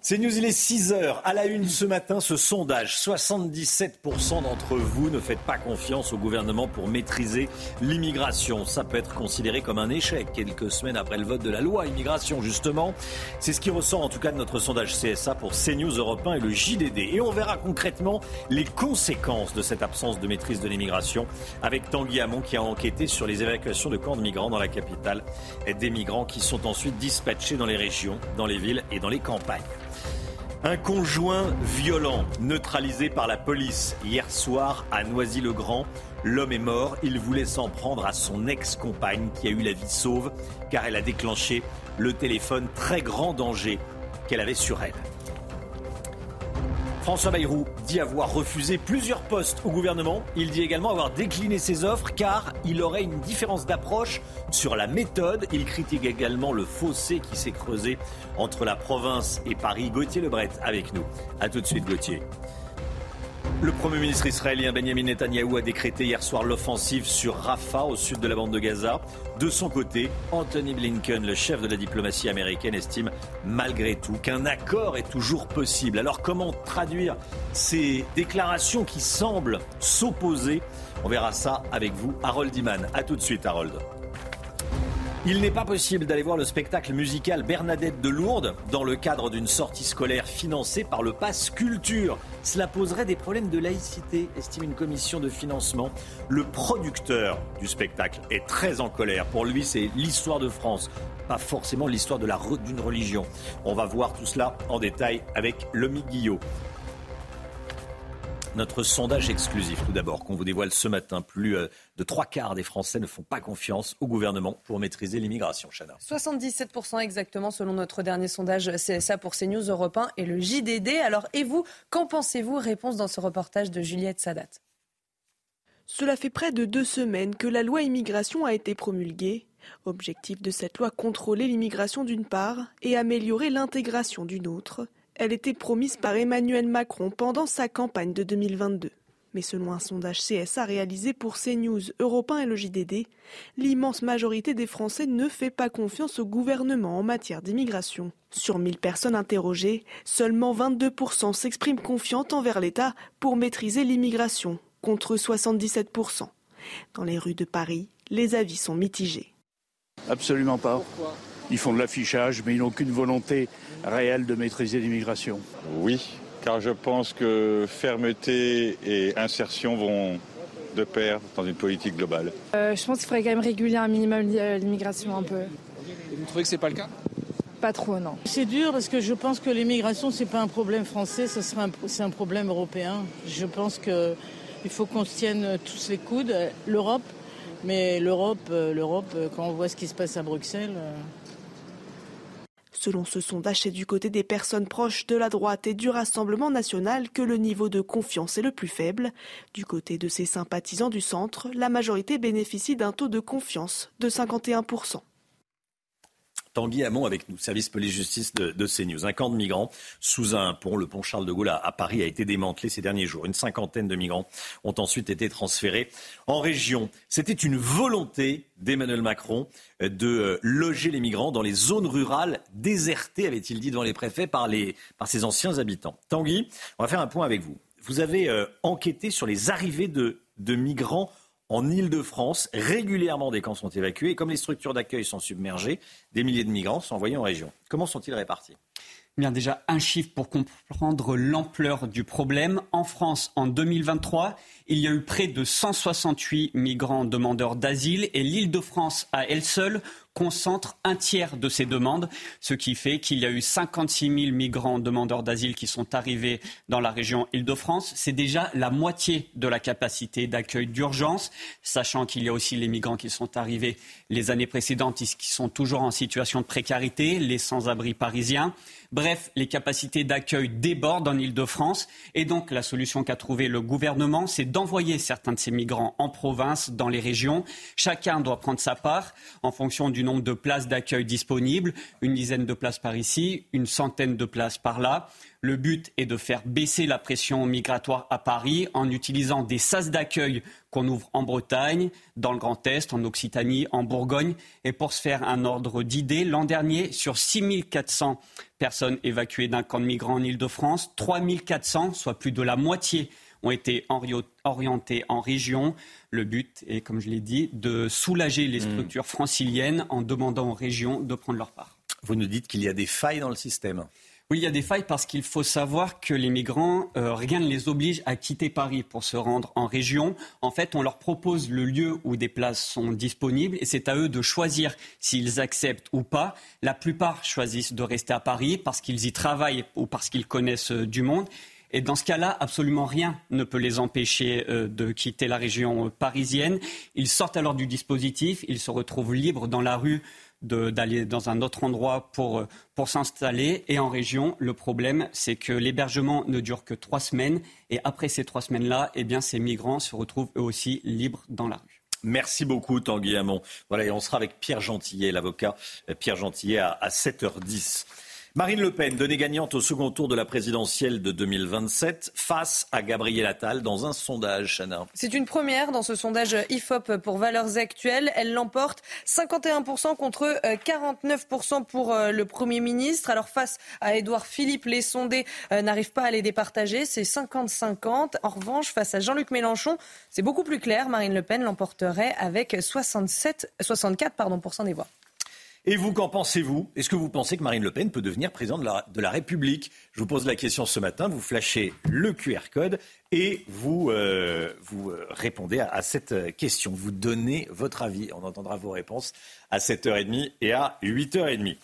C'est News, il est 6 heures. À la une ce matin, ce sondage. 77% d'entre vous ne faites pas confiance au gouvernement pour maîtriser l'immigration. Ça peut être considéré comme un échec quelques semaines après le vote de la loi immigration, justement. C'est ce qui ressort en tout cas de notre sondage CSA pour CNews Europe 1 et le JDD. Et on verra concrètement les conséquences de cette absence de maîtrise de l'immigration avec Tanguy Hamon qui a enquêté sur les évacuations de camps de migrants dans la capitale et des migrants qui sont ensuite dispatchés dans les régions, dans les villes et dans les campagnes. Un conjoint violent neutralisé par la police hier soir à Noisy-le-Grand. L'homme est mort. Il voulait s'en prendre à son ex-compagne qui a eu la vie sauve car elle a déclenché le téléphone très grand danger qu'elle avait sur elle. François Bayrou dit avoir refusé plusieurs postes au gouvernement. Il dit également avoir décliné ses offres car il aurait une différence d'approche sur la méthode. Il critique également le fossé qui s'est creusé entre la province et Paris. Gauthier Lebret avec nous. A tout de suite Gauthier. Le Premier ministre israélien Benjamin Netanyahou a décrété hier soir l'offensive sur Rafah, au sud de la bande de Gaza. De son côté, Anthony Blinken, le chef de la diplomatie américaine, estime malgré tout qu'un accord est toujours possible. Alors comment traduire ces déclarations qui semblent s'opposer? On verra ça avec vous, Harold Iman. A tout de suite, Harold. Il n'est pas possible d'aller voir le spectacle musical Bernadette de Lourdes dans le cadre d'une sortie scolaire financée par le Pass Culture. Cela poserait des problèmes de laïcité, estime une commission de financement. Le producteur du spectacle est très en colère. Pour lui, c'est l'histoire de France, pas forcément l'histoire d'une religion. On va voir tout cela en détail avec Lomi Guillot. Notre sondage exclusif, tout d'abord, qu'on vous dévoile ce matin. Plus euh, de trois quarts des Français ne font pas confiance au gouvernement pour maîtriser l'immigration. Chana. 77% exactement, selon notre dernier sondage CSA pour CNews Europe 1 et le JDD. Alors, et vous, qu'en pensez-vous? Réponse dans ce reportage de Juliette Sadat. Cela fait près de deux semaines que la loi immigration a été promulguée. Objectif de cette loi, contrôler l'immigration d'une part et améliorer l'intégration d'une autre. Elle était promise par Emmanuel Macron pendant sa campagne de 2022. Mais selon un sondage CSA réalisé pour CNews, Europe 1 et le JDD, l'immense majorité des Français ne fait pas confiance au gouvernement en matière d'immigration. Sur 1000 personnes interrogées, seulement 22% s'expriment confiantes envers l'État pour maîtriser l'immigration, contre 77%. Dans les rues de Paris, les avis sont mitigés. Absolument pas. Ils font de l'affichage, mais ils n'ont aucune volonté réelle de maîtriser l'immigration. Oui, car je pense que fermeté et insertion vont de pair dans une politique globale. Euh, je pense qu'il faudrait quand même réguler un minimum euh, l'immigration un peu. Et vous trouvez que c'est pas le cas? Pas trop, non. C'est dur parce que je pense que l'immigration c'est pas un problème français, c'est un problème européen. Je pense qu'il faut qu'on se tienne tous les coudes, l'Europe, mais l'Europe, euh, l'Europe, quand on voit ce qui se passe à Bruxelles. Selon ce sondage, c'est du côté des personnes proches de la droite et du Rassemblement national que le niveau de confiance est le plus faible. Du côté de ses sympathisants du centre, la majorité bénéficie d'un taux de confiance de 51%. Tanguy Hamon avec nous, service police-justice de, de, CNews. Un camp de migrants sous un pont, le pont Charles de Gaulle à, Paris, a été démantelé ces derniers jours. Une cinquantaine de migrants ont ensuite été transférés en région. C'était une volonté d'Emmanuel Macron de euh, loger les migrants dans les zones rurales désertées, avait-il dit devant les préfets, par, les, ses anciens habitants. Tanguy, on va faire un point avec vous. Vous avez euh, enquêté sur les arrivées de migrants en Ile-de-France, régulièrement des camps sont évacués et comme les structures d'accueil sont submergées, des milliers de migrants sont envoyés en région. Comment sont-ils répartis? Bien déjà un chiffre pour comprendre l'ampleur du problème. En France, en 2023, il y a eu près de 168 migrants demandeurs d'asile et l'Île-de-France à elle seule concentre un tiers de ces demandes, ce qui fait qu'il y a eu 56 000 migrants demandeurs d'asile qui sont arrivés dans la région Île-de-France. C'est déjà la moitié de la capacité d'accueil d'urgence, sachant qu'il y a aussi les migrants qui sont arrivés les années précédentes et qui sont toujours en situation de précarité, les sans-abri parisiens. Bref, les capacités d'accueil débordent en Île-de-France et donc la solution qu'a trouvée le gouvernement, c'est d'envoyer certains de ces migrants en province, dans les régions. Chacun doit prendre sa part en fonction du nombre de places d'accueil disponibles, une dizaine de places par ici, une centaine de places par là. Le but est de faire baisser la pression migratoire à Paris en utilisant des sas d'accueil qu'on ouvre en Bretagne, dans le Grand Est, en Occitanie, en Bourgogne. Et pour se faire un ordre d'idée, l'an dernier, sur 6400 personnes évacuées d'un camp de migrants en Ile-de-France, 3400, soit plus de la moitié, ont été orientés en région. Le but est, comme je l'ai dit, de soulager les hmm. structures franciliennes en demandant aux régions de prendre leur part. Vous nous dites qu'il y a des failles dans le système. Oui, il y a des failles parce qu'il faut savoir que les migrants, euh, rien ne les oblige à quitter Paris pour se rendre en région. En fait, on leur propose le lieu où des places sont disponibles et c'est à eux de choisir s'ils acceptent ou pas. La plupart choisissent de rester à Paris parce qu'ils y travaillent ou parce qu'ils connaissent euh, du monde. Et dans ce cas-là, absolument rien ne peut les empêcher euh, de quitter la région parisienne. Ils sortent alors du dispositif, ils se retrouvent libres dans la rue d'aller dans un autre endroit pour, pour s'installer. Et en région, le problème, c'est que l'hébergement ne dure que trois semaines. Et après ces trois semaines-là, eh bien, ces migrants se retrouvent eux aussi libres dans la rue. Merci beaucoup, Tanguy Hamon. Voilà, et on sera avec Pierre Gentillet, l'avocat Pierre Gentillet, à, à 7h10. Marine Le Pen, donnée gagnante au second tour de la présidentielle de 2027 face à Gabriel Attal dans un sondage, Chana. C'est une première dans ce sondage IFOP pour Valeurs Actuelles. Elle l'emporte 51% contre 49% euh, pour euh, le Premier ministre. Alors face à Édouard Philippe, les sondés euh, n'arrivent pas à les départager. C'est 50-50. En revanche, face à Jean-Luc Mélenchon, c'est beaucoup plus clair. Marine Le Pen l'emporterait avec 67, 64% des voix. Et vous, qu'en pensez-vous? Est-ce que vous pensez que Marine Le Pen peut devenir présidente de la, République? Je vous pose la question ce matin, vous flashez le QR code et vous, euh, vous euh, répondez à, cette question. Vous donnez votre avis. On entendra vos réponses à 7h30 et à 8h30.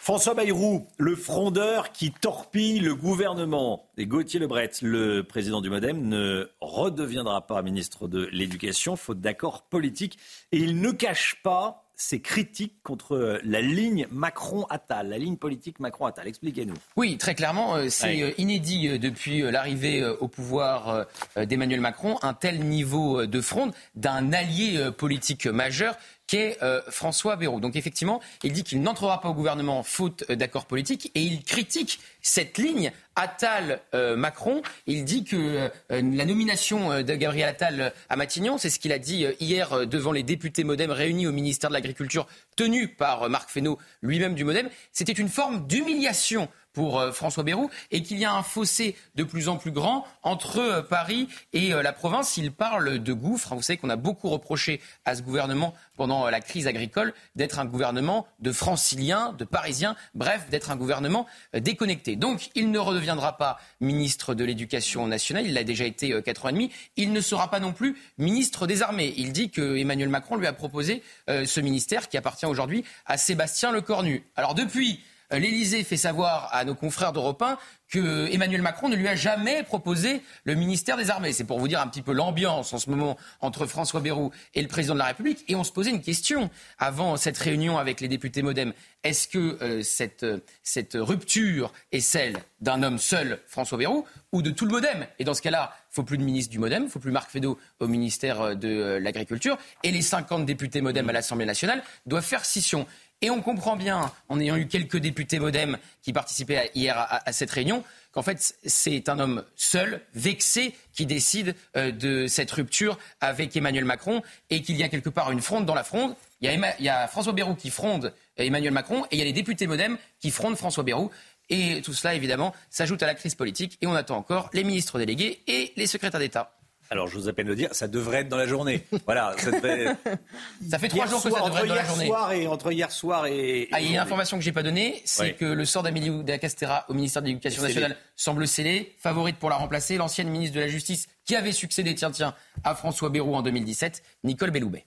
François Bayrou, le frondeur qui torpille le gouvernement. Et Gauthier Lebret, le président du Modem, ne redeviendra pas ministre de l'Éducation, faute d'accord politique. Et il ne cache pas ses critiques contre euh, la ligne Macron-Attal, la ligne politique Macron-Attal. Expliquez-nous. Oui, très clairement, euh, c'est euh, inédit depuis l'arrivée au pouvoir d'Emmanuel Macron, un tel niveau de fronde d'un allié politique majeur qu'est euh, François Bayrou. Donc effectivement, il dit qu'il n'entrera pas au gouvernement faute euh, d'accord politique et il critique cette ligne Attal-Macron. Euh, il dit que la nomination de Gabriel Attal à Matignon, c'est ce qu'il a dit hier devant les députés Modem réunis au ministère de l'Agriculture, tenu par Marc Fesneau, lui-même du Modem, c'était une forme d'humiliation pour euh, François Bayrou et qu'il y a un fossé de plus en plus grand entre euh, Paris et euh, la province. Il parle de gouffre. Vous savez qu'on a beaucoup reproché à ce gouvernement pendant la crise agricole d'être un gouvernement de franciliens, de parisiens, bref, d'être un gouvernement déconnecté. Donc, il ne redeviendra pas ministre de l'Éducation nationale. Il l'a déjà été quatre ans et demi. Il ne sera pas non plus ministre des Armées. Il dit que Emmanuel Macron lui a proposé ce ministère qui appartient aujourd'hui à Sébastien Lecornu. Alors, depuis L'Élysée fait savoir à nos confrères d'Europe 1 que Emmanuel Macron ne lui a jamais proposé le ministère des Armées. C'est pour vous dire un petit peu l'ambiance en ce moment entre François Bayrou et le président de la République. Et on se posait une question avant cette réunion avec les députés Modem. Est-ce que euh, cette, euh, cette rupture est celle d'un homme seul, François Bayrou, ou de tout le Modem? Et dans ce cas-là, il faut plus de ministre du Modem, il faut plus Marc Fesneau au ministère de l'Agriculture, et les 50 députés Modem à l'Assemblée nationale doivent faire scission. Et on comprend bien, en ayant eu quelques députés modem qui participaient hier à, cette réunion, qu'en fait, c'est un homme seul, vexé, qui décide euh, de cette rupture avec Emmanuel Macron et qu'il y a quelque part une fronde dans la fronde. Il y a, François Bayrou qui fronde Emmanuel Macron et il y a les députés modem qui frondent François Bayrou. Et tout cela, évidemment, s'ajoute à la crise politique et on attend encore les ministres délégués et les secrétaires d'État. Alors, je vous à peine le dire, ça devrait être dans la journée. Voilà, ça, fait trois jours que ça devrait être dans la journée. Soir et, entre hier soir et. Ah, il y a une information que j'ai pas donnée, c'est que le sort d'Amélie Oudéa Castera au ministère de l'Éducation nationale semble scellé. Favorite pour la remplacer, l'ancienne ministre de la Justice qui avait succédé, tiens, tiens, à François Bayrou en 2017, Nicole Belloubet.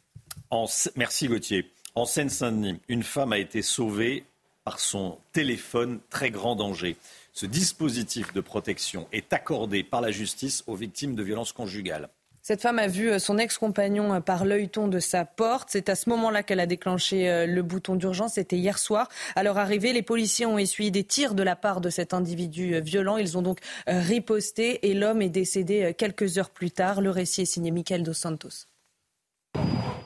Merci Gauthier. En Seine-Saint-Denis, une femme a été sauvée par son téléphone, très grand danger. Ce dispositif de protection est accordé par la justice aux victimes de violences conjugales. Cette femme a vu euh, son ex-compagnon euh, par l'œilleton de sa porte. C'est à ce moment-là qu'elle a déclenché euh, le bouton d'urgence. C'était hier soir. À leur arrivée, les policiers ont essuyé des tirs de la part de cet individu violent. Ils ont donc riposté et l'homme est décédé quelques heures plus tard. Le récit est signé Michael Dos Santos.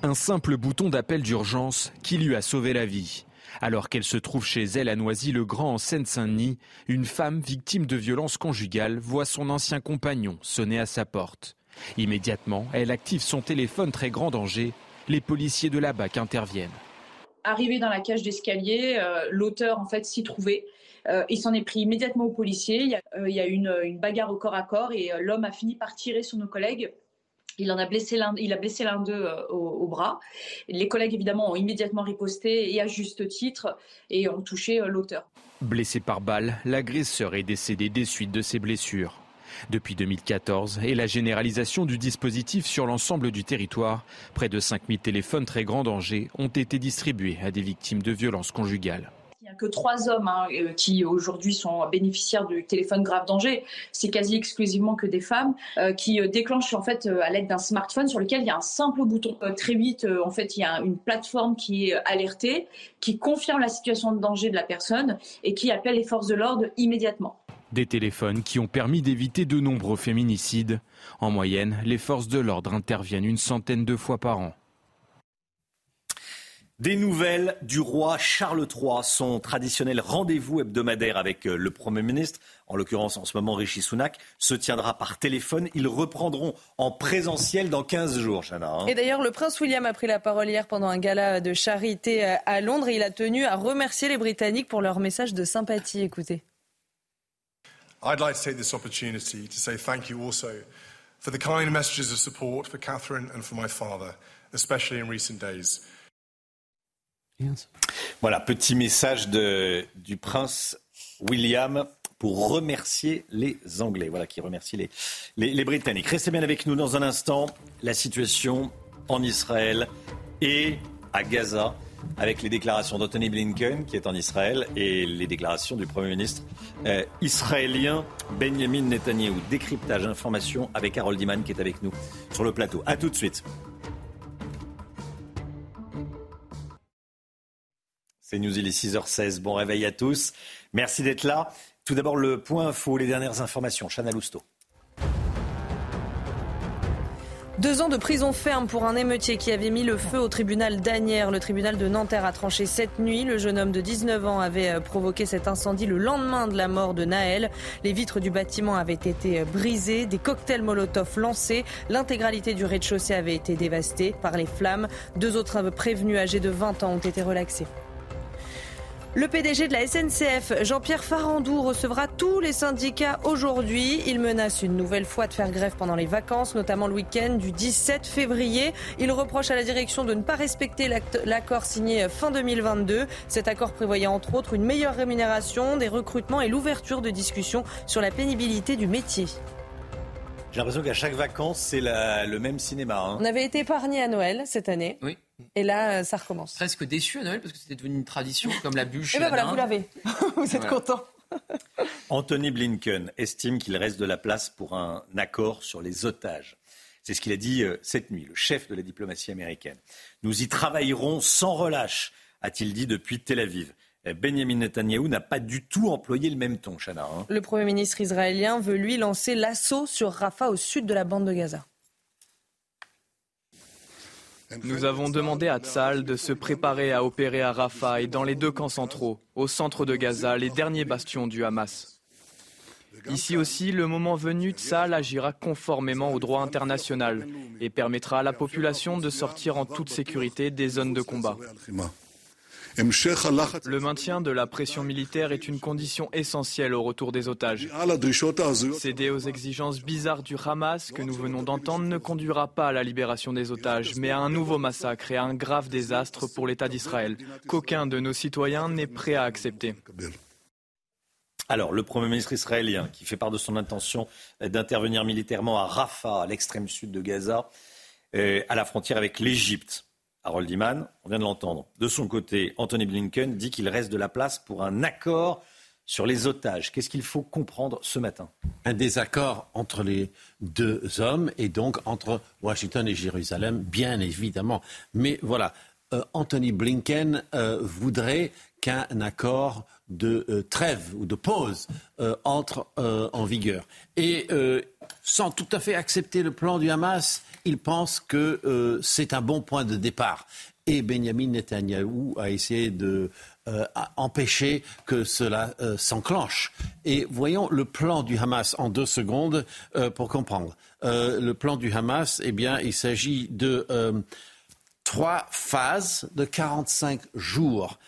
Un simple bouton d'appel d'urgence qui lui a sauvé la vie. Alors qu'elle se trouve chez elle à Noisy-le-Grand en Seine-Saint-Denis, une femme victime de violences conjugales voit son ancien compagnon sonner à sa porte. Immédiatement, elle active son téléphone très grand danger. Les policiers de la BAC interviennent. Arrivé dans la cage d'escalier, euh, l'auteur en fait s'y trouvait. Euh, il s'en est pris immédiatement aux policiers. Il y a, eu une, bagarre au corps à corps et euh, l'homme a fini par tirer sur nos collègues. Il a blessé l'un, il a blessé l'un d'eux au, bras. Les collègues évidemment ont immédiatement riposté et à juste titre et ont touché l'auteur. Blessé par balle, l'agresseur est décédé des suites de ses blessures. Depuis 2014 et la généralisation du dispositif sur l'ensemble du territoire, près de 5000 téléphones très grand danger ont été distribués à des victimes de violences conjugales que trois hommes hein, euh, qui aujourd'hui sont bénéficiaires du téléphone grave danger. C'est quasi exclusivement que des femmes euh, qui euh, déclenchent en fait à l'aide d'un smartphone sur lequel il y a un simple bouton. très vite, en fait, il y a une plateforme qui est alertée, qui confirme la situation de danger de la personne et qui appelle les forces de l'ordre immédiatement. Des téléphones qui ont permis d'éviter de nombreux féminicides. En moyenne, les forces de l'ordre interviennent une centaine de fois par an. Des nouvelles du roi Charles III, son traditionnel rendez-vous hebdomadaire avec euh, le Premier ministre, en l'occurrence en ce moment Rishi Sunak, se tiendra par téléphone. Ils reprendront en présentiel dans 15 jours, Chana. Hein. Et d'ailleurs, le prince William a pris la parole hier pendant un gala de charité euh, à Londres et il a tenu à remercier les Britanniques pour leur message de sympathie. Écoutez. I'd like to take this opportunity to say thank you also for the kind messages of support for Catherine and for my father, especially in recent days. Voilà, petit message du prince William pour remercier les Anglais, voilà, qui remercie les, les, Britanniques. Restez bien avec nous dans un instant. La situation en Israël et à Gaza avec les déclarations d'Anthony Blinken, qui est en Israël, et les déclarations du Premier ministre euh, israélien Benjamin Netanyahu. Décryptage, information avec Harold Iman, qui est avec nous sur le plateau. A tout de suite. C'est News, il est 6h16. Bon réveil à tous. Merci d'être là. Tout d'abord, le point info, les dernières informations. Chana Lousteau. Deux ans de prison ferme pour un émeutier qui avait mis le feu au tribunal d'Anières. Le tribunal de Nanterre a tranché cette nuit. Le jeune homme de 19 ans avait euh, provoqué cet incendie le lendemain de la mort de Naël. Les vitres du bâtiment avaient été euh, brisées, des cocktails Molotov lancés. L'intégralité du rez-de-chaussée avait été dévastée par les flammes. Deux autres prévenus âgés de 20 ans ont été relaxés. Le PDG de la SNCF, Jean-Pierre Farandou, recevra tous les syndicats aujourd'hui. Il menace une nouvelle fois de faire grève pendant les vacances, notamment le week-end du 17 février. Il reproche à la direction de ne pas respecter l'accord signé fin 2022. Cet accord prévoyait entre autres une meilleure rémunération, des recrutements et l'ouverture de discussions sur la pénibilité du métier. J'ai l'impression qu'à chaque vacances, c'est le même cinéma. Hein. On avait été épargné à Noël cette année. Oui. Et là, euh, ça recommence. Presque déçu à Noël parce que c'était devenu une tradition comme la bûche. Et ben voilà, vous l'avez. vous êtes content. Anthony Blinken estime qu'il reste de la place pour un accord sur les otages. C'est ce qu'il a dit euh, cette nuit, le chef de la diplomatie américaine. Nous y travaillerons sans relâche, a-t-il dit depuis Tel Aviv. Eh, Benjamin Netanyahou n'a pas du tout employé le même ton, Chana. Hein. Le Premier ministre israélien veut lui lancer l'assaut sur Rafah au sud de la bande de Gaza. Nous avons demandé à Tzal de se préparer à opérer à Rafah et dans les deux camps centraux, au centre de Gaza, les derniers bastions du Hamas. Ici aussi, le moment venu, Tzal agira conformément au droit international et permettra à la population de sortir en toute sécurité des zones de combat. Le maintien de la pression militaire est une condition essentielle au retour des otages. Céder aux exigences bizarres du Hamas que nous venons d'entendre ne conduira pas à la libération des otages, mais à un nouveau massacre et à un grave désastre pour l'État d'Israël, qu'aucun de nos citoyens n'est prêt à accepter. Alors, le Premier ministre israélien, qui fait part de son intention d'intervenir militairement à Rafah, à l'extrême sud de Gaza, euh, à la frontière avec l'Égypte. Harold Iman, on vient de l'entendre. De son côté, Anthony Blinken dit qu'il reste de la place pour un accord sur les otages. Qu'est-ce qu'il faut comprendre ce matin? Un désaccord entre les deux hommes et donc entre Washington et Jérusalem, bien évidemment. Mais voilà, euh, Anthony Blinken euh, voudrait qu'un accord de euh, trêve ou de pause entre en vigueur. Et sans tout à fait accepter le plan du Hamas, il pense que euh, c'est un bon point de départ. Et Benjamin Netanyahou a essayé de euh, empêcher que cela euh, s'enclenche. Et voyons le plan du Hamas en deux secondes pour comprendre. le plan du Hamas, eh bien, il s'agit de trois phases de 45 jours.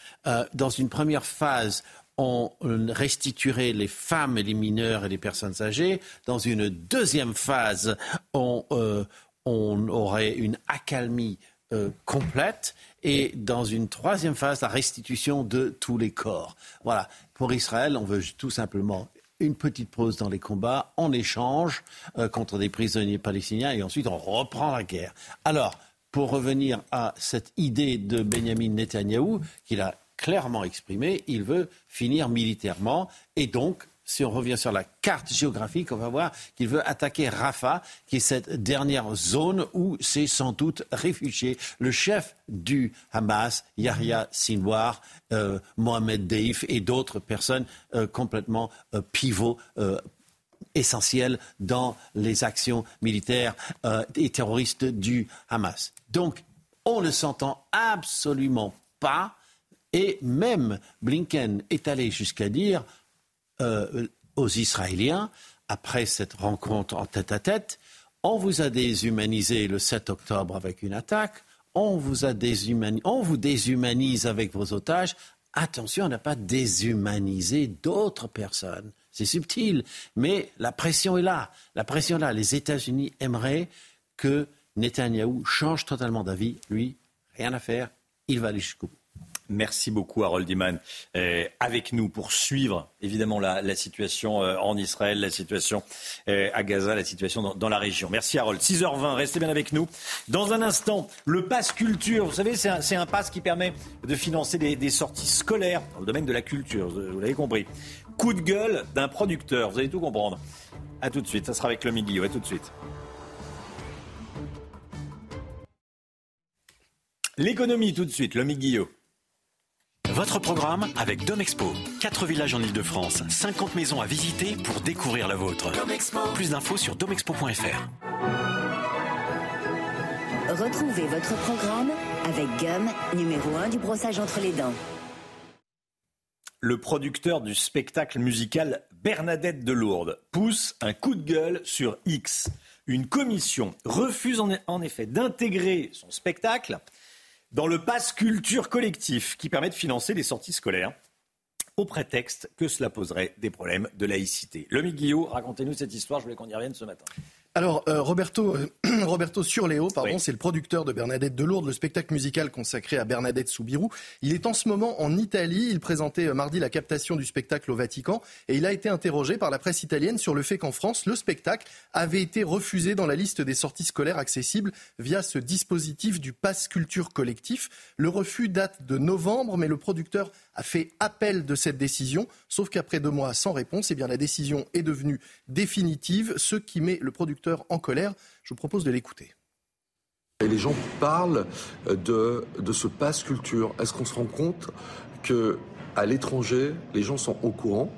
Dans une première phase, on restituerait les femmes les mineurs et les personnes âgées. Dans une deuxième phase, on, euh, aurait une accalmie euh, complète. Et dans une troisième phase, la restitution de tous les corps. Voilà. Pour Israël, on veut tout simplement une petite pause dans les combats en échange euh, contre des prisonniers palestiniens et ensuite on reprend la guerre. Alors, pour revenir à cette idée de Benjamin Netanyahou, qu'il a clairement exprimé, il veut finir militairement et donc si on revient sur la carte géographique, on va voir qu'il veut attaquer Rafah, qui est cette dernière zone où c'est sans doute réfugié le chef du Hamas, Yahya Sinwar, euh, Mohamed Deif et d'autres personnes euh, complètement euh, pivots essentielles dans les actions militaires et terroristes du Hamas. Donc, on ne s'entend absolument pas et même Blinken est allé jusqu'à dire euh, aux Israéliens, après cette rencontre en tête-à-tête, on vous a déshumanisé le 7 octobre avec une attaque, on vous, on vous déshumanise avec vos otages. Attention, on n'a pas déshumanisé d'autres personnes. C'est subtil, mais la pression est là. La pression est là. Les États-Unis aimeraient que Netanyahou change totalement d'avis. Lui, rien à faire, il va aller jusqu'au bout. Merci beaucoup, Harold Iman, euh, avec nous pour suivre évidemment la, situation euh, en Israël, la situation euh, à Gaza, la situation dans, la région. Merci, Harold. 6h20, restez bien avec nous. Dans un instant, le pass culture. Vous savez, c'est un, pass qui permet de financer des, sorties scolaires dans le domaine de la culture. Vous l'avez compris. Coup de gueule d'un producteur. Vous allez tout comprendre. A tout de suite. Ça sera avec le Guillot. A tout de suite. L'économie, tout de suite. Le Guillot. Votre programme avec Domexpo. 4 villages en Ile-de-France, 50 maisons à visiter pour découvrir la vôtre. Plus d'infos sur domexpo.fr. Retrouvez votre programme avec Gum, numéro 1 du brossage entre les dents. Le producteur du spectacle musical Bernadette de Lourdes pousse un coup de gueule sur X. Une commission refuse en effet d'intégrer son spectacle dans le pass culture collectif qui permet de financer des sorties scolaires au prétexte que cela poserait des problèmes de laïcité. Le Guillaume, racontez-nous cette histoire, je voulais qu'on y revienne ce matin. Alors, euh, Roberto, euh, Roberto Surleo, pardon, c'est le producteur de Bernadette Delourde, le spectacle musical consacré à Bernadette Soubirou. Il est en ce moment en Italie. Il présentait euh, mardi la captation du spectacle au Vatican et il a été interrogé par la presse italienne sur le fait qu'en France, le spectacle avait été refusé dans la liste des sorties scolaires accessibles via ce dispositif du pass culture collectif. Le refus date de novembre, mais le producteur a fait appel de cette décision. Sauf qu'après deux mois sans réponse, eh bien, la décision est devenue définitive, ce qui met le producteur en colère. Je vous propose de l'écouter. Les gens parlent de, de ce passe culture. Est-ce qu'on se rend compte que à l'étranger, les gens sont au courant?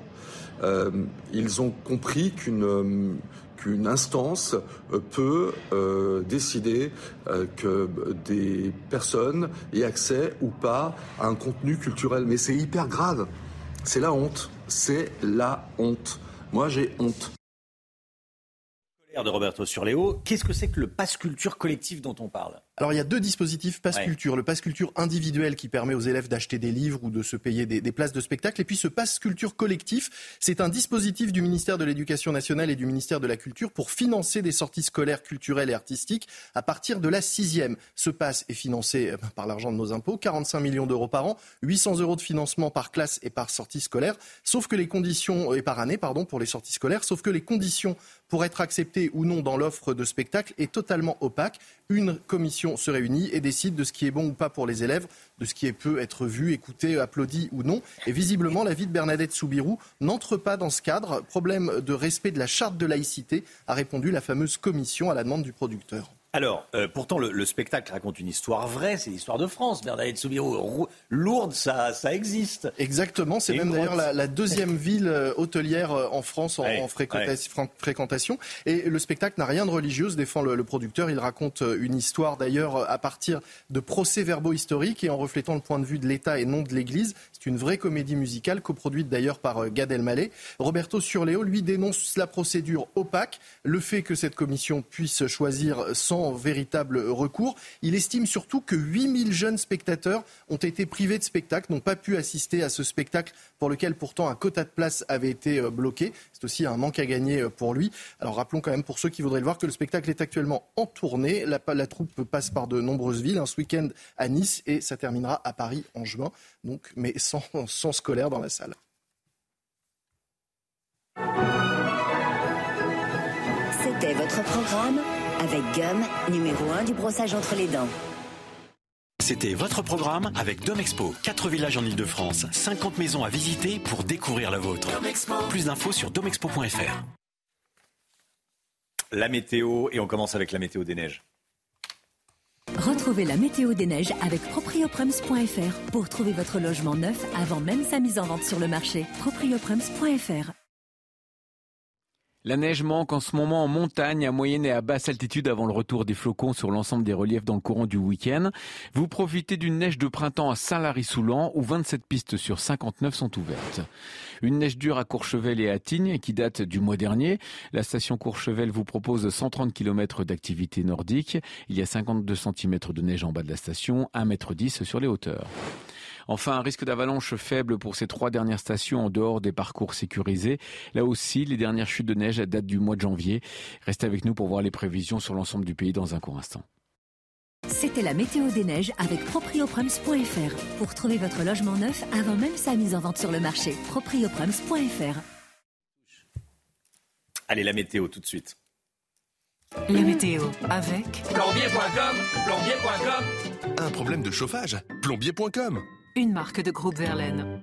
Euh, Ils ont compris qu'une qu'une instance euh, peut euh, décider euh, que des personnes aient accès ou pas à un contenu culturel. Mais c'est hyper grave. C'est la honte. C'est la honte. Moi, j'ai honte de Roberto Surléo. Qu'est-ce que c'est que le passe culture collectif dont on parle? Alors il y a deux dispositifs passe culture. Le passe culture individuel qui permet aux élèves d'acheter des livres ou de se payer des, places de spectacle. Et puis ce passe culture collectif, c'est un dispositif du ministère de l'Éducation nationale et du ministère de la Culture pour financer des sorties scolaires, culturelles et artistiques à partir de la sixième. Ce passe est financé euh, par l'argent de nos impôts, 45 millions d'euros par an, 800 euros de financement par classe et par sortie scolaire. Sauf que les conditions, et par année, pardon, pour les sorties scolaires, sauf que les conditions pour être accepté ou non dans l'offre de spectacle est totalement opaque. Une commission se réunit et décide de ce qui est bon ou pas pour les élèves, de ce qui peut être vu, écouté, applaudi ou non. Et visiblement, la vie de Bernadette Soubirou n'entre pas dans ce cadre. Problème de respect de la charte de laïcité, a répondu la fameuse commission à la demande du producteur. Alors, euh, pourtant, le, spectacle raconte une histoire vraie, c'est l'histoire de France. Bernadette Soubirou, Lourdes, ça, ça existe. Exactement, c'est même d'ailleurs la, deuxième ville euh, hôtelière euh, en France en, fréquentation. Et le spectacle n'a rien de religieux, défend le, producteur. Il raconte une histoire d'ailleurs à partir de procès-verbaux historiques et en reflétant le point de vue de l'État et non de l'Église. Une vraie comédie musicale, coproduite d'ailleurs par Gad Elmaleh. Roberto Surleo, lui, dénonce la procédure opaque, le fait que cette commission puisse choisir sans véritable recours. Il estime surtout que 8000 jeunes spectateurs ont été privés de spectacle, n'ont pas pu assister à ce spectacle pour lequel pourtant un quota de place avait été euh, bloqué. C'est aussi un manque à gagner euh, pour lui. Alors rappelons quand même pour ceux qui voudraient le voir que le spectacle est actuellement en tournée. La, troupe passe par de nombreuses villes, un ce week-end à Nice et ça terminera à Paris en juin, donc, mais sans, sans scolaire dans la salle. C'était votre programme avec Gum, numéro 1 du brossage entre les dents. C'était votre programme avec Domexpo. 4 villages en Ile-de-France, 50 maisons à visiter pour découvrir la vôtre. Plus d'infos sur domexpo.fr. La météo, et on commence avec la météo des neiges. Retrouvez la météo des neiges avec proprioprems.fr pour trouver votre logement neuf avant même sa mise en vente sur le marché. proprioprems.fr la neige manque en ce moment en montagne, à moyenne et à basse altitude avant le retour des flocons sur l'ensemble des reliefs dans le courant du week-end. Vous profitez d'une neige de printemps à Saint-Lary-Soulan où 27 pistes sur 59 sont ouvertes. Une neige dure à Courchevel et à Tignes qui date du mois dernier. La station Courchevel vous propose 130 km d'activité nordique. Il y a 52 cm de neige en bas de la station, 1,10 m sur les hauteurs. Enfin, un risque d'avalanche faible pour ces trois dernières stations en dehors des parcours sécurisés. Là aussi, les dernières chutes de neige datent du mois de janvier. Restez avec nous pour voir les prévisions sur l'ensemble du pays dans un court instant. C'était la météo des neiges avec proprioprems.fr pour trouver votre logement neuf avant même sa mise en vente sur le marché. proprioprems.fr. Allez, la météo tout de suite. La météo avec plombier.com, plombier.com. Un problème de chauffage, plombier.com une marque de groupe Verlaine.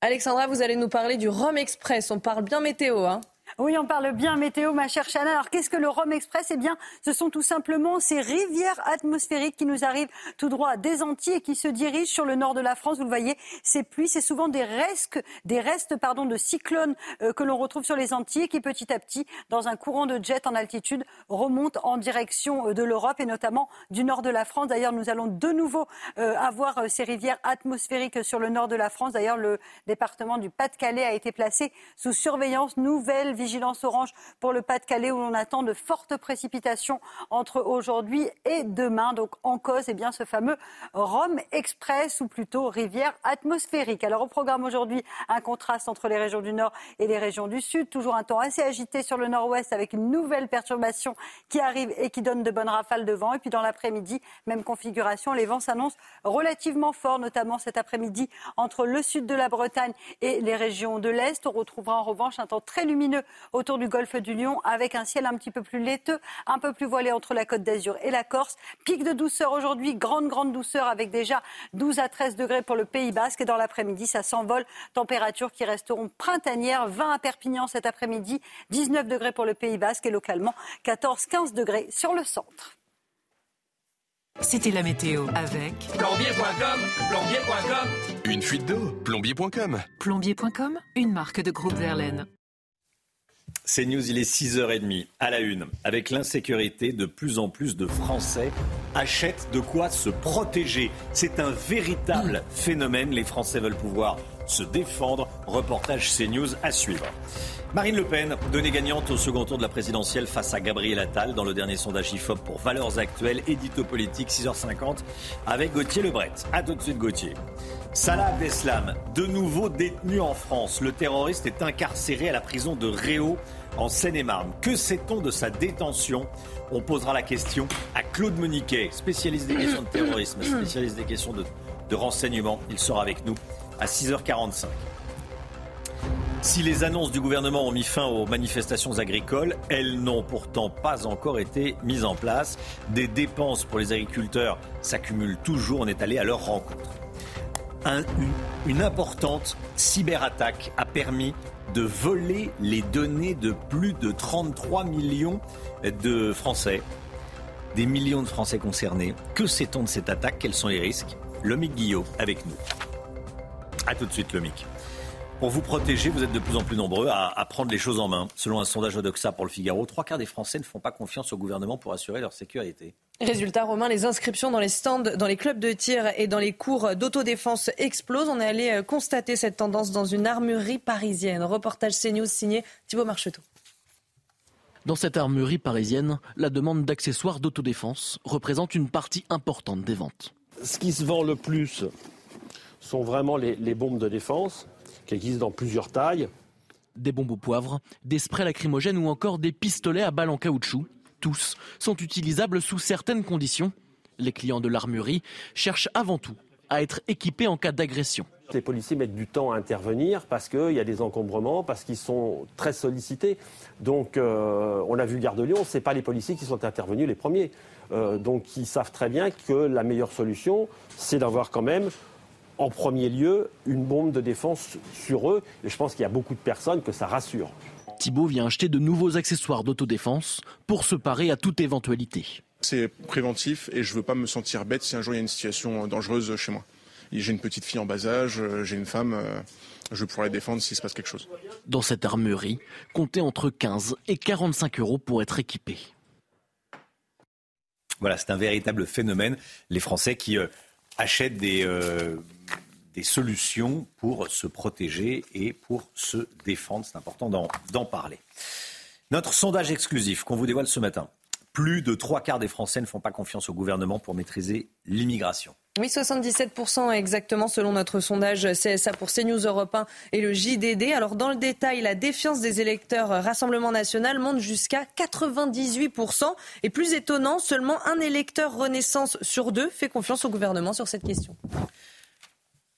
Alexandra, vous allez nous parler du Rome Express. On parle bien météo, hein oui, on parle bien météo, ma chère Chana. Alors, qu'est-ce que le Rome Express? Eh bien, ce sont tout simplement ces rivières atmosphériques qui nous arrivent tout droit des Antilles et qui se dirigent sur le nord de la France. Vous le voyez, ces pluies, c'est souvent des restes, des restes pardon, de cyclones euh, que l'on retrouve sur les Antilles et qui, petit à petit, dans un courant de jet en altitude, remontent en direction euh, de l'Europe et notamment du nord de la France. D'ailleurs, nous allons de nouveau euh, avoir ces rivières atmosphériques sur le nord de la France. D'ailleurs, le département du Pas-de-Calais a été placé sous surveillance nouvelle vigilance orange pour le Pas-de-Calais où l'on attend de fortes précipitations entre aujourd'hui et demain. Donc en cause, eh bien, ce fameux Rome Express ou plutôt rivière atmosphérique. Alors au programme aujourd'hui, un contraste entre les régions du nord et les régions du sud. Toujours un temps assez agité sur le nord-ouest avec une nouvelle perturbation qui arrive et qui donne de bonnes rafales de vent. Et puis dans l'après-midi, même configuration, les vents s'annoncent relativement forts, notamment cet après-midi entre le sud de la Bretagne et les régions de l'Est. On retrouvera en revanche un temps très lumineux autour du golfe du Lion avec un ciel un petit peu plus laiteux, un peu plus voilé entre la côte d'Azur et la Corse. Pic de douceur aujourd'hui, grande, grande douceur avec déjà 12 à 13 degrés pour le Pays Basque. Et dans l'après-midi, ça s'envole. Températures qui resteront printanières. 20 à Perpignan cet après-midi, 19 degrés pour le Pays Basque et localement 14-15 degrés sur le centre. C'était la météo avec plombier.com, plombier.com. Une fuite d'eau, plombier.com. Plombier.com, une marque de groupe Verlaine. C'est News, il est 6h30 à la une. Avec l'insécurité, de plus en plus de Français achètent de quoi se protéger. C'est un véritable phénomène. Les Français veulent pouvoir se défendre. Reportage CNews à suivre. Marine Le Pen, donnée gagnante au second tour de la présidentielle face à Gabriel Attal dans le dernier sondage IFOP pour Valeurs Actuelles, édito politique 6h50 avec Gauthier Lebret. A tout de suite Gauthier. Salah Abdeslam, de nouveau détenu en France. Le terroriste est incarcéré à la prison de Réau en Seine-et-Marne. Que sait-on de sa détention? On posera la question à Claude Moniquet, spécialiste des questions de terrorisme, spécialiste des questions de, de renseignement. Il sera avec nous à 6h45. Si les annonces du gouvernement ont mis fin aux manifestations agricoles, elles n'ont pourtant pas encore été mises en place. Des dépenses pour les agriculteurs s'accumulent toujours. On est allé à leur rencontre. Une, importante cyberattaque a permis de voler les données de plus de 33 millions de Français. des millions de Français concernés. Que sait-on de cette attaque? Quels sont les risques? Lomic Guillot avec nous. A tout de suite, Lomic. Pour vous protéger, vous êtes de plus en plus nombreux à, prendre les choses en main. Selon un sondage Odoxa pour le Figaro, trois quarts des Français ne font pas confiance au gouvernement pour assurer leur sécurité. Résultat, Romain, les inscriptions dans les stands, dans les clubs de tir et dans les cours d'autodéfense explosent. On est allé euh, constater cette tendance dans une armurerie parisienne. Reportage CNews signé Thibault Marcheteau. Dans cette armurerie parisienne, la demande d'accessoires d'autodéfense représente une partie importante des ventes. Ce qui se vend le plus sont vraiment les, les bombes de défense qui existent dans plusieurs tailles. Des bombes au poivre, des sprays lacrymogènes ou encore des pistolets à balles en caoutchouc. Tous sont utilisables sous certaines conditions. Les clients de l'armurerie cherchent avant tout à être équipés en cas d'agression. Les policiers mettent du temps à intervenir parce qu'il y a des encombrements, parce qu'ils sont très sollicités. Donc, euh, on a vu Gare de Lyon, ce n'est pas les policiers qui sont intervenus les premiers. Euh, donc, ils savent très bien que la meilleure solution, c'est d'avoir quand même en premier lieu une bombe de défense sur eux. Et je pense qu'il y a beaucoup de personnes que ça rassure. Thibault vient acheter de nouveaux accessoires d'autodéfense pour se parer à toute éventualité. C'est préventif et je ne veux pas me sentir bête si un jour il y a une situation dangereuse chez moi. J'ai une petite fille en bas âge, j'ai une femme, euh, je vais pouvoir la défendre s'il se passe quelque chose. Dans cette armurerie, comptez entre 15 et 45 euros pour être équipé. Voilà, c'est un véritable phénomène. Les Français qui euh, achètent des, euh, des solutions pour se protéger et pour se défendre. C'est important d'en parler. Notre sondage exclusif qu'on vous dévoile ce matin. Plus de trois quarts des Français ne font pas confiance au gouvernement pour maîtriser l'immigration. Oui, 77% exactement selon notre sondage CSA pour CNews Europe 1 et le JDD. Alors dans le détail, la défiance des électeurs Rassemblement national monte jusqu'à 98%. Et plus étonnant, seulement un électeur Renaissance sur deux fait confiance au gouvernement sur cette question.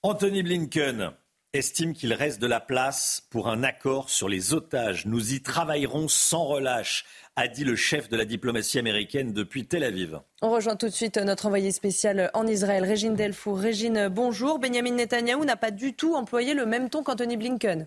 Anthony Blinken estime qu'il reste de la place pour un accord sur les otages. Nous y travaillerons sans relâche, a dit le chef de la diplomatie américaine depuis Tel Aviv. On rejoint tout de suite notre envoyé spécial en Israël, Régine Delfour. Régine, bonjour. Benjamin Netanyahou n'a pas du tout employé le même ton qu'Anthony Blinken.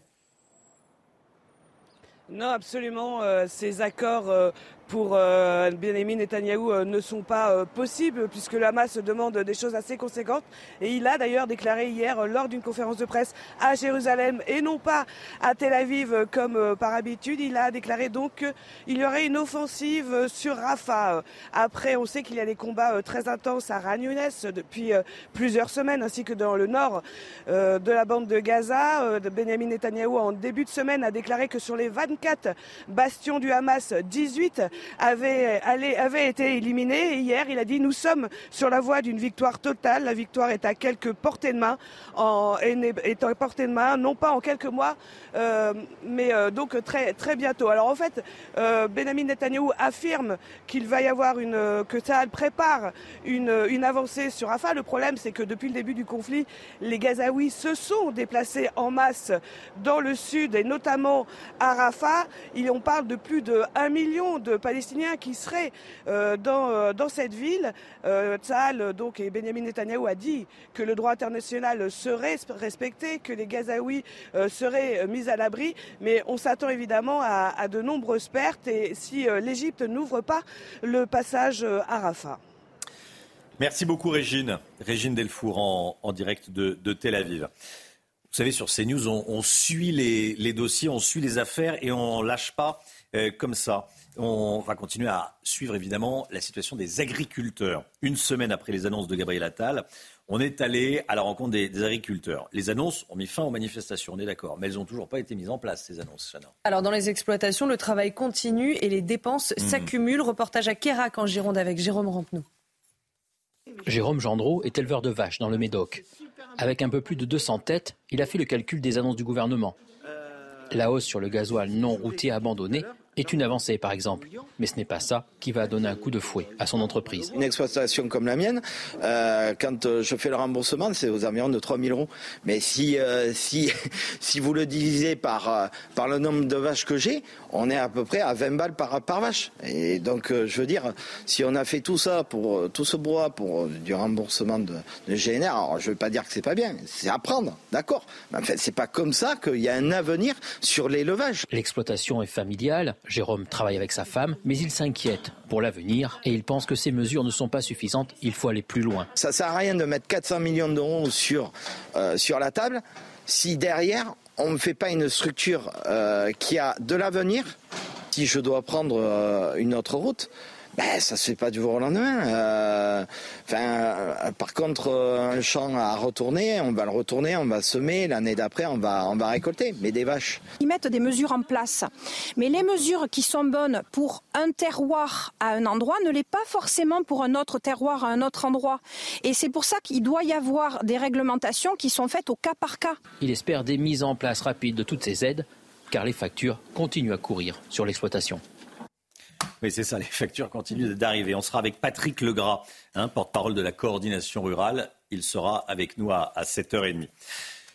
Non, absolument. Euh, ces accords euh, pour euh, Benjamin Netanyahou euh, ne sont pas euh, possibles puisque le Hamas demande des choses assez conséquentes. Et il a d'ailleurs déclaré hier lors d'une conférence de presse à Jérusalem et non pas à Tel Aviv comme par habitude. Il a déclaré donc qu'il y aurait une offensive sur Rafah. Après, on sait qu'il y a des combats très intenses à Ran depuis plusieurs semaines ainsi que dans le nord de la bande de Gaza. Benjamin Netanyahou en début de semaine a déclaré que sur les 24 bastions du Hamas, 18 avait, été éliminé. hier, il a dit nous sommes sur la voie d'une victoire totale. La victoire est à quelques portées de main, est à portée de main, non pas en quelques mois, euh, mais euh, donc très très bientôt. Alors en fait, euh, Benjamin Netanyahu affirme qu'il va y avoir une que ça prépare une, une avancée sur Rafah. Le problème, c'est que depuis le début du conflit, les Gazaouis se sont déplacés en masse dans le sud et notamment à Rafah. On parle de plus de 1 million de Palestiniens qui seraient euh, dans, euh, dans cette ville. Euh, donc, et Benjamin Netanyahu a dit que le droit international serait respecté, que les Gazaouis seraient mis à l'abri, mais on s'attend évidemment à, de nombreuses pertes et si l'Égypte n'ouvre pas le passage à Rafah. Merci beaucoup Régine. Régine Delfour en, direct de, Tel Aviv. Vous savez, sur CNews, on, suit les, les, dossiers, on suit les affaires et on lâche pas comme ça. On va continuer à suivre évidemment la situation des agriculteurs. Une semaine après les annonces de Gabriel Attal, on est allé à la rencontre des, agriculteurs. Les annonces ont mis fin aux manifestations, on est d'accord, mais elles n'ont toujours pas été mises en place, ces annonces, Alors, dans les exploitations, le travail continue et les dépenses hmm. s'accumulent. Reportage à Kérac en Gironde avec Jérôme Rampenou. Jérôme Gendreau est éleveur de vaches dans le Médoc. Avec un peu plus de 200 têtes, il a fait le calcul des annonces du gouvernement. La hausse sur le gasoil non routier abandonné est une avancée, par exemple. Mais ce n'est pas ça qui va donner un coup de fouet à son entreprise. Une exploitation comme la mienne, euh, quand euh, je fais le remboursement, c'est aux environs de 3 000 euros. Mais si, euh, si, si vous le divisez par, par le nombre de vaches que j'ai, on est à peu près à 20 balles par, par vache. Et donc, je veux dire, si on a fait tout ça, pour tout ce bois, pour du remboursement de, de GNR, alors je ne veux pas dire que c'est pas bien, c'est à prendre, d'accord. Mais en fait, c'est pas comme ça qu'il y a un avenir sur l'élevage. L'exploitation est familiale Jérôme travaille avec sa femme, mais il s'inquiète pour l'avenir et il pense que ces mesures ne sont pas suffisantes. Il faut aller plus loin. Ça sert à rien de mettre 400 millions d'euros sur, euh, sur la table si derrière on ne fait pas une structure euh, qui a de l'avenir. Si je dois prendre euh, une autre route, ben, ça se fait pas du jour au lendemain. Euh, enfin, euh, par contre, euh, un champ à retourner, on va le retourner, on va semer. L'année d'après, on va, on va récolter, mais des vaches. Ils mettent des mesures en place, mais les mesures qui sont bonnes pour un terroir à un endroit ne l'est pas forcément pour un autre terroir à un autre endroit. Et c'est pour ça qu'il doit y avoir des réglementations qui sont faites au cas par cas. Il espère des mises en place rapides de toutes ces aides, car les factures continuent à courir sur l'exploitation. Oui, c'est ça, les factures continuent d'arriver. On sera avec Patrick Legras, hein, porte-parole de la coordination rurale. Il sera avec nous à, 7h30.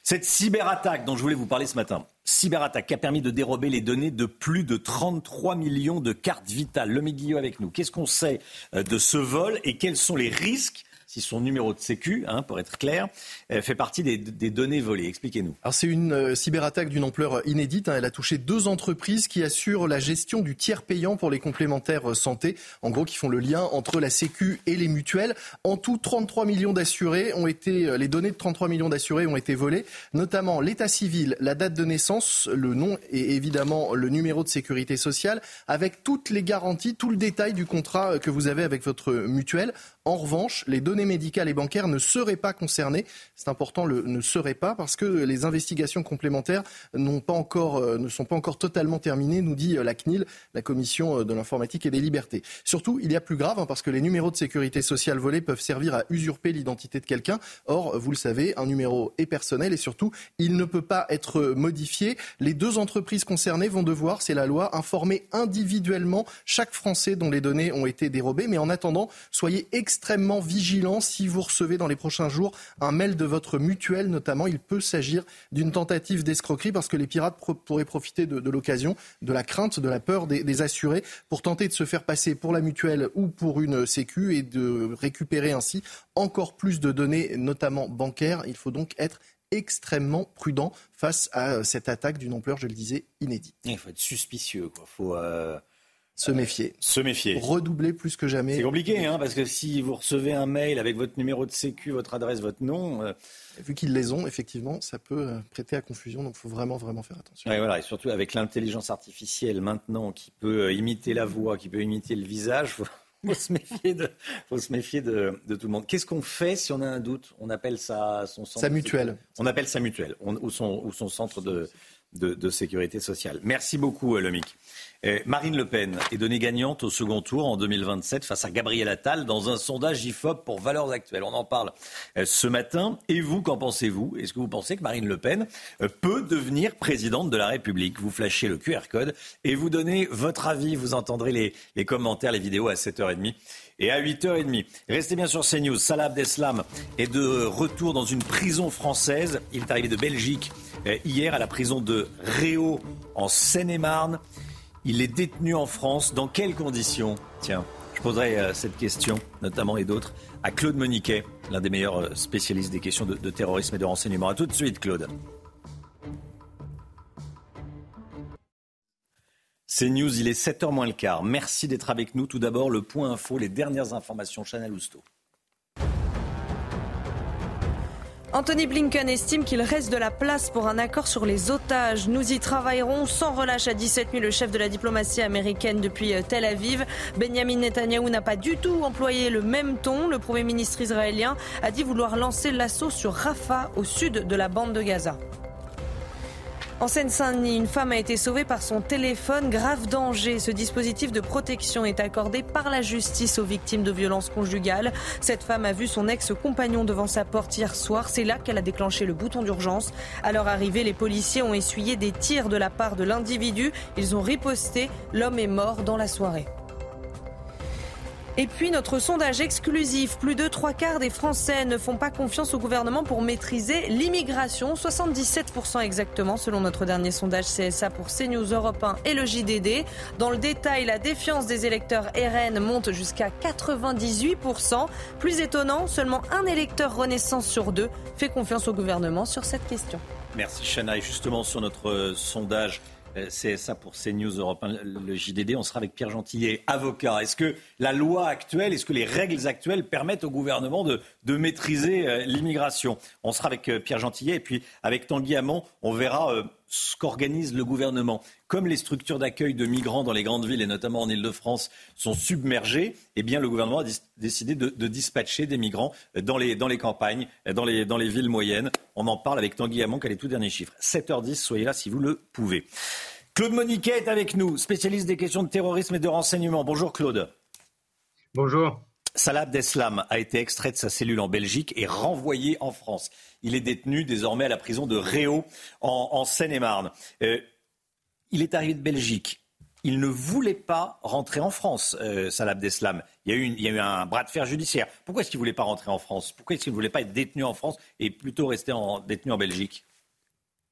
Cette cyberattaque dont je voulais vous parler ce matin, cyberattaque qui a permis de dérober les données de plus de 33 millions de cartes vitales. Le Guillot avec nous. Qu'est-ce qu'on sait euh, de ce vol et quels sont les risques si son numéro de sécu, hein, pour être clair, euh, fait partie des, données volées. Expliquez-nous. Alors c'est une euh, cyberattaque d'une ampleur inédite. Hein. Elle a touché deux entreprises qui assurent la gestion du tiers payant pour les complémentaires euh, santé. En gros, qui font le lien entre la sécu et les mutuelles. En tout, 33 millions d'assurés ont été, les données de 33 millions d'assurés ont été volées, notamment l'état civil, la date de naissance, le nom et évidemment le numéro de sécurité sociale, avec toutes les garanties, tout le détail du contrat que vous avez avec votre mutuelle. En revanche, les données médicales et bancaires ne seraient pas concernées. C'est important, le ne seraient pas, parce que les investigations complémentaires pas encore, euh, ne sont pas encore totalement terminées, nous dit euh, la CNIL, la Commission euh, de l'informatique et des libertés. Surtout, il y a plus grave, hein, parce que les numéros de sécurité sociale volés peuvent servir à usurper l'identité de quelqu'un. Or, vous le savez, un numéro est personnel et surtout, il ne peut pas être modifié. Les deux entreprises concernées vont devoir, c'est la loi, informer individuellement chaque Français dont les données ont été dérobées. Mais en attendant, soyez extrêmement vigilant si vous recevez dans les prochains jours un mail de votre mutuelle, notamment. Il peut s'agir d'une tentative d'escroquerie parce que les pirates pourraient profiter de, l'occasion, de la crainte, de la peur des, des, assurés pour tenter de se faire passer pour la mutuelle ou pour une sécu et de récupérer ainsi encore plus de données, notamment bancaires. Il faut donc être extrêmement prudent face à cette attaque d'une ampleur, je le disais, inédite. Il faut être suspicieux. Quoi. faut, euh, se méfier. Se méfier. Redoubler plus que jamais. C'est compliqué, hein, parce que si vous recevez un mail avec votre numéro de sécu, votre adresse, votre nom. Euh, Vu qu'ils les ont, effectivement, ça peut euh, prêter à confusion, donc il faut vraiment, vraiment faire attention. Et voilà, et surtout avec l'intelligence artificielle maintenant qui peut euh, imiter la voix, qui peut imiter le visage, il faut, se méfier, de, faut se méfier de, tout le monde. Qu'est-ce qu'on fait si on a un doute? On appelle ça son centre. Sa mutuelle. On appelle sa mutuelle, ou, son, ou son centre de, de, sécurité sociale. Merci beaucoup, Lomic. Marine Le Pen est donnée gagnante au second tour en 2027 face à Gabriel Attal dans un sondage IFOP pour Valeurs Actuelles. On en parle euh, ce matin. Et vous, qu'en pensez-vous? Est-ce que vous pensez que Marine Le Pen euh, peut devenir présidente de la République? Vous flashez le QR code et vous donnez votre avis. Vous entendrez les, les commentaires, les vidéos à 7h30 et à 8h30. Restez bien sur CNews. Salah Abdeslam est de retour dans une prison française. Il est arrivé de Belgique euh, hier à la prison de Réau en Seine-et-Marne. Il est détenu en France. Dans quelles conditions? Tiens, je poserai euh, cette question, notamment et d'autres, à Claude Moniquet, l'un des meilleurs euh, spécialistes des questions de, terrorisme et de renseignement. A tout de suite, Claude. C'est News, il est 7h moins le quart. Merci d'être avec nous. Tout d'abord, le point info, les dernières informations. Chanel Housteau. Anthony Blinken estime qu'il reste de la place pour un accord sur les otages. Nous y travaillerons sans relâche à 17 000. Le chef de la diplomatie américaine depuis euh, Tel Aviv, Benjamin Netanyahou, n'a pas du tout employé le même ton. Le Premier ministre israélien a dit vouloir lancer l'assaut sur Rafah, au sud de la bande de Gaza. En Seine-Saint-Denis, une femme a été sauvée par son téléphone. Grave danger. Ce dispositif de protection est accordé par la justice aux victimes de violences conjugales. Cette femme a vu son ex-compagnon devant sa porte hier soir. C'est là qu'elle a déclenché le bouton d'urgence. À leur arrivée, les policiers ont essuyé des tirs de la part de l'individu. Ils ont riposté. L'homme est mort dans la soirée. Et puis notre sondage exclusif, plus de trois quarts des Français ne font pas confiance au gouvernement pour maîtriser l'immigration, 77% exactement selon notre dernier sondage CSA pour CNews Europe 1 et le JDD. Dans le détail, la défiance des électeurs RN monte jusqu'à 98%. Plus étonnant, seulement un électeur Renaissance sur deux fait confiance au gouvernement sur cette question. Merci Chana. Justement sur notre euh, sondage Euh, c'est ça pour CNews Europe, le JDD. On sera avec Pierre Gentillet, avocat. Est-ce que la loi actuelle, est-ce que les règles actuelles permettent au gouvernement de, de maîtriser euh, l'immigration? On sera avec Pierre Gentillet et puis avec Tanguy Hamon, on verra ce qu'organise le gouvernement. Comme les structures d'accueil de migrants dans les grandes villes et notamment en Ile-de-France sont submergées, eh bien le gouvernement a décidé de, dispatcher des migrants dans les, dans les campagnes, dans les, dans les villes moyennes. On en parle avec Tanguy Hamon, qui a les tout derniers chiffres. 7h10, soyez là si vous le pouvez. Claude Moniquet est avec nous, spécialiste des questions de terrorisme et de renseignement. Bonjour Claude. Bonjour. Salah Abdeslam a été extrait de sa cellule en Belgique et renvoyé en France. Il est détenu désormais à la prison de Réau en, Seine-et-Marne. Euh, il est arrivé de Belgique. Il ne voulait pas rentrer en France, euh, Salah. Il y, a eu un bras de fer judiciaire. Pourquoi est-ce qu'il ne voulait pas rentrer en France? Pourquoi est-ce qu'il ne voulait pas être détenu en France et plutôt rester en, détenu en Belgique?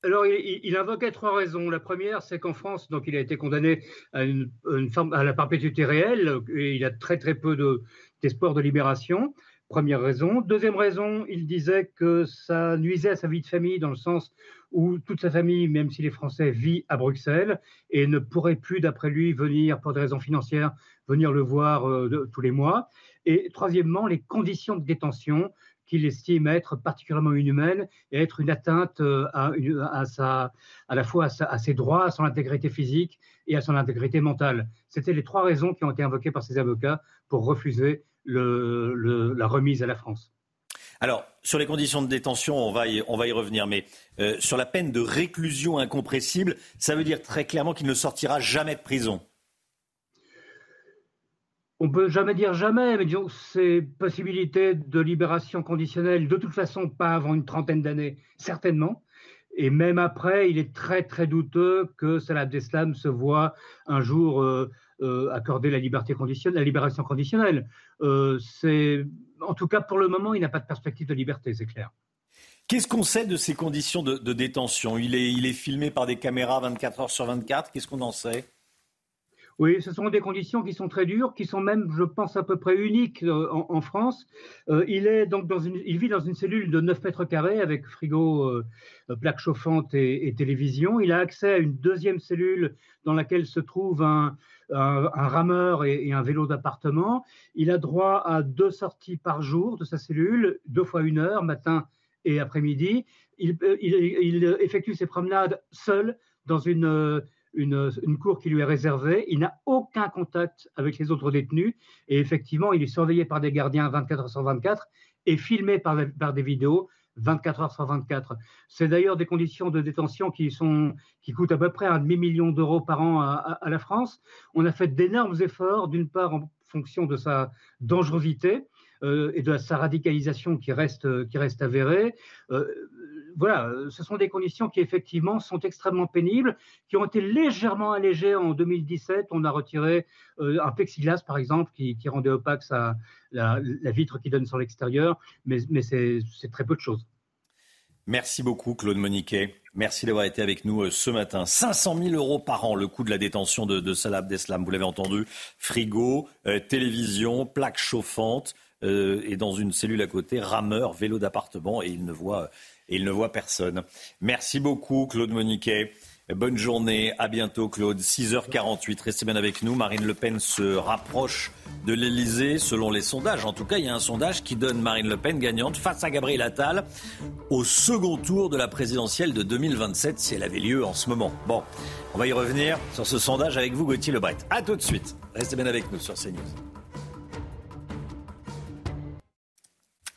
Alors, il, invoquait trois raisons. La première, c'est qu'en France, donc, il a été condamné à, à la perpétuité réelle et il a très très peu de, d'espoir de libération. Première raison. Deuxième raison, il disait que ça nuisait à sa vie de famille dans le sens où toute sa famille, même s'il est français, vit à Bruxelles et ne pourrait plus, d'après lui, venir pour des raisons financières, venir le voir euh, tous les mois. Et troisièmement, les conditions de détention qu'il estime être particulièrement inhumaines et être une atteinte euh, à, à, sa, à la fois à, à, ses droits, à son intégrité physique et à son intégrité mentale. C'était les trois raisons qui ont été invoquées par ses avocats pour refuser la remise à la France. Alors, sur les conditions de détention, on va y, on va y revenir, mais euh, sur la peine de réclusion incompressible, ça veut dire très clairement qu'il ne sortira jamais de prison. On peut jamais dire jamais, mais disons ces possibilités de libération conditionnelle, de toute façon pas avant une trentaine d'années, certainement. Et même après, il est très très douteux que Salah Abdeslam se voit un jour euh, euh, accorder la liberté conditionnelle, la libération conditionnelle. Euh, c'est, en tout cas, pour le moment, il n'a pas de perspective de liberté, c'est clair. Qu'est-ce qu'on sait de ces conditions de, détention? Il est, il est filmé par des caméras 24 heures sur 24. Qu'est-ce qu'on en sait? Oui, ce sont des conditions qui sont très dures, qui sont même, je pense, à peu près uniques euh, en, France. il est donc dans une, il vit dans une cellule de 9 mètres carrés avec frigo, plaque chauffante et, et, télévision. Il a accès à une deuxième cellule dans laquelle se trouve un, un, rameur et, un vélo d'appartement. Il a droit à deux sorties par jour de sa cellule, deux fois une heure, matin et après-midi. Il, il, effectue ses promenades seul dans une, une, une, cour qui lui est réservée. Il n'a aucun contact avec les autres détenus. Et effectivement, il est surveillé par des gardiens 24 heures sur 24 et filmé par des vidéos 24 heures sur 24. C'est d'ailleurs des conditions de détention qui, sont, qui coûtent à peu près un demi-million d'euros par an à, la France. On a fait d'énormes efforts, d'une part en fonction de sa dangerosité euh, et de sa radicalisation qui reste, qui reste avérée. Euh, voilà, ce sont des conditions qui effectivement sont extrêmement pénibles, qui ont été légèrement allégées en 2017. On a retiré euh, un plexiglas, par exemple, qui, rendait opaque la, vitre qui donne sur l'extérieur, mais, c'est très peu de choses. Merci beaucoup, Claude Moniquet. Merci d'avoir été avec nous euh, ce matin. 500 000 euros par an, le coût de la détention de, de Salah Abdeslam. Vous l'avez entendu. Frigo, euh, télévision, plaque chauffante, et dans une cellule à côté, rameur, vélo d'appartement, et il ne voit il ne voit personne. Merci beaucoup, Claude Moniquet. Bonne journée, à bientôt Claude. 6h48, restez bien avec nous. Marine Le Pen se rapproche de l'Elysée selon les sondages. En tout cas, il y a un sondage qui donne Marine Le Pen gagnante face à Gabriel Attal au second tour de la présidentielle de 2027 si elle avait lieu en ce moment. Bon, on va y revenir sur ce sondage avec vous Gauthier Lebret. A tout de suite. Restez bien avec nous sur CNews.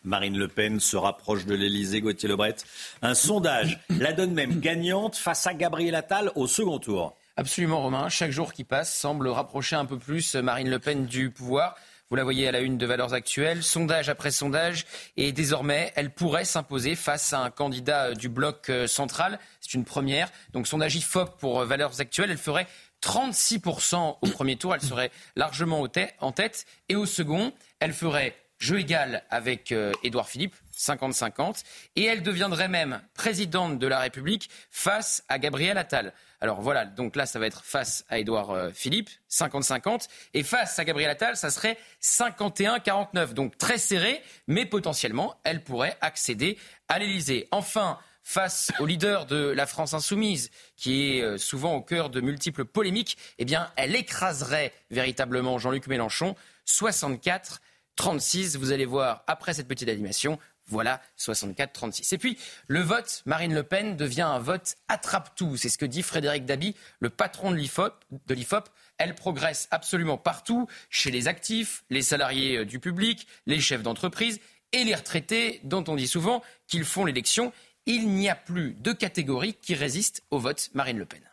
Marine Le Pen se rapproche de l'Elysée, Gauthier Lebret. Un sondage la donne même gagnante face à Gabriel Attal au second tour. Absolument, Romain. Chaque jour qui passe semble rapprocher un peu plus Marine Le Pen du pouvoir. Vous la voyez à la une de Valeurs Actuelles, sondage après sondage, et désormais, elle pourrait s'imposer face à un candidat du bloc euh, central. C'est une première. Donc, sondage IFOP pour euh, Valeurs Actuelles, elle ferait 36% au premier tour, elle serait largement en tête, et au second, elle ferait jeu égal avec euh, Édouard Philippe, 50-50, et elle deviendrait même présidente de la République face à Gabriel Attal. Alors voilà, donc là, ça va être face à Édouard euh, Philippe, 50-50, et face à Gabriel Attal, ça serait 51-49, donc très serré, mais potentiellement, elle pourrait accéder à l'Élysée. Enfin, face au leader de la France insoumise, qui est euh, souvent au cœur de multiples polémiques, eh bien, elle écraserait véritablement Jean-Luc Mélenchon. 64 36, vous allez voir après cette petite animation, voilà 64-36. Et puis, le vote Marine Le Pen devient un vote attrape-tout. C'est ce que dit Frédéric Dabi, le patron de l'IFOP. Elle progresse absolument partout, chez les actifs, les salariés euh, du public, les chefs d'entreprise et les retraités, dont on dit souvent qu'ils font l'élection. Il n'y a plus de catégorie qui résiste au vote Marine Le Pen.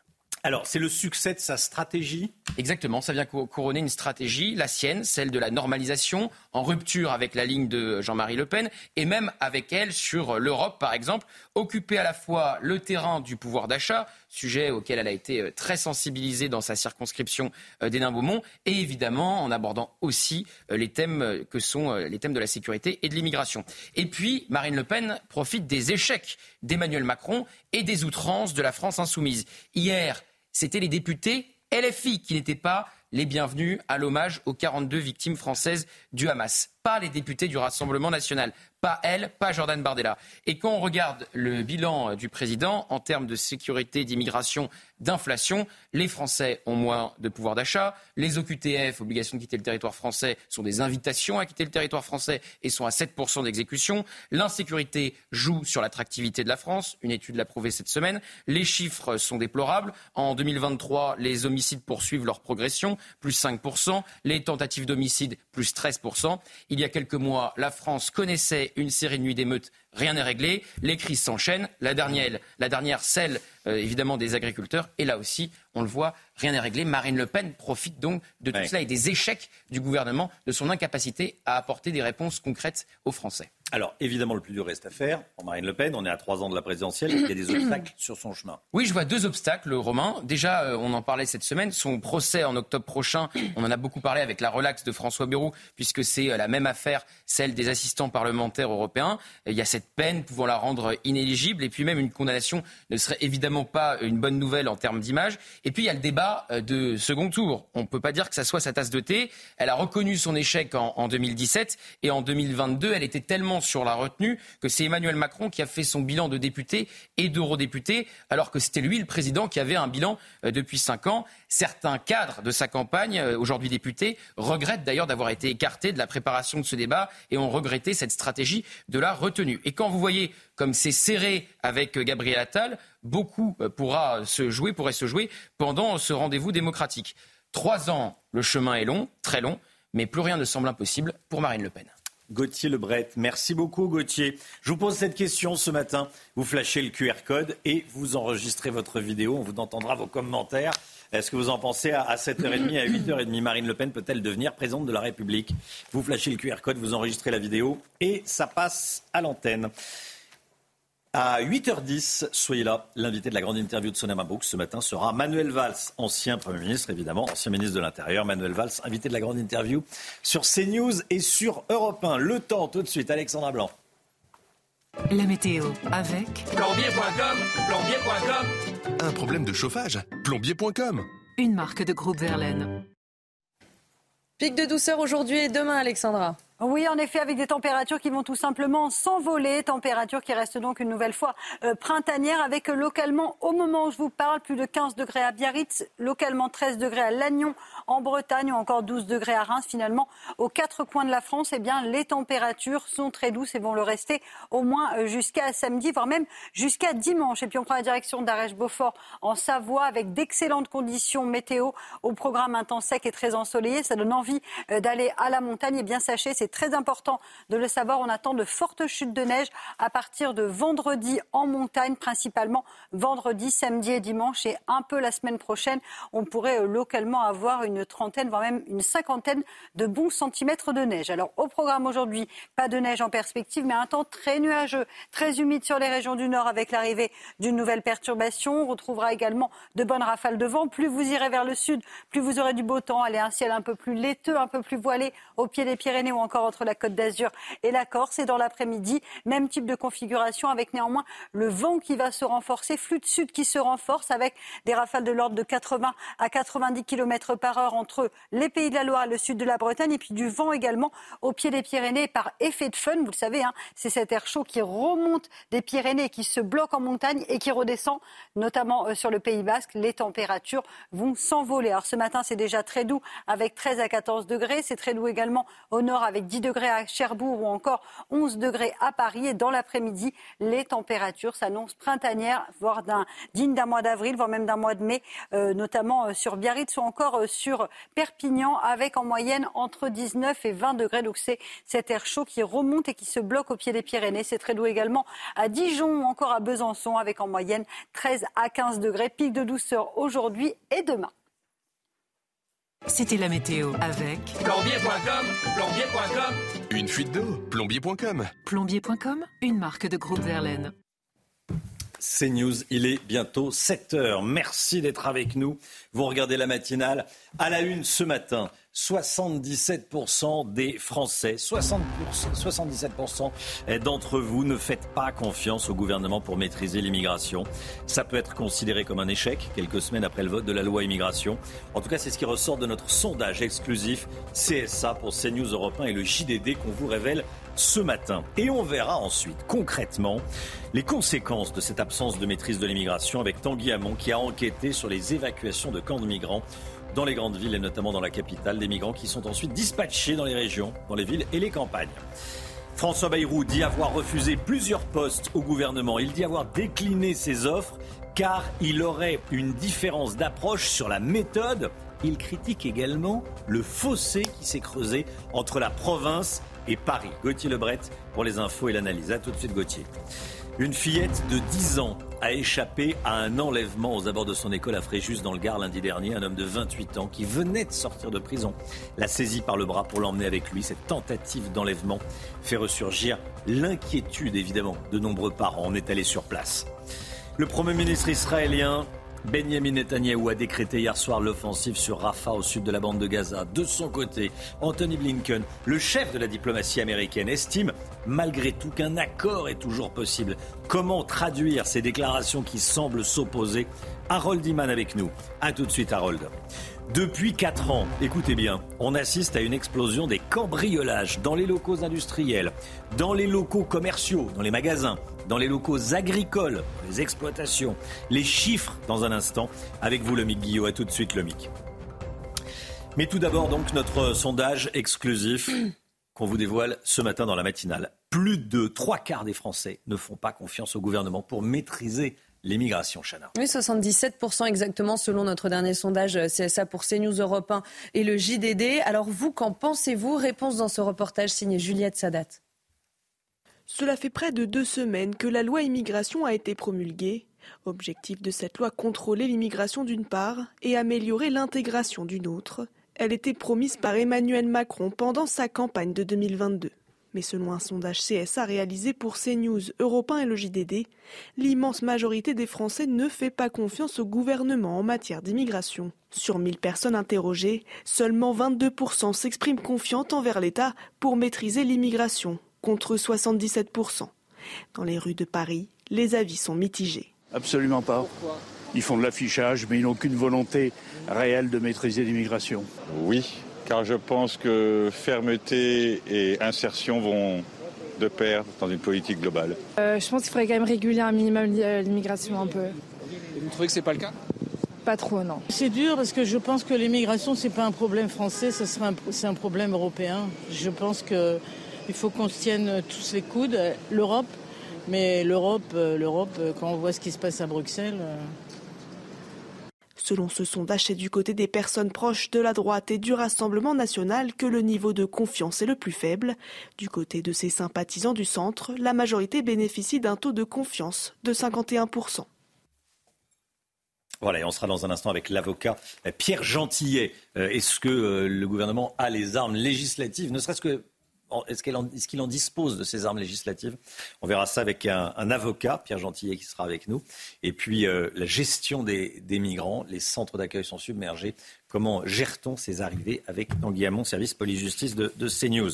Alors, c'est le succès de sa stratégie Exactement, ça vient couronner une stratégie, la sienne, celle de la normalisation, en rupture avec la ligne de Jean-Marie Le Pen, et même avec elle sur l'Europe, par exemple, occuper à la fois le terrain du pouvoir d'achat, sujet auquel elle a été euh, très sensibilisée dans sa circonscription euh, d'Hénin-Beaumont, et évidemment en abordant aussi euh, les thèmes que sont les thèmes de la sécurité et de l'immigration. Et puis, Marine Le Pen profite des échecs d'Emmanuel Macron et des outrances de la France insoumise. Hier, c'était les députés LFI qui n'étaient pas les bienvenus à l'hommage aux 42 victimes françaises du Hamas. Pas les députés du Rassemblement national. Pas elle, pas Jordan Bardella. Et quand on regarde le bilan du président en termes de sécurité, d'immigration, d'inflation, les Français ont moins de pouvoir d'achat. Les OQTF, obligations de quitter le territoire français, sont des invitations à quitter le territoire français et sont à 7% d'exécution. L'insécurité joue sur l'attractivité de la France. Une étude l'a prouvé cette semaine. Les chiffres sont déplorables. En 2023, les homicides poursuivent leur progression, plus 5%. Les tentatives d'homicide, plus 13%. Il y a quelques mois, la France connaissait une série de nuits d'émeutes, rien n'est réglé. Les crises s'enchaînent. La dernière, la dernière celle euh, évidemment des agriculteurs. Et là aussi, on le voit, rien n'est réglé. Marine Le Pen profite donc de tout cela et des échecs du gouvernement, de son incapacité à apporter des réponses concrètes aux Français. Alors, évidemment, le plus dur reste à faire. Pour Marine Le Pen, on est à trois ans de la présidentielle. Il y a des obstacles sur son chemin. Oui, je vois deux obstacles, Romain. Déjà, euh, on en parlait cette semaine. Son procès en octobre prochain, on en a beaucoup parlé avec la relaxe de François Bayrou, puisque c'est euh, la même affaire, celle des assistants parlementaires européens. Il y a cette peine pouvant la rendre inéligible. Et puis même, une condamnation ne serait évidemment pas une bonne nouvelle en termes d'image. Et puis, il y a le débat euh, de second tour. On ne peut pas dire que ça soit sa tasse de thé. Elle a reconnu son échec en, en 2017. Et en 2022, elle était tellement sur la retenue que c'est Emmanuel Macron qui a fait son bilan de député et d'eurodéputé, alors que c'était lui le président qui avait un bilan euh, depuis cinq ans. Certains cadres de sa campagne, euh, aujourd'hui députés, regrettent d'ailleurs d'avoir été écartés de la préparation de ce débat et ont regretté cette stratégie de la retenue. Et quand vous voyez comme c'est serré avec euh, Gabriel Attal, beaucoup pourra se jouer, pourrait se jouer pendant ce rendez-vous démocratique. Trois ans, le chemin est long, très long, mais plus rien ne semble impossible pour Marine Le Pen. Gauthier Lebret. Merci beaucoup, Gauthier. Je vous pose cette question ce matin. Vous flashez le QR code et vous enregistrez votre vidéo. On vous entendra vos commentaires. Est-ce que vous en pensez à 7h30, à 8h30 Marine Le Pen peut-elle devenir présidente de la République? Vous flashez le QR code, vous enregistrez la vidéo et ça passe à l'antenne. À 8h10, soyez là. L'invité de la grande interview de Sonama Brooks ce matin sera Manuel Valls, ancien Premier ministre évidemment, ancien ministre de l'Intérieur. Manuel Valls, invité de la grande interview sur CNews et sur Europe 1. Le temps tout de suite, Alexandra Blanc. La météo avec plombier.com, plombier.com. Un problème de chauffage, plombier.com. Une marque de groupe Verlaine. Pic de douceur aujourd'hui et demain, Alexandra. Oui, en effet, avec des températures qui vont tout simplement s'envoler, températures qui restent donc une nouvelle fois euh, printanières, avec localement, au moment où je vous parle, plus de 15 degrés à Biarritz, localement 13 degrés à Lannion, en Bretagne, ou encore 12 degrés à Reims. Finalement, aux quatre coins de la France, eh bien, les températures sont très douces et vont le rester au moins euh, jusqu'à samedi, voire même jusqu'à dimanche. Et puis, on prend la direction d'Arèche-Beaufort en Savoie, avec d'excellentes conditions météo, au programme un temps sec et très ensoleillé. Ça donne envie euh, d'aller à la montagne. Et bien, sachez, c'est très important de le savoir. On attend de fortes chutes de neige à partir de vendredi en montagne, principalement vendredi, samedi et dimanche. Et un peu la semaine prochaine, on pourrait euh, localement avoir une trentaine, voire même une cinquantaine de bons centimètres de neige. Alors au programme aujourd'hui, pas de neige en perspective, mais un temps très nuageux, très humide sur les régions du nord avec l'arrivée d'une nouvelle perturbation. On retrouvera également de bonnes rafales de vent. Plus vous irez vers le sud, plus vous aurez du beau temps. Allez, un ciel un peu plus laiteux, un peu plus voilé au pied des Pyrénées ou encore entre la Côte d'Azur et la Corse. Et dans l'après-midi, même type de configuration avec néanmoins le vent qui va se renforcer, flux de sud qui se renforce avec des rafales de l'ordre de 80 à 90 km par heure entre les pays de la Loire et le sud de la Bretagne. Et puis du vent également au pied des Pyrénées par effet de fun. Vous le savez, hein, c'est cet air chaud qui remonte des Pyrénées, qui se bloque en montagne et qui redescend, notamment euh, sur le Pays Basque. Les températures vont s'envoler. Alors ce matin, c'est déjà très doux avec 13 à 14 degrés. C'est très doux également au nord avec 10 degrés à Cherbourg ou encore 11 degrés à Paris. Et dans l'après-midi, les températures s'annoncent printanières, voire d'un, dignes d'un mois d'avril, voire même d'un mois de mai, euh, notamment euh, sur Biarritz ou encore sur Perpignan, avec en moyenne entre 19 et 20 degrés. Donc c'est cet air chaud qui remonte et qui se bloque au pied des Pyrénées. C'est très doux également à Dijon ou encore à Besançon, avec en moyenne 13 à 15 degrés. Pic de douceur aujourd'hui et demain. C'était la météo avec Plombier.com, plombier.com. Une fuite d'eau, plombier.com. Plombier.com, une marque de groupe Verlaine. C'est News, il est bientôt 7 heures. Merci d'être avec nous. Vous regardez la matinale à la une ce matin. 77% des Français, 60%, 77% d'entre vous ne faites pas confiance au gouvernement pour maîtriser l'immigration. Ça peut être considéré comme un échec quelques semaines après le vote de la loi immigration. En tout cas, c'est ce qui ressort de notre sondage exclusif CSA pour CNews Europe 1 et le JDD qu'on vous révèle ce matin. Et on verra ensuite concrètement les conséquences de cette absence de maîtrise de l'immigration avec Tanguy Hamon qui a enquêté sur les évacuations de camps de migrants dans les grandes villes et notamment dans la capitale, des migrants qui sont ensuite dispatchés dans les régions, dans les villes et les campagnes. François Bayrou dit avoir refusé plusieurs postes au gouvernement. Il dit avoir décliné ses offres car il aurait une différence d'approche sur la méthode. Il critique également le fossé qui s'est creusé entre la province et Paris. Gauthier Lebret pour les infos et l'analyse. A tout de suite Gauthier. Une fillette de 10 ans a échappé à un enlèvement aux abords de son école à Fréjus dans le Gard lundi dernier. Un homme de 28 ans qui venait de sortir de prison l'a saisi par le bras pour l'emmener avec lui. Cette tentative d'enlèvement fait ressurgir l'inquiétude évidemment de nombreux parents. On est allé sur place. Le Premier ministre israélien Benjamin Netanyahu a décrété hier soir l'offensive sur Rafah au sud de la bande de Gaza. De son côté, Anthony Blinken, le chef de la diplomatie américaine, estime malgré tout qu'un accord est toujours possible. Comment traduire ces déclarations qui semblent s'opposer? Harold Iman avec nous. A tout de suite Harold. Depuis 4 ans, écoutez bien, on assiste à une explosion des cambriolages dans les locaux industriels, dans les locaux commerciaux, dans les magasins, dans les locaux agricoles, les exploitations. Les chiffres dans un instant. Avec vous, Lomic Guillot. À tout de suite, Lomic. Mais tout d'abord, donc, notre sondage exclusif qu'on vous dévoile ce matin dans la matinale. Plus de trois quarts des Français ne font pas confiance au gouvernement pour maîtriser l'immigration, Chana. Oui, 77% exactement selon notre dernier sondage euh, CSA pour CNews Europe 1 et le JDD. Alors vous, qu'en pensez-vous? Réponse dans ce reportage signé Juliette Sadat. Cela fait près de deux semaines que la loi immigration a été promulguée. Objectif de cette loi, contrôler l'immigration d'une part et améliorer l'intégration d'une autre. Elle était promise par Emmanuel Macron pendant sa campagne de 2022. Mais selon un sondage CSA réalisé pour CNews, Europe 1 et le JDD, l'immense majorité des Français ne fait pas confiance au gouvernement en matière d'immigration. Sur 1000 personnes interrogées, seulement 22% s'expriment confiantes envers l'État pour maîtriser l'immigration, contre 77%. Dans les rues de Paris, les avis sont mitigés. Absolument pas. Ils font de l'affichage, mais ils n'ont aucune volonté réelle de maîtriser l'immigration. Oui, car je pense que fermeté et insertion vont de pair dans une politique globale. Euh, je pense qu'il faudrait quand même réguler un minimum l'immigration un peu. Et vous trouvez que c'est pas le cas? Pas trop, non. C'est dur parce que je pense que l'immigration c'est pas un problème français, c'est un, un problème européen. Je pense que il faut qu'on se tienne tous les coudes, l'Europe, mais l'Europe, l'Europe, quand on voit ce qui se passe à Bruxelles. Selon ce sondage, c'est du côté des personnes proches de la droite et du Rassemblement national que le niveau de confiance est le plus faible. Du côté de ses sympathisants du centre, la majorité bénéficie d'un taux de confiance de 51%. Voilà, et on sera dans un instant avec l'avocat Pierre Gentillet. Euh, est-ce que euh, le gouvernement a les armes législatives, ne serait-ce que est-ce qu'il en, dispose de ces armes législatives? On verra ça avec un, avocat, Pierre Gentillet, qui sera avec nous. Et puis euh, la gestion des, migrants, les centres d'accueil sont submergés. Comment gère-t-on ces arrivées avec Tanguy Hamon, service police-justice de, CNews?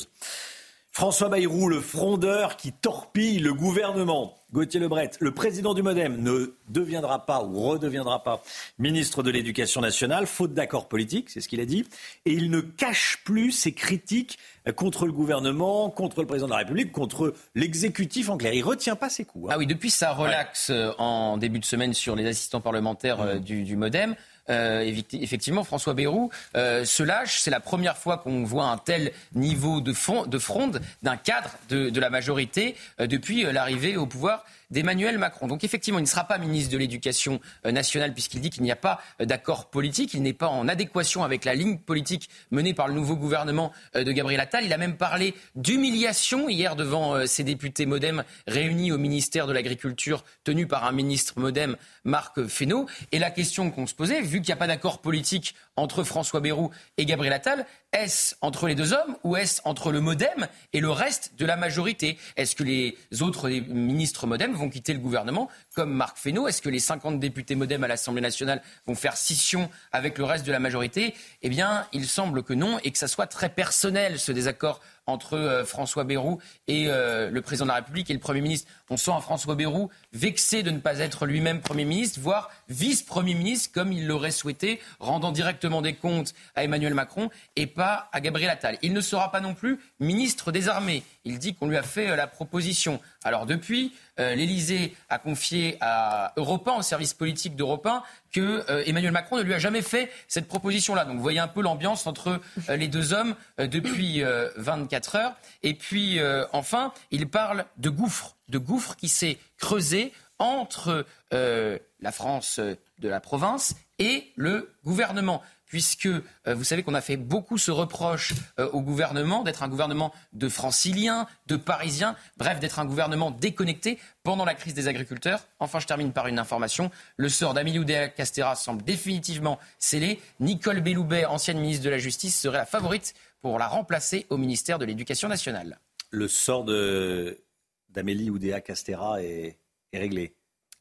François Bayrou, le frondeur qui torpille le gouvernement. Gauthier Lebret, le président du Modem, ne deviendra pas ou redeviendra pas ministre de l'Éducation nationale, faute d'accord politique, c'est ce qu'il a dit. Et il ne cache plus ses critiques contre le gouvernement, contre le président de la République, contre l'exécutif en clair. Il retient pas ses coups. Hein. Ah oui, depuis sa relaxe euh, en début de semaine sur les assistants parlementaires euh, du, du Modem, effectivement, François Bayrou euh, se lâche. C'est la première fois qu'on voit un tel niveau de, de fronde d'un cadre de, de, la majorité euh, depuis l'arrivée au pouvoir d'Emmanuel Macron. Donc effectivement, il ne sera pas ministre de l'Éducation euh, nationale puisqu'il dit qu'il n'y a pas euh, d'accord politique, il n'est pas en adéquation avec la ligne politique menée par le nouveau gouvernement euh, de Gabriel Attal. Il a même parlé d'humiliation hier devant ses députés modem réunis au ministère de l'Agriculture tenu par un ministre modem, Marc Fesneau. Et la question qu'on se posait, vu qu'il n'y a pas d'accord politique entre François Bayrou et Gabriel Attal, est-ce entre les deux hommes ou est-ce entre le modem et le reste de la majorité? Est-ce que les autres ministres modem vont quitter le gouvernement comme Marc Fesneau? Est-ce que les 50 députés modem à l'Assemblée nationale vont faire scission avec le reste de la majorité? Eh bien, il semble que non et que ça soit très personnel ce désaccord entre euh, François Bayrou et euh, le président de la République et le Premier ministre. On sent un François Bayrou vexé de ne pas être lui-même Premier ministre, voire vice-Premier ministre, comme il l'aurait souhaité, rendant directement des comptes à Emmanuel Macron et pas à Gabriel Attal. Il ne sera pas non plus ministre des Armées. Il dit qu'on lui a fait euh, la proposition. Alors depuis, l'Élysée a confié à Europe 1, au service politique d'Europe 1, que Emmanuel Macron ne lui a jamais fait cette proposition-là. Donc vous voyez un peu l'ambiance entre les deux hommes depuis 24 heures. Et puis enfin, il parle de gouffre de gouffre qui s'est creusé entre euh, la France euh, de la province et le gouvernement. Puisque euh, vous savez qu'on a fait beaucoup ce reproche au gouvernement d'être un gouvernement de franciliens, de parisiens, bref, d'être un gouvernement déconnecté pendant la crise des agriculteurs. Enfin, je termine par une information. Le sort d'Amélie Oudéa-Castéra semble définitivement scellé. Nicole Belloubet, ancienne ministre de la Justice, serait la favorite pour la remplacer au ministère de l'Éducation nationale. Le sort de d'Amélie Oudéa Castera est, est réglé.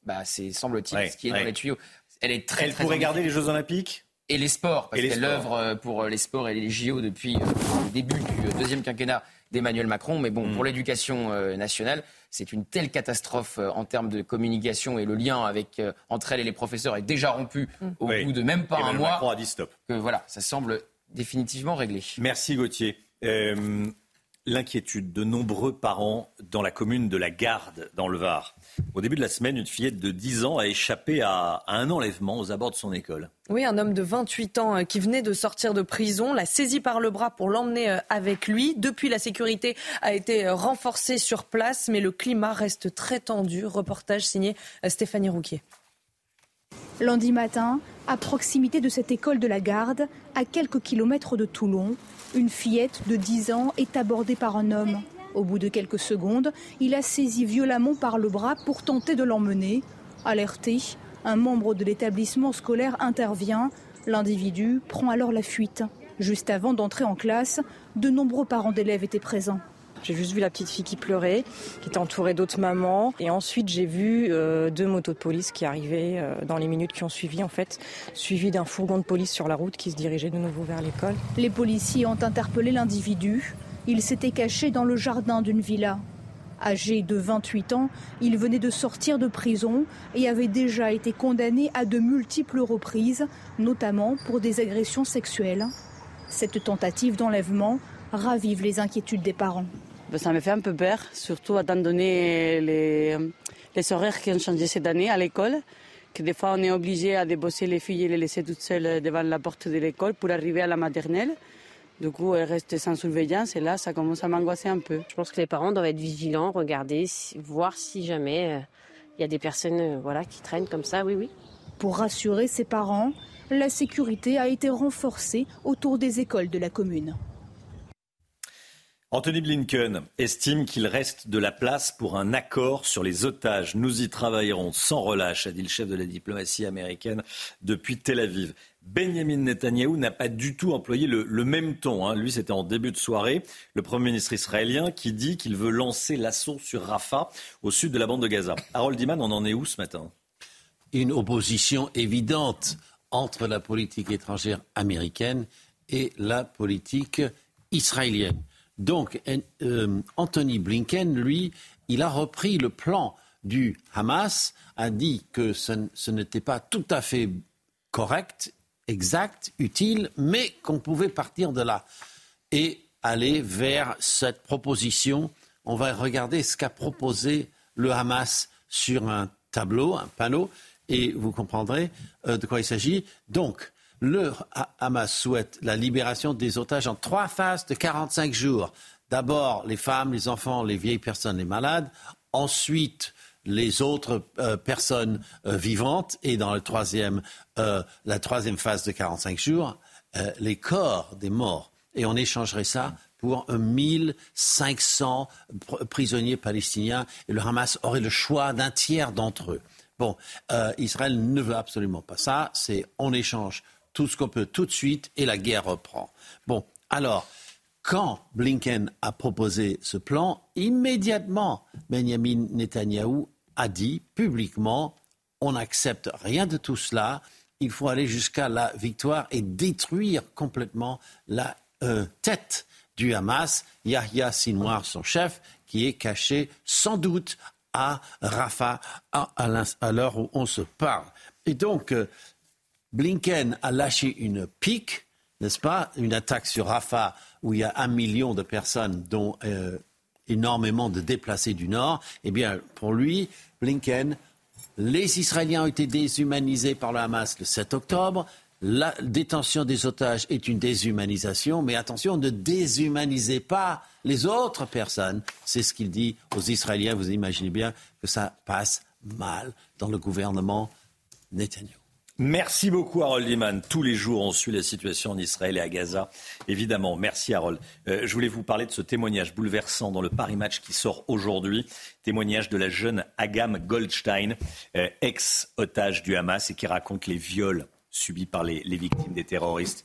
Bah, c'est semble-t-il ce qui est dans les tuyaux. Elle est très. Elle pourrait garder les Jeux Olympiques? Et les sports, parce qu'elle œuvre euh, pour les sports et les JO depuis euh, le début du euh, deuxième quinquennat d'Emmanuel Macron. Mais bon, mm. pour l'éducation nationale, c'est une telle catastrophe en termes de communication et le lien avec, entre elle et les professeurs est déjà rompu mm. au bout de même pas un mois. Macron a dit stop. Que voilà, ça semble définitivement réglé. Merci Gauthier l'inquiétude de nombreux parents dans la commune de la Garde, dans le Var. Au début de la semaine, une fillette de 10 ans a échappé à, un enlèvement aux abords de son école. Oui, un homme de 28 ans euh, qui venait de sortir de prison l'a saisi par le bras pour l'emmener euh, avec lui. Depuis, la sécurité a été euh, renforcée sur place, mais le climat reste très tendu. Reportage signé Stéphanie Rouquier. Lundi matin, à proximité de cette école de la garde, à quelques kilomètres de Toulon, une fillette de 10 ans est abordée par un homme. Au bout de quelques secondes, il a saisi violemment par le bras pour tenter de l'emmener. Alerté, un membre de l'établissement scolaire intervient. L'individu prend alors la fuite. Juste avant d'entrer en classe, de nombreux parents d'élèves étaient présents. J'ai juste vu la petite fille qui pleurait, qui était entourée d'autres mamans. Et ensuite, j'ai vu euh, deux motos de police qui arrivaient euh, dans les minutes qui ont suivi, en fait, suivi d'un fourgon de police sur la route qui se dirigeait de nouveau vers l'école. Les policiers ont interpellé l'individu. Il s'était caché dans le jardin d'une villa. Âgé de 28 ans, il venait de sortir de prison et avait déjà été condamné à de multiples reprises, notamment pour des agressions sexuelles. Cette tentative d'enlèvement ravive les inquiétudes des parents. Ben, ça me fait un peu peur, surtout étant donné les, les horaires qui ont changé cette année à l'école, que des fois on est obligé à débosser les filles et les laisser toutes seules devant la porte de l'école pour arriver à la maternelle. Du coup, elles restent sans surveillance et là, ça commence à m'angoisser un peu. Je pense que les parents doivent être vigilants, regarder, voir si jamais euh, il y a des personnes euh, voilà, qui traînent comme ça, oui, oui. Pour rassurer ses parents, la sécurité a été renforcée autour des écoles de la commune. Anthony Blinken estime qu'il reste de la place pour un accord sur les otages. Nous y travaillerons sans relâche, a dit le chef de la diplomatie américaine depuis Tel Aviv. Benjamin Netanyahou n'a pas du tout employé le, même ton. Hein. Lui, c'était en début de soirée. Le Premier ministre israélien qui dit qu'il veut lancer l'assaut sur Rafah, au sud de la bande de Gaza. Harold Diman, on en est où ce matin? Une opposition évidente entre la politique étrangère américaine et la politique israélienne. Donc, euh, Anthony Blinken, lui, il a repris le plan du Hamas, a dit que ce, n'était pas tout à fait correct, exact, utile, mais qu'on pouvait partir de là et aller vers cette proposition. On va regarder ce qu'a proposé le Hamas sur un tableau, un panneau, et vous comprendrez euh, de quoi il s'agit. Donc, le Hamas souhaite la libération des otages en trois phases de 45 jours. D'abord, les femmes, les enfants, les vieilles personnes, les malades. Ensuite, les autres euh, personnes euh, vivantes. Et dans le troisième, la troisième phase de 45 jours, les corps des morts. Et on échangerait ça pour 1500 prisonniers palestiniens. Et le Hamas aurait le choix d'un tiers d'entre eux. Bon, Israël ne veut absolument pas ça. C'est on échange tout ce qu'on peut tout de suite et la guerre reprend. Bon, alors, quand Blinken a proposé ce plan, immédiatement, Benjamin Netanyahou a dit publiquement on n'accepte rien de tout cela, il faut aller jusqu'à la victoire et détruire complètement la euh, tête du Hamas, Yahya Sinwar, son chef, qui est caché sans doute à Rafah à, l'heure où on se parle. Et donc, euh, Blinken a lâché une pique, n'est-ce pas? Une attaque sur Rafah où il y a un million de personnes, dont euh, énormément de déplacés du Nord. Eh bien, pour lui, Blinken, les Israéliens ont été déshumanisés par le Hamas le 7 octobre. La détention des otages est une déshumanisation, mais attention, ne déshumanisez pas les autres personnes. C'est ce qu'il dit aux Israéliens. Vous imaginez bien que ça passe mal dans le gouvernement Netanyahu. Merci beaucoup Harold Liman. Tous les jours, on suit la situation en Israël et à Gaza. Évidemment, merci Harold. Euh, je voulais vous parler de ce témoignage bouleversant dans le Paris Match qui sort aujourd'hui. Témoignage de la jeune Agam Goldstein, euh, ex-otage du Hamas et qui raconte les viols subis par les, victimes des terroristes.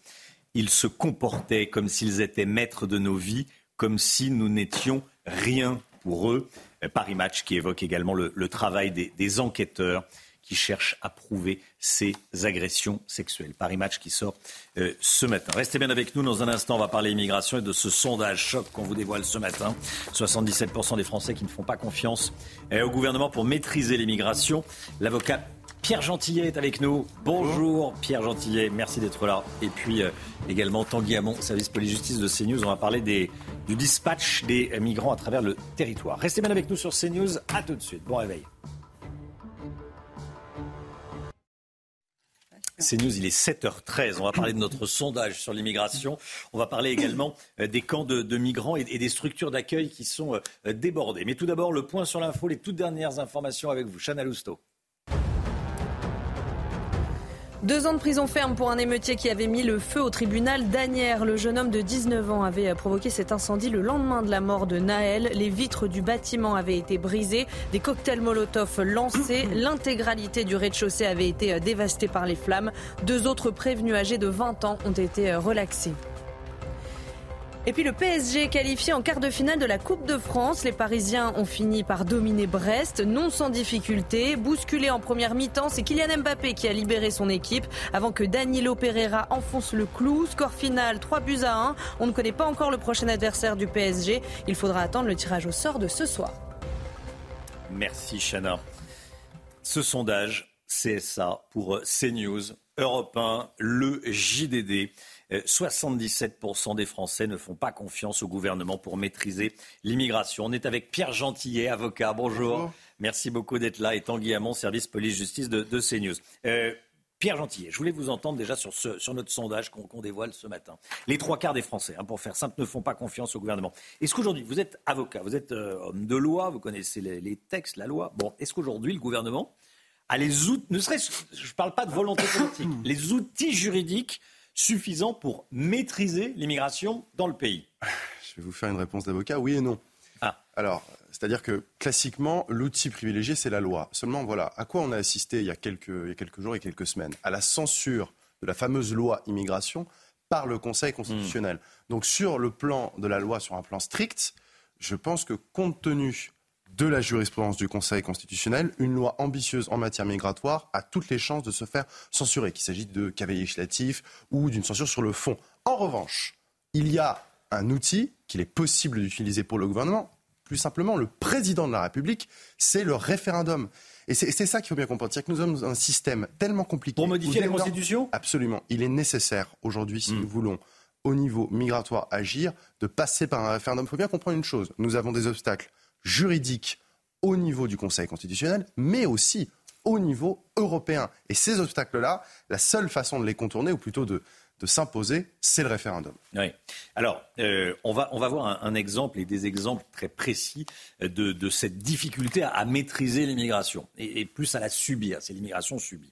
Ils se comportaient comme s'ils étaient maîtres de nos vies, comme si nous n'étions rien pour eux. Euh, Paris Match qui évoque également le, travail des enquêteurs qui cherche à prouver ces agressions sexuelles. Paris Match qui sort euh, ce matin. Restez bien avec nous. Dans un instant, on va parler immigration et de ce sondage choc qu'on vous dévoile ce matin. 77% des Français qui ne font pas confiance euh, au gouvernement pour maîtriser l'immigration. L'avocat Pierre Gentillet est avec nous. Bonjour Pierre Gentillet, merci d'être là. Et puis euh, également Tanguy Hamon, service police-justice de CNews. On va parler du dispatch des migrants à travers le territoire. Restez bien avec nous sur CNews. À tout de suite. Bon réveil. C'est News, il est 7h13. On va parler de notre sondage sur l'immigration. On va parler également euh, des camps de, migrants et, des structures d'accueil qui sont euh, débordées. Mais tout d'abord, le point sur l'info, les toutes dernières informations avec vous. Chana Lousteau. Deux ans de prison ferme pour un émeutier qui avait mis le feu au tribunal d'Anières. Le jeune homme de 19 ans avait provoqué cet incendie le lendemain de la mort de Naël. Les vitres du bâtiment avaient été brisées, des cocktails Molotov lancés. L'intégralité du rez-de-chaussée avait été dévastée par les flammes. Deux autres prévenus âgés de 20 ans ont été relaxés. Et puis le PSG qualifié en quart de finale de la Coupe de France. Les Parisiens ont fini par dominer Brest, non sans difficulté. Bousculé en première mi-temps, c'est Kylian Mbappé qui a libéré son équipe avant que Danilo Pereira enfonce le clou. Score final 3 buts à 1. On ne connaît pas encore le prochain adversaire du PSG. Il faudra attendre le tirage au sort de ce soir. Merci Chana. Ce sondage CSA pour CNews, Europe 1, le JDD. 77% des Français ne font pas confiance au gouvernement pour maîtriser l'immigration. On est avec Pierre Gentillet, avocat. Bonjour. Merci beaucoup d'être là. Et Tanguy Hamon, service police-justice de, CNews. Euh, Pierre Gentillet, je voulais vous entendre déjà sur, sur notre sondage qu'on dévoile ce matin. Les trois quarts des Français, hein, pour faire simple, ne font pas confiance au gouvernement. Est-ce qu'aujourd'hui, vous êtes avocat, vous êtes euh, homme de loi, vous connaissez les, les textes, la loi? Bon, est-ce qu'aujourd'hui, le gouvernement a les outils, ne serait je ne parle pas de volonté politique, les outils juridiques suffisant pour maîtriser l'immigration dans le pays? Je vais vous faire une réponse d'avocat, oui et non. Ah. Alors, c'est-à-dire que classiquement, l'outil privilégié, c'est la loi. Seulement, voilà, à quoi on a assisté il y a quelques, il y a quelques jours et quelques semaines? À la censure de la fameuse loi immigration par le Conseil constitutionnel. Hmm. Donc, sur le plan de la loi, sur un plan strict, je pense que compte tenu de la jurisprudence du Conseil constitutionnel, une loi ambitieuse en matière migratoire a toutes les chances de se faire censurer, qu'il s'agisse de cavalier législatif ou d'une censure sur le fond. En revanche, il y a un outil qu'il est possible d'utiliser pour le gouvernement. Plus simplement, le président de la République, c'est le référendum. Et c'est ça qu'il faut bien comprendre. C'est que nous sommes un système tellement compliqué. Pour modifier la Constitution? Absolument. Il est nécessaire aujourd'hui, si hmm. nous voulons, au niveau migratoire, agir, de passer par un référendum. Il faut bien comprendre une chose. Nous avons des obstacles juridiques au niveau du Conseil constitutionnel, mais aussi au niveau européen. Et ces obstacles-là, la seule façon de les contourner, ou plutôt de, s'imposer, c'est le référendum. Oui. Alors, euh, on, va, on va voir un, exemple et des exemples très précis de, de cette difficulté à, maîtriser l'immigration et, plus à la subir. C'est l'immigration subie.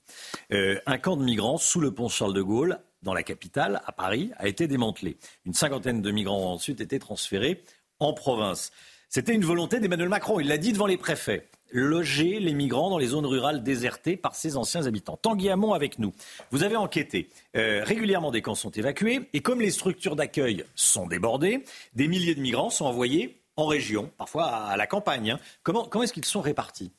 Euh, un camp de migrants sous le pont Charles de Gaulle, dans la capitale, à Paris, a été démantelé. Une cinquantaine de migrants ont ensuite été transférés en province. C'était une volonté d'Emmanuel Macron. Il l'a dit devant les préfets loger les migrants dans les zones rurales désertées par ses anciens habitants. Tanguy Hamon avec nous. Vous avez enquêté. Euh, régulièrement, des camps sont évacués et comme les structures d'accueil sont débordées, des milliers de migrants sont envoyés en région, parfois à la campagne. Hein. Comment, comment est-ce qu'ils sont répartis?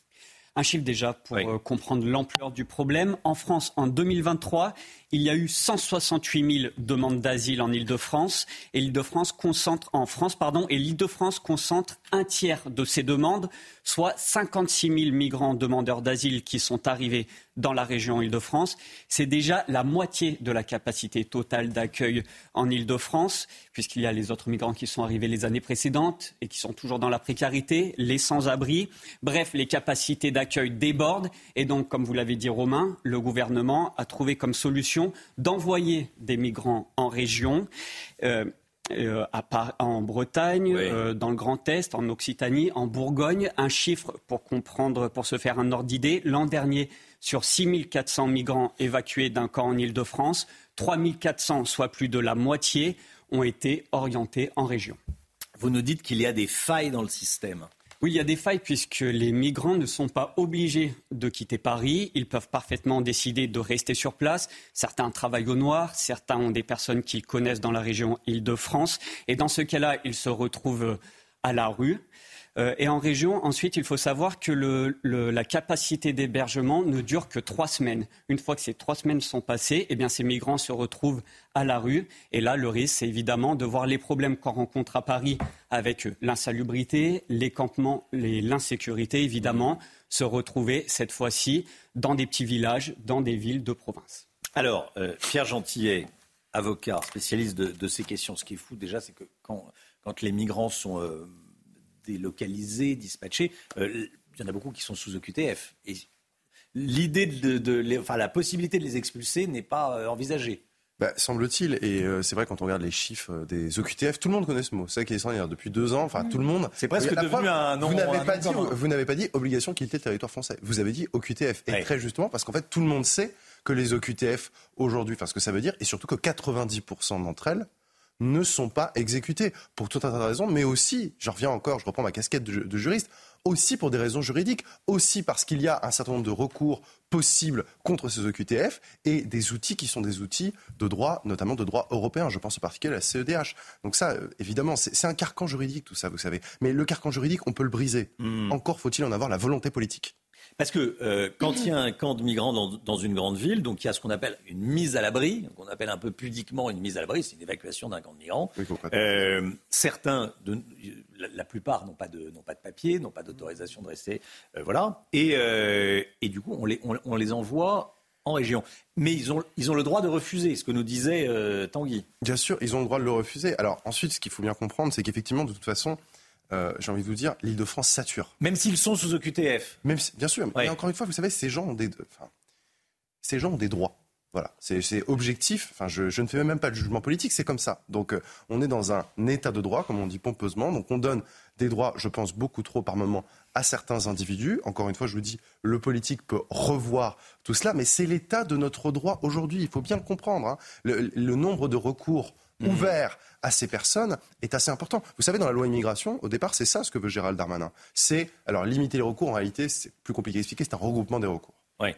Un chiffre déjà pour euh, comprendre l'ampleur du problème. En France, en 2023, il y a eu 168 000 demandes d'asile en Ile-de-France et l'Île-de-France concentre en France pardon et l'Île-de-France concentre un tiers de ces demandes, soit 56 000 migrants demandeurs d'asile qui sont arrivés dans la région Île-de-France. C'est déjà la moitié de la capacité totale d'accueil en Île-de-France, puisqu'il y a les autres migrants qui sont arrivés les années précédentes et qui sont toujours dans la précarité, les sans-abri. Bref, les capacités d'accueil débordent. Et donc, comme vous l'avez dit, Romain, le gouvernement a trouvé comme solution d'envoyer des migrants en région. Euh, euh, en Bretagne, euh, dans le Grand Est, en Occitanie, en Bourgogne. Un chiffre pour comprendre, pour se faire un ordre d'idée. L'an dernier, sur 6 400 migrants évacués d'un camp en Ile-de-France, 3 400, soit plus de la moitié, ont été orientés en région. Vous nous dites qu'il y a des failles dans le système. Oui, il y a des failles puisque les migrants ne sont pas obligés de quitter Paris. Ils peuvent parfaitement décider de rester sur place. Certains travaillent au noir, certains ont des personnes qu'ils connaissent dans la région Île-de-France. Et dans ce cas-là, ils se retrouvent à la rue. Euh, et en région, ensuite, il faut savoir que la capacité d'hébergement ne dure que trois semaines. Une fois que ces trois semaines sont passées, eh bien, ces migrants se retrouvent à la rue. Et là, le risque, c'est évidemment de voir les problèmes qu'on rencontre à Paris avec l'insalubrité, les campements, l'insécurité, évidemment, se retrouver cette fois-ci dans des petits villages, dans des villes de province. Alors, euh, Pierre Gentillet, avocat, spécialiste de, ces questions, ce qui est fou déjà, c'est que quand, les migrants sont... Euh, délocalisés, dispatchés. Euh, il y en a beaucoup qui sont sous OQTF. Et l'idée de, enfin, la possibilité de les expulser n'est pas euh, envisagée. Bah, semble-t-il, et euh, c'est vrai quand on regarde les chiffres des OQTF, tout le monde connaît ce mot. C'est ça qui est extraordinaire. Depuis deux ans, enfin tout le monde. C'est presque devenu un nom. Vous n'avez pas, dit, vous n'avez pas dit obligation quitter le territoire français. Vous avez dit OQTF. Et très justement parce qu'en fait tout le monde sait que les OQTF aujourd'hui, enfin ce que ça veut dire, et surtout que 90% d'entre elles ne sont pas exécutés pour tout un tas de raisons, mais aussi, je reviens encore, je reprends ma casquette de, juriste, aussi pour des raisons juridiques, aussi parce qu'il y a un certain nombre de recours possibles contre ces OQTF et des outils qui sont des outils de droit, notamment de droit européen. Je pense en particulier à la CEDH. Donc ça, euh, évidemment, c'est un carcan juridique, tout ça, vous savez. Mais le carcan juridique, on peut le briser. Hmm. Encore faut-il en avoir la volonté politique. Parce que euh, quand il y a un camp de migrants dans, une grande ville, donc il y a ce qu'on appelle une mise à l'abri, qu'on appelle un peu pudiquement une mise à l'abri, c'est une évacuation d'un camp de migrants. Euh, certains, la, plupart n'ont pas de, n'ont pas de papier, n'ont pas d'autorisation de rester, euh, voilà. Et, et, du coup, on les, on, les envoie en région. Mais ils ont, ils ont le droit de refuser, ce que nous disait Tanguy. Bien sûr, ils ont le droit de le refuser. Alors ensuite, ce qu'il faut bien comprendre, c'est qu'effectivement, de toute façon, euh, j'ai envie de vous dire, l'île de France sature. Même s'ils sont sous OQTF Même Bien sûr. Mais encore une fois, vous savez, ces gens ont des, ces gens ont des droits. Voilà, c'est objectif. Enfin, je, ne fais même pas de jugement politique, c'est comme ça. Donc, euh, on est dans un état de droit, comme on dit pompeusement. Donc, on donne des droits, je pense, beaucoup trop par moment à certains individus. Encore une fois, je vous dis, le politique peut revoir tout cela, mais c'est l'état de notre droit aujourd'hui. Il faut bien le comprendre. Hein. le nombre de recours Mhm. À ces personnes est assez important. Vous savez, dans la loi immigration, au départ, c'est ça ce que veut Gérald Darmanin. C'est, alors, limiter les recours, en réalité, c'est plus compliqué à expliquer, c'est un regroupement des recours. Oui.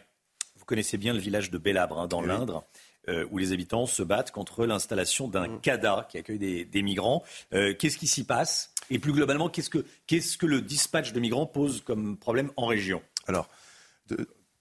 Vous connaissez bien le village de Bellabre, hein, dans l'Indre. Euh, où les habitants se battent contre l'installation d'un mhm. CADA qui accueille des, migrants. Euh, qu'est-ce qui s'y passe? Et plus globalement, qu'est-ce que, qu'est-ce que le dispatch de migrants pose comme problème en région? Alors,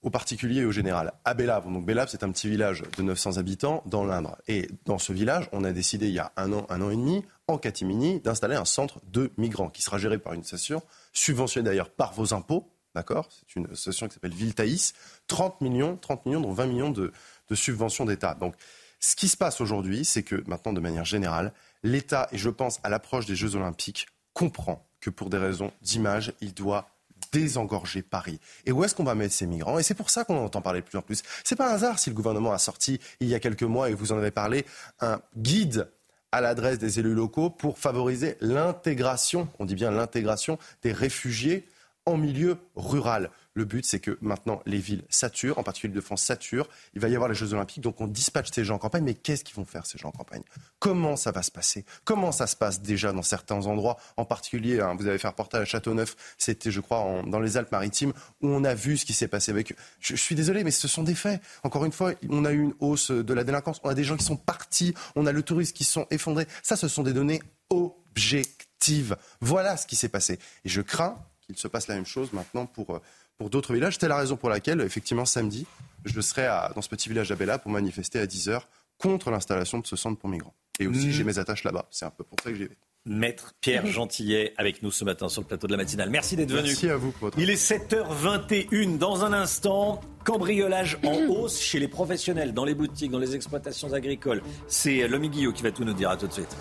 aux particuliers et au général. À Bélave, donc Bélave, c'est un petit village de 900 habitants dans l'Indre. Et dans ce village, on a décidé il y a un an, un an et demi, en catimini, d'installer un centre de migrants qui sera géré par une station, subventionnée d'ailleurs par vos impôts. D'accord? C'est une station qui s'appelle Viltaïs. 30 millions, 30 millions, dont 20 millions de, de subventions d'État. Donc, ce qui se passe aujourd'hui, c'est que maintenant, de manière générale, l'État, et je pense à l'approche des Jeux Olympiques, comprend que pour des raisons d'image, il doit désengorger Paris. Et où est-ce qu'on va mettre ces migrants? Et c'est pour ça qu'on en entend parler de plus en plus. C'est pas un hasard si le gouvernement a sorti il y a quelques mois, et vous en avez parlé, un guide à l'adresse des élus locaux pour favoriser l'intégration, on dit bien l'intégration des réfugiés en milieu rural. Le but, c'est que maintenant, les villes saturent, en particulier de France saturent. Il va y avoir les Jeux Olympiques, donc on dispatche ces gens en campagne. Mais qu'est-ce qu'ils vont faire, ces gens en campagne? Comment ça va se passer? Comment ça se passe déjà dans certains endroits? En particulier, hein, vous avez fait un reportage à Châteauneuf, c'était, je crois, dans les Alpes-Maritimes, où on a vu ce qui s'est passé avec eux. Je, je suis désolé, mais ce sont des faits. Encore une fois, on a eu une hausse de la délinquance, on a des gens qui sont partis, on a le tourisme qui sont effondrés. Ça, ce sont des données objectives. Voilà ce qui s'est passé. Et je crains qu'il se passe la même chose maintenant pour euh, pour d'autres villages. C'était la raison pour laquelle, effectivement, samedi, je serai dans ce petit village d'Abella pour manifester à 10h contre l'installation de ce centre pour migrants. Et aussi, mmh. j'ai mes attaches là-bas. C'est un peu pour ça que j'y vais. Maître Pierre Gentillet avec nous ce matin sur le plateau de la matinale. Merci d'être venu. Merci à vous. Il est 7h21. Dans un instant, cambriolage en hausse chez les professionnels, dans les boutiques, dans les exploitations agricoles. C'est Lomi Guillot qui va tout nous dire. À tout de suite.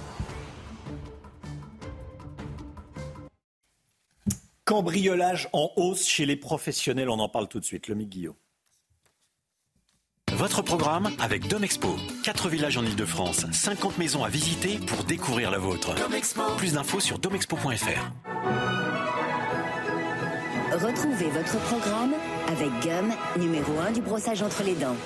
Cambriolage en hausse chez les professionnels, on en parle tout de suite. Le Guillaume. Votre programme avec Domexpo. 4 villages en Ile-de-France, 50 maisons à visiter pour découvrir la vôtre. Plus d'infos sur domexpo.fr. Retrouvez votre programme avec Gum, numéro 1 du brossage entre les dents.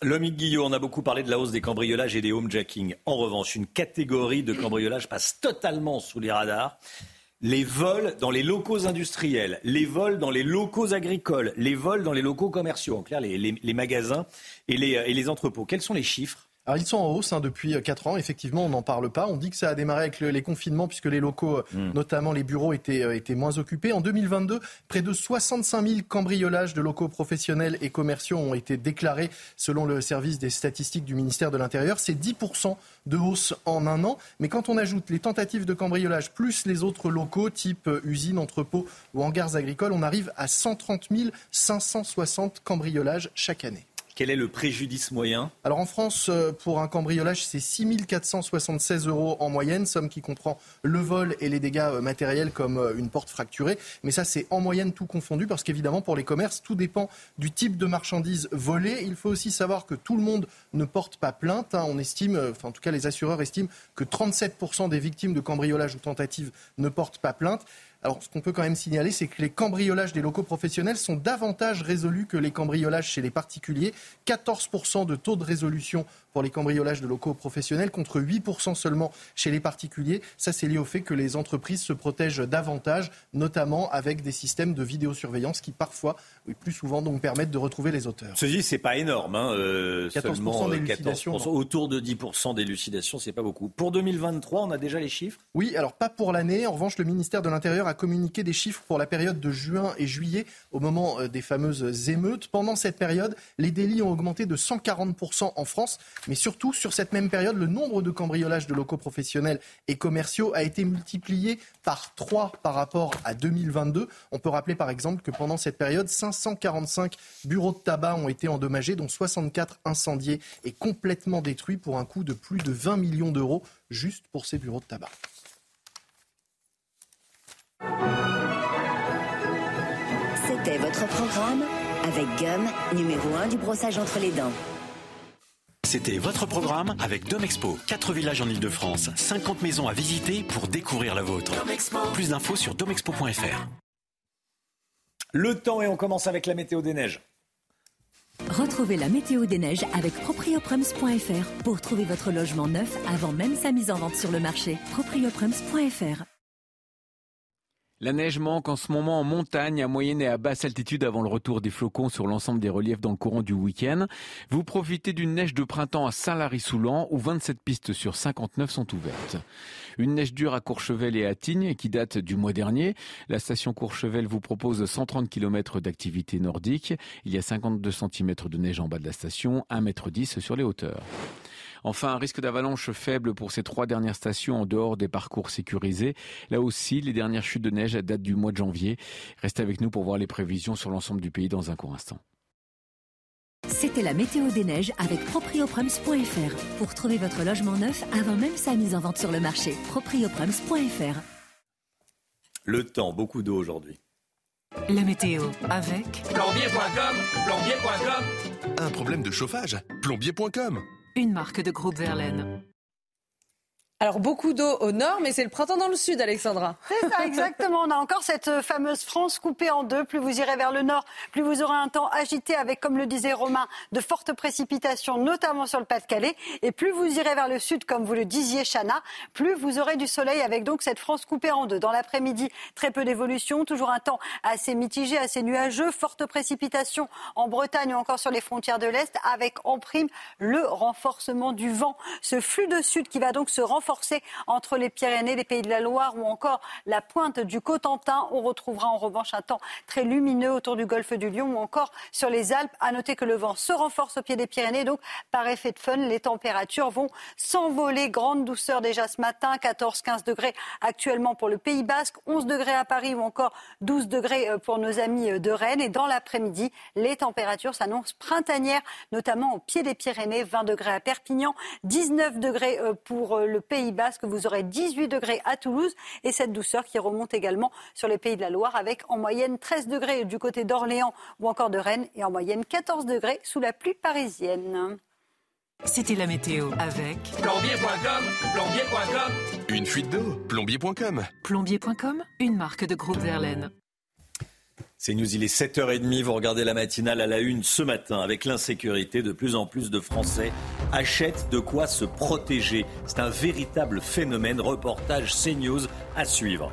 L'homme Guillot, on a beaucoup parlé de la hausse des cambriolages et des homejacking. En revanche, une catégorie de cambriolage passe totalement sous les radars les vols dans les locaux industriels, les vols dans les locaux agricoles, les vols dans les locaux commerciaux, en clair les, magasins et les, et les entrepôts. Quels sont les chiffres alors ils sont en hausse hein, depuis 4 ans, effectivement, on n'en parle pas. On dit que ça a démarré avec les confinements puisque les locaux, hmm. notamment les bureaux, étaient, euh, étaient moins occupés. En 2022, près de 65 000 cambriolages de locaux professionnels et commerciaux ont été déclarés selon le service des statistiques du ministère de l'Intérieur. C'est 10% de hausse en un an. Mais quand on ajoute les tentatives de cambriolage plus les autres locaux, type euh, usines, entrepôts ou hangars agricoles, on arrive à 130 560 cambriolages chaque année. Quel est le préjudice moyen Alors en France, euh, pour un cambriolage, c'est 6 476 euros en moyenne, somme qui comprend le vol et les dégâts euh, matériels comme euh, une porte fracturée. Mais ça, c'est en moyenne tout confondu parce qu'évidemment, pour les commerces, tout dépend du type de marchandises volées. Il faut aussi savoir que tout le monde ne porte pas plainte. Hein. On estime, enfin en tout cas les assureurs estiment que 37% des victimes de cambriolage ou tentatives ne portent pas plainte. Alors, ce qu'on peut quand même signaler, c'est que les cambriolages des locaux professionnels sont davantage résolus que les cambriolages chez les particuliers. 14% de taux de résolution pour les cambriolages de locaux professionnels contre 8% seulement chez les particuliers. Ça, c'est lié au fait que les entreprises se protègent davantage, notamment avec des systèmes de vidéosurveillance qui parfois, oui, plus souvent, donc permettent de retrouver les auteurs. Ceci, c'est pas énorme. Hein, 14% euh, d'élucidation. autour de 10% d'élucidation, c'est pas beaucoup. Pour 2023, on a déjà les chiffres? Oui, alors pas pour l'année. En revanche, le ministère de l'Intérieur a communiqué des chiffres pour la période de juin et juillet, au moment euh, des fameuses émeutes. Pendant cette période, les délits ont augmenté de 140% en France, mais surtout, sur cette même période, le nombre de cambriolages de locaux professionnels et commerciaux a été multiplié par 3 par rapport à 2022. On peut rappeler par exemple que pendant cette période, 545 bureaux de tabac ont été endommagés, dont 64 incendiés et complètement détruits pour un coût de plus de 20 millions d'euros juste pour ces bureaux de tabac. C'était votre programme avec Gum, numéro 1 du brossage entre les dents. C'était votre programme avec Domexpo. 4 villages en Ile-de-France, 50 maisons à visiter pour découvrir la vôtre. Plus d'infos sur domexpo.fr. Le temps et on commence avec la météo des neiges. Retrouvez la météo des neiges avec proprioprems.fr pour trouver votre logement neuf avant même sa mise en vente sur le marché. proprioprems.fr La neige manque en ce moment en montagne, à moyenne et à basse altitude avant le retour des flocons sur l'ensemble des reliefs dans le courant du week-end. Vous profitez d'une neige de printemps à Saint-Lary-Soulan où 27 pistes sur 59 sont ouvertes. Une neige dure à Courchevel et à Tignes qui date du mois dernier. La station Courchevel vous propose 130 km d'activité nordique. Il y a 52 cm de neige en bas de la station, 1,10 m sur les hauteurs. Enfin, un risque d'avalanche faible pour ces trois dernières stations en dehors des parcours sécurisés. Là aussi, les dernières chutes de neige datent du mois de janvier. Restez avec nous pour voir les prévisions sur l'ensemble du pays dans un court instant. C'était la météo des neiges avec proprioprems.fr pour trouver votre logement neuf avant même sa mise en vente sur le marché. proprioprems.fr. Le temps, beaucoup d'eau aujourd'hui. La météo avec plombier.com, plombier.com. Un problème de chauffage, plombier.com une marque de groupe Verlaine. Alors beaucoup d'eau au nord, mais c'est le printemps dans le sud, Alexandra. C'est ça, exactement. On a encore cette fameuse France coupée en deux. Plus vous irez vers le nord, plus vous aurez un temps agité avec, comme le disait Romain, de fortes précipitations, notamment sur le Pas-de-Calais. Et plus vous irez vers le sud, comme vous le disiez, Chana, plus vous aurez du soleil avec donc cette France coupée en deux. Dans l'après-midi, très peu d'évolution, toujours un temps assez mitigé, assez nuageux, fortes précipitations en Bretagne ou encore sur les frontières de l'Est, avec en prime le renforcement du vent. Ce flux de sud qui va donc se renforcer entre les Pyrénées, les Pays de la Loire ou encore la pointe du Cotentin. On retrouvera en revanche un temps très lumineux autour du golfe du Lion ou encore sur les Alpes. À noter que le vent se renforce au pied des Pyrénées. Donc, par effet de fun, les températures vont s'envoler. Grande douceur déjà ce matin, 14-15 degrés actuellement pour le Pays Basque, 11 degrés à Paris ou encore 12 degrés euh, pour nos amis euh, de Rennes. Et dans l'après-midi, les températures s'annoncent printanières, notamment au pied des Pyrénées, 20 degrés à Perpignan, 19 degrés euh, pour le Pays Pays Basque, vous aurez 18 degrés à Toulouse et cette douceur qui remonte également sur les Pays de la Loire avec en moyenne 13 degrés du côté d'Orléans ou encore de Rennes et en moyenne 14 degrés sous la pluie parisienne. C'était la météo avec plombier.com, plombier.com. Une fuite d'eau, plombier.com. Plombier.com, une marque de groupe Verlaine. C'est News, il est 7h30, vous regardez la matinale à la une ce matin. Avec l'insécurité, de plus en plus de Français achètent de quoi se protéger. C'est un véritable phénomène. Reportage CNews à suivre.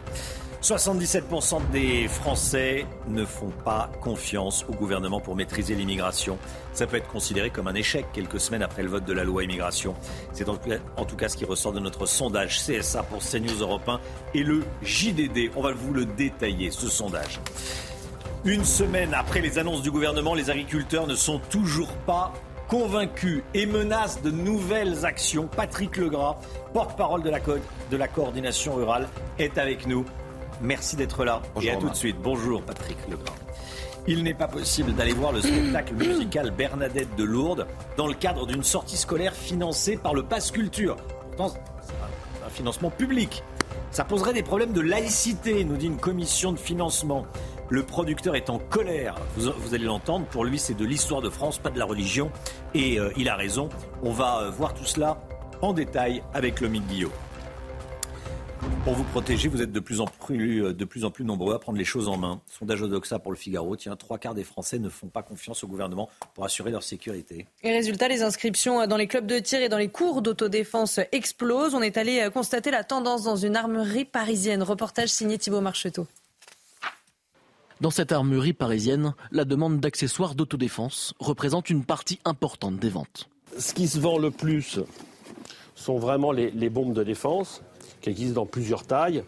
77% des Français ne font pas confiance au gouvernement pour maîtriser l'immigration. Ça peut être considéré comme un échec quelques semaines après le vote de la loi immigration. C'est en tout cas ce qui ressort de notre sondage CSA pour CNews Europe 1 et le JDD. On va vous le détailler, ce sondage. Une semaine après les annonces du gouvernement, les agriculteurs ne sont toujours pas convaincus et menacent de nouvelles actions. Patrick Legras, porte-parole de la, de la coordination rurale, est avec nous. Merci d'être là. et à tout de suite. Bonjour Patrick Legras. Il n'est pas possible d'aller voir le spectacle musical Bernadette de Lourdes dans le cadre d'une sortie scolaire financée par le Pass Culture. Pourtant, c'est un financement public. Ça poserait des problèmes de laïcité, nous dit une commission de financement. Le producteur est en colère, vous, allez l'entendre, pour lui c'est de l'histoire de France, pas de la religion, et euh, il a raison. On va euh, voir tout cela en détail avec le Guillot. Pour vous protéger, vous êtes de plus, en plus, euh, de plus en plus nombreux à prendre les choses en main. Sondage Odoxa pour le Figaro. Tiens, trois quarts des Français ne font pas confiance au gouvernement pour assurer leur sécurité. Et résultat, les inscriptions dans les clubs de tir et dans les cours d'autodéfense explosent. On est allé constater la tendance dans une armerie parisienne. Reportage signé Thibault Marcheteau. Dans cette armurerie parisienne, la demande d'accessoires d'autodéfense représente une partie importante des ventes. Ce qui se vend le plus sont vraiment les, bombes de défense, qui existent dans plusieurs tailles.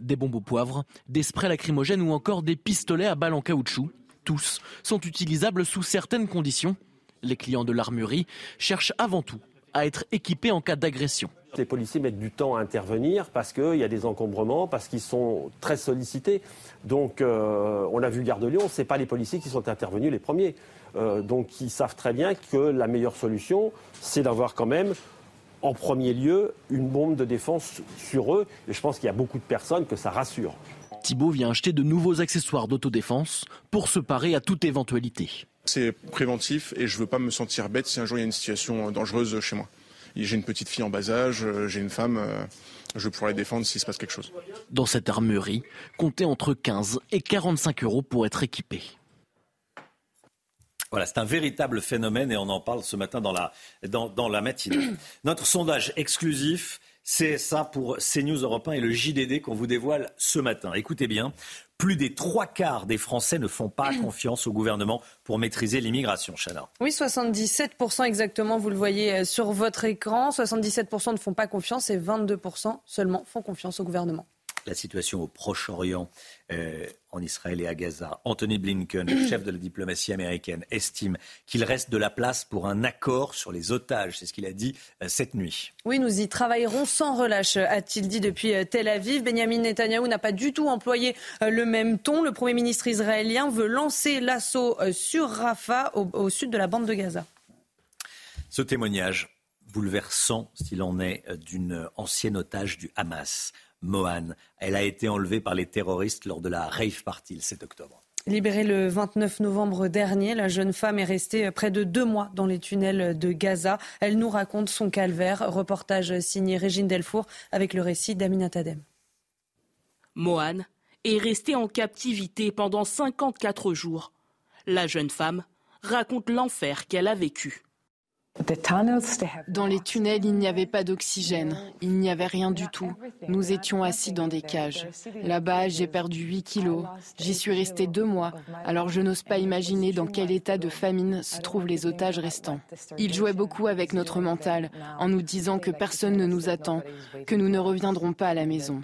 Des bombes au poivre, des sprays lacrymogènes ou encore des pistolets à balles en caoutchouc. Tous sont utilisables sous certaines conditions. Les clients de l'armurerie cherchent avant tout à être équipés en cas d'agression. Les policiers mettent du temps à intervenir parce qu'il y a des encombrements, parce qu'ils sont très sollicités. Donc, euh, on a vu Gare de Lyon, ce n'est pas les policiers qui sont intervenus les premiers. Euh, donc, ils savent très bien que la meilleure solution, c'est d'avoir quand même, en premier lieu, une bombe de défense sur eux. Et je pense qu'il y a beaucoup de personnes que ça rassure. Thibault vient acheter de nouveaux accessoires d'autodéfense pour se parer à toute éventualité. C'est préventif et je ne veux pas me sentir bête si un jour il y a une situation dangereuse chez moi. J'ai une petite fille en bas âge, euh, j'ai une femme, euh, je pourrais les défendre s'il se passe quelque chose. Dans cette armurerie, comptez entre 15 et 45 euros pour être équipé. Voilà, c'est un véritable phénomène et on en parle ce matin dans la, dans, dans la matinée. Notre sondage exclusif, C'est ça pour CNews Europe 1 et le JDD qu'on vous dévoile ce matin. Écoutez bien, plus des trois quarts des Français ne font pas confiance au gouvernement pour maîtriser l'immigration, Chana. Oui, 77% exactement, vous le voyez euh, sur votre écran. 77% ne font pas confiance et 22% seulement font confiance au gouvernement la situation au Proche-Orient, euh, en Israël et à Gaza. Anthony Blinken, le chef de la diplomatie américaine, estime qu'il reste de la place pour un accord sur les otages. C'est ce qu'il a dit euh, cette nuit. Oui, nous y travaillerons sans relâche, a-t-il dit depuis euh, Tel Aviv. Benjamin Netanyahou n'a pas du tout employé le même ton. Le Premier ministre israélien veut lancer l'assaut sur Rafah, au sud de la bande de Gaza. Ce témoignage bouleversant, s'il en est, d'une ancienne otage du Hamas. Mohan. Elle a été enlevée par les terroristes lors de la rave party le 7 octobre. Libérée le 29 novembre dernier, la jeune femme est restée près de deux mois dans les tunnels de Gaza. Elle nous raconte son calvaire. Reportage signé Régine Delfour avec le récit d'Amina Tadem. Mohan est restée en captivité pendant 54 jours. La jeune femme raconte l'enfer qu'elle a vécu. Dans les tunnels, il n'y avait pas d'oxygène, il n'y avait rien du tout. Nous étions assis dans des cages. Là-bas, j'ai perdu 8 kilos. J'y suis resté deux mois, alors je n'ose pas imaginer dans quel état de famine se trouvent les otages restants. Ils jouaient beaucoup avec notre mental, en nous disant que personne ne nous attend, que nous ne reviendrons pas à la maison.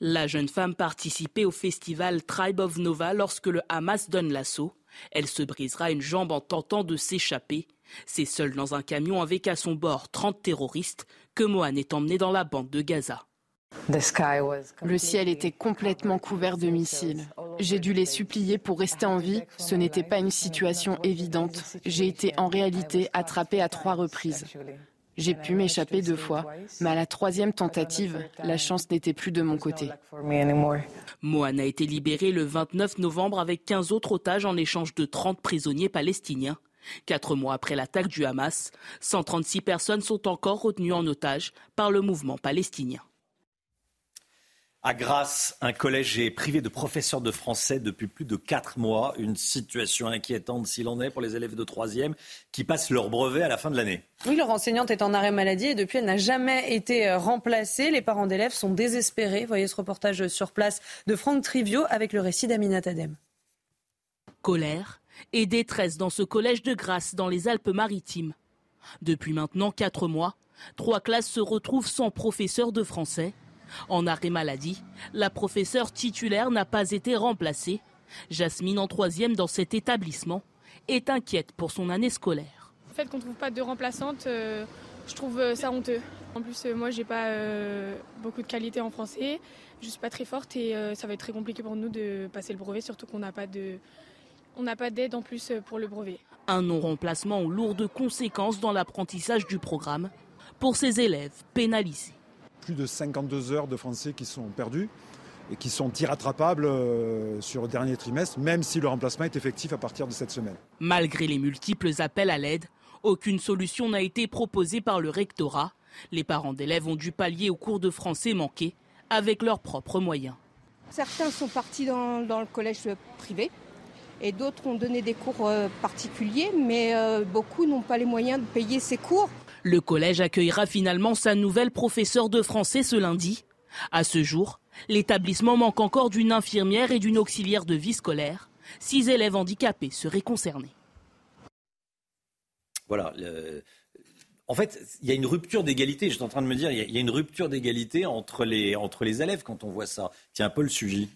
La jeune femme participait au festival Tribe of Nova lorsque le Hamas donne l'assaut. Elle se brisera une jambe en tentant de s'échapper. C'est seul dans un camion avec à son bord 30 terroristes que Mohan est emmené dans la bande de Gaza. Le ciel était complètement couvert de missiles. J'ai dû les supplier pour rester en vie. Ce n'était pas une situation évidente. J'ai été en réalité attrapé à trois reprises. J'ai pu m'échapper deux fois, mais à la troisième tentative, la chance n'était plus de mon côté. Mohan a été libéré le 29 novembre avec 15 autres otages en échange de 30 prisonniers palestiniens. Quatre mois après l'attaque du Hamas, 136 personnes sont encore retenues en otage par le mouvement palestinien. À Grasse, un collège est privé de professeurs de français depuis plus de quatre mois. Une situation inquiétante s'il en est pour les élèves de troisième qui passent leur brevet à la fin de l'année. Oui, leur enseignante est en arrêt maladie et depuis elle n'a jamais été euh, remplacée. Les parents d'élèves sont désespérés. Voyez ce reportage sur place de Franck Trivio avec le récit d'Amina Tadem. Colère et détresse dans ce collège de Grasse dans les Alpes-Maritimes. Depuis maintenant quatre mois, trois classes se retrouvent sans professeur de français en arrêt maladie, la professeure titulaire n'a pas été remplacée. Jasmine, en troisième dans cet établissement, est inquiète pour son année scolaire. Le fait qu'on ne trouve pas de remplaçante, euh, je trouve euh, ça honteux. En plus, euh, moi, j'ai pas beaucoup de qualité en français. Je suis pas très forte et ça va être très compliqué pour nous de passer le brevet, surtout qu'on n'a pas de, on n'a pas d'aide en plus pour le brevet. Un non-remplacement aux lourdes conséquences dans l'apprentissage du programme pour ces élèves pénalisés plus de 52 heures de français qui sont perdues et qui sont irrattrapables euh, sur le dernier trimestre, même si le remplacement est effectif à partir de cette semaine. Malgré les multiples appels à l'aide, aucune solution n'a été proposée par le rectorat. Les parents d'élèves ont dû pallier au cours de français manqués avec leurs propres moyens. Certains sont partis dans, le collège privé et d'autres ont donné des cours euh, particuliers, mais euh, beaucoup n'ont pas les moyens de payer ces cours. Le collège accueillera finalement sa nouvelle professeure de français ce lundi. À ce jour, l'établissement manque encore d'une infirmière et d'une auxiliaire de vie scolaire. Six élèves handicapés seraient concernés. Voilà. En fait, il y a une rupture d'égalité. J'étais en train de me dire, il y a une rupture d'égalité entre les, élèves quand on voit ça. Tiens, Paul Sugy.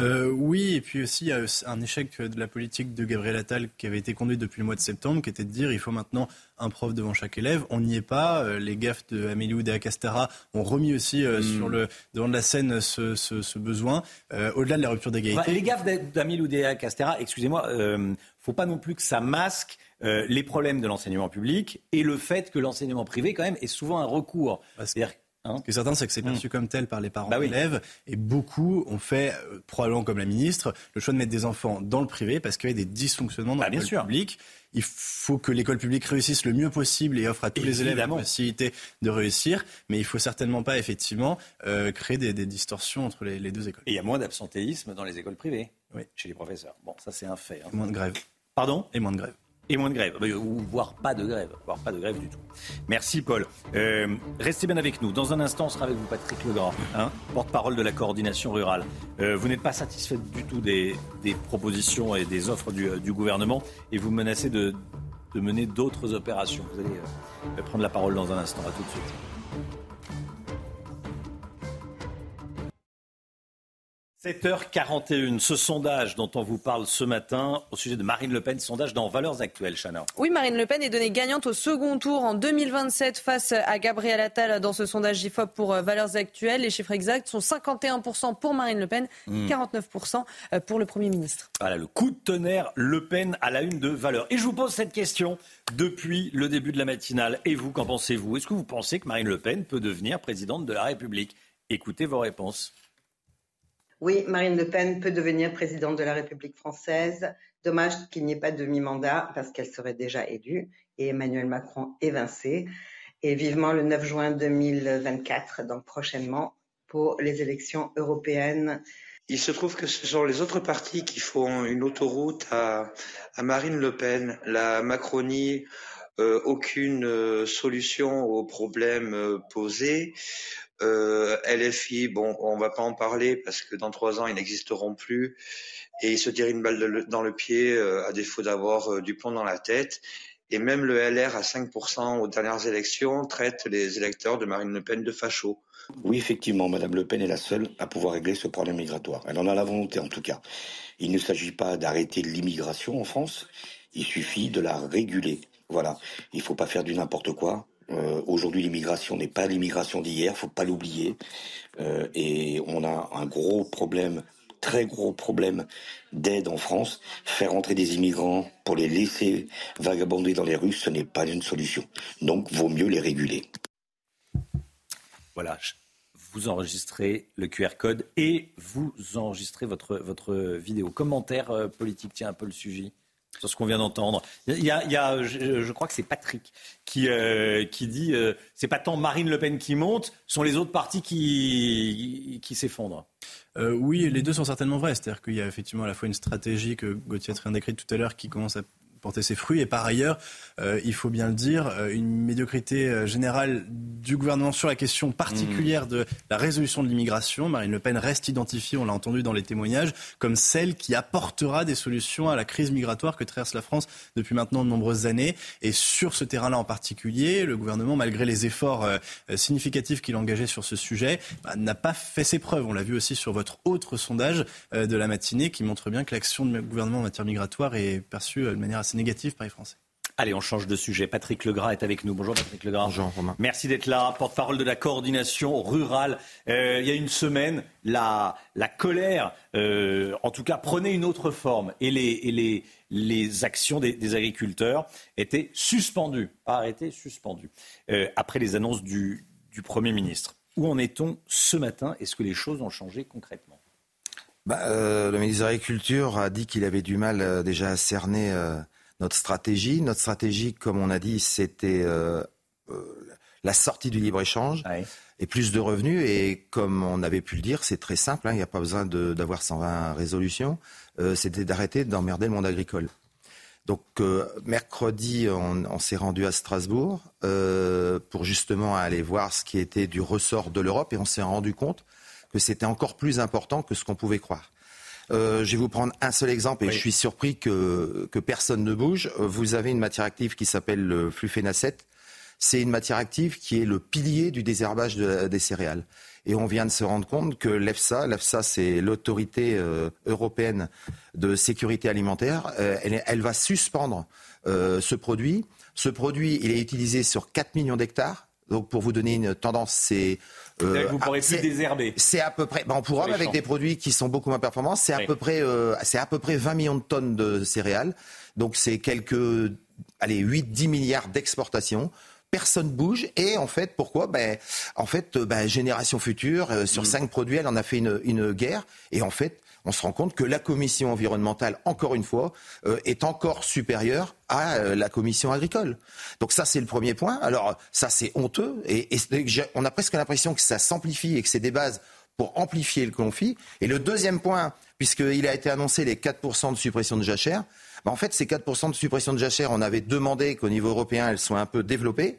Euh, oui, et puis aussi il y a un échec de la politique de Gabriel Attal qui avait été conduite depuis le mois de septembre, qui était de dire il faut maintenant un prof devant chaque élève. On n'y est pas. Euh, les gaffes de Amélie Oudéa Castera ont remis aussi euh, hmm. sur le devant de la scène ce, ce, ce besoin, au-delà de la rupture d'égalité. les gaffes d'Amélie Oudéa Castera, excusez-moi, euh, faut pas non plus que ça masque les problèmes de l'enseignement public et le fait que l'enseignement privé quand même est souvent un recours. Hein Ce qui est certain, c'est que c'est perçu mmh. comme tel par les parents bah d'élèves. Et beaucoup ont fait, euh, probablement comme la ministre, le choix de mettre des enfants dans le privé parce qu'il y avait des dysfonctionnements dans bah, l'école publique. Il faut que l'école publique réussisse le mieux possible et offre à tous les élèves la possibilité de réussir. Mais il faut certainement pas, effectivement, euh, créer des, distorsions entre les, deux écoles. Et il y a moins d'absentéisme dans les écoles privées, oui. chez les professeurs. Bon, ça c'est un fait. Hein. moins de grève. Pardon? Et moins de grève. Et moins de grève, ou voire pas de grève, voire pas de grève du tout. Merci Paul. Euh, restez bien avec nous. Dans un instant, on sera avec vous Patrick Legras, hein, porte-parole de la coordination rurale. Euh, vous n'êtes pas satisfait du tout des, propositions et des offres du, gouvernement et vous menacez de, de mener d'autres opérations. Vous allez prendre la parole dans un instant. À tout de suite. 7h41, ce sondage dont on vous parle ce matin au sujet de Marine Le Pen, sondage dans Valeurs Actuelles, Chana. Oui, Marine Le Pen est donnée gagnante au second tour en 2027 face à Gabriel Attal dans ce sondage IFOP pour euh, Valeurs Actuelles. Les chiffres exacts sont 51% pour Marine Le Pen, 49% hmm. euh, pour le Premier ministre. Voilà, le coup de tonnerre, Le Pen à la une de Valeurs. Et je vous pose cette question depuis le début de la matinale. Et vous, qu'en pensez-vous? Est-ce que vous pensez que Marine Le Pen peut devenir présidente de la République? Écoutez vos réponses. Oui, Marine Le Pen peut devenir présidente de la République française. Dommage qu'il n'y ait pas de demi-mandat parce qu'elle serait déjà élue et Emmanuel Macron évincé. Et vivement le 9 juin 2024, donc prochainement, pour les élections européennes. Il se trouve que ce sont les autres partis qui font une autoroute à, Marine Le Pen. La Macronie, euh, aucune euh, solution aux problèmes euh, posés. Euh, LFI, bon, on va pas en parler parce que dans trois ans, ils n'existeront plus et ils se tirent une balle dans le pied euh, à défaut d'avoir euh, du plomb dans la tête. Et même le LR à 5% aux dernières élections traite les électeurs de Marine Le Pen de fachos. Oui, effectivement, Madame Le Pen est la seule à pouvoir régler ce problème migratoire. Elle en a la volonté, en tout cas. Il ne s'agit pas d'arrêter l'immigration en France. Il suffit de la réguler. Voilà. Il ne faut pas faire du n'importe quoi. Euh, aujourd'hui, l'immigration n'est pas l'immigration d'hier, faut pas l'oublier. Euh, et on a un gros problème, très gros problème d'aide en France. Faire entrer des immigrants pour les laisser vagabonder dans les rues, ce n'est pas une solution. Donc, vaut mieux les réguler. Voilà, vous enregistrez le QR code et vous enregistrez votre, votre vidéo. Commentaire euh, politique, tiens un peu le sujet sur ce qu'on vient d'entendre. Il y a, je, crois que c'est Patrick qui, euh, qui dit euh, c'est pas tant Marine Le Pen qui monte, sont les autres partis qui, qui s'effondrent. Euh, oui, les deux sont certainement vrais. C'est-à-dire qu'il y a effectivement à la fois une stratégie que Gauthier a décrite tout à l'heure qui commence à porter ses fruits. Et par ailleurs, euh, il faut bien le dire, euh, une médiocrité euh, générale du gouvernement sur la question particulière de la résolution de l'immigration. Marine Le Pen reste identifiée, on l'a entendu dans les témoignages, comme celle qui apportera des solutions à la crise migratoire que traverse la France depuis maintenant de nombreuses années. Et sur ce terrain-là en particulier, le gouvernement, malgré les efforts significatifs qu'il engagés sur ce sujet, bah, n'a pas fait ses preuves. On l'a vu aussi sur votre autre sondage de la matinée qui montre bien que l'action du gouvernement en matière migratoire est perçue de manière assez négatif par les Français. Allez, on change de sujet. Patrick Legras est avec nous. Bonjour Patrick Legras. Bonjour Romain. Merci d'être là, porte-parole de la coordination rurale. Euh, il y a une semaine, la, la colère, euh, en tout cas, prenait une autre forme et les, et les, les actions des, des, agriculteurs étaient suspendues, pas arrêtées, suspendues, euh, après les annonces du, du Premier ministre. Où en est-on ce matin? Est-ce que les choses ont changé concrètement? Bah, euh, Le ministre de l'Agriculture a dit qu'il avait du mal euh, déjà à cerner notre stratégie. Notre stratégie, comme on a dit, c'était euh, euh, la sortie du libre-échange et plus de revenus. Et comme on avait pu le dire, c'est très simple, hein, il n'y a pas besoin d'avoir 120 résolutions, euh, c'était d'arrêter d'emmerder le monde agricole. Donc mercredi, on, on s'est rendu à Strasbourg pour justement aller voir ce qui était du ressort de l'Europe et on s'est rendu compte que c'était encore plus important que ce qu'on pouvait croire. Euh, je vais vous prendre un seul exemple et je suis surpris que, que personne ne bouge. Euh, vous avez une matière active qui s'appelle le flufénacette. C'est une matière active qui est le pilier du désherbage des céréales. Et on vient de se rendre compte que l'EFSA, l'EFSA c'est l'autorité euh, européenne de sécurité alimentaire, elle, elle, va suspendre ce produit. Ce produit, il est utilisé sur 4 millions d'hectares. Donc pour vous donner une tendance, c'est euh, vous pourrez plus désherber. C'est à peu près. Ben, on pourra avec des produits qui sont beaucoup moins performants. C'est à peu près. Euh, c'est à peu près 20 millions de tonnes de céréales. Donc c'est quelques, allez, 8-10 milliards d'exportations personne bouge. Et en fait, pourquoi? Ben, En fait, ben, Génération Future, euh, sur mm. cinq produits, elle en a fait une, une guerre. Et en fait, on se rend compte que la commission environnementale, encore une fois, euh, est encore supérieure à euh, la commission agricole. Donc ça, c'est le premier point. Alors ça, c'est honteux. Et, on a presque l'impression que ça s'amplifie et que c'est des bases pour amplifier le conflit. Et le deuxième point, puisqu'il a été annoncé les 4% de suppression de jachère, bah en fait, ces 4% de suppression de jachère, on avait demandé qu'au niveau européen, elles soient un peu développées.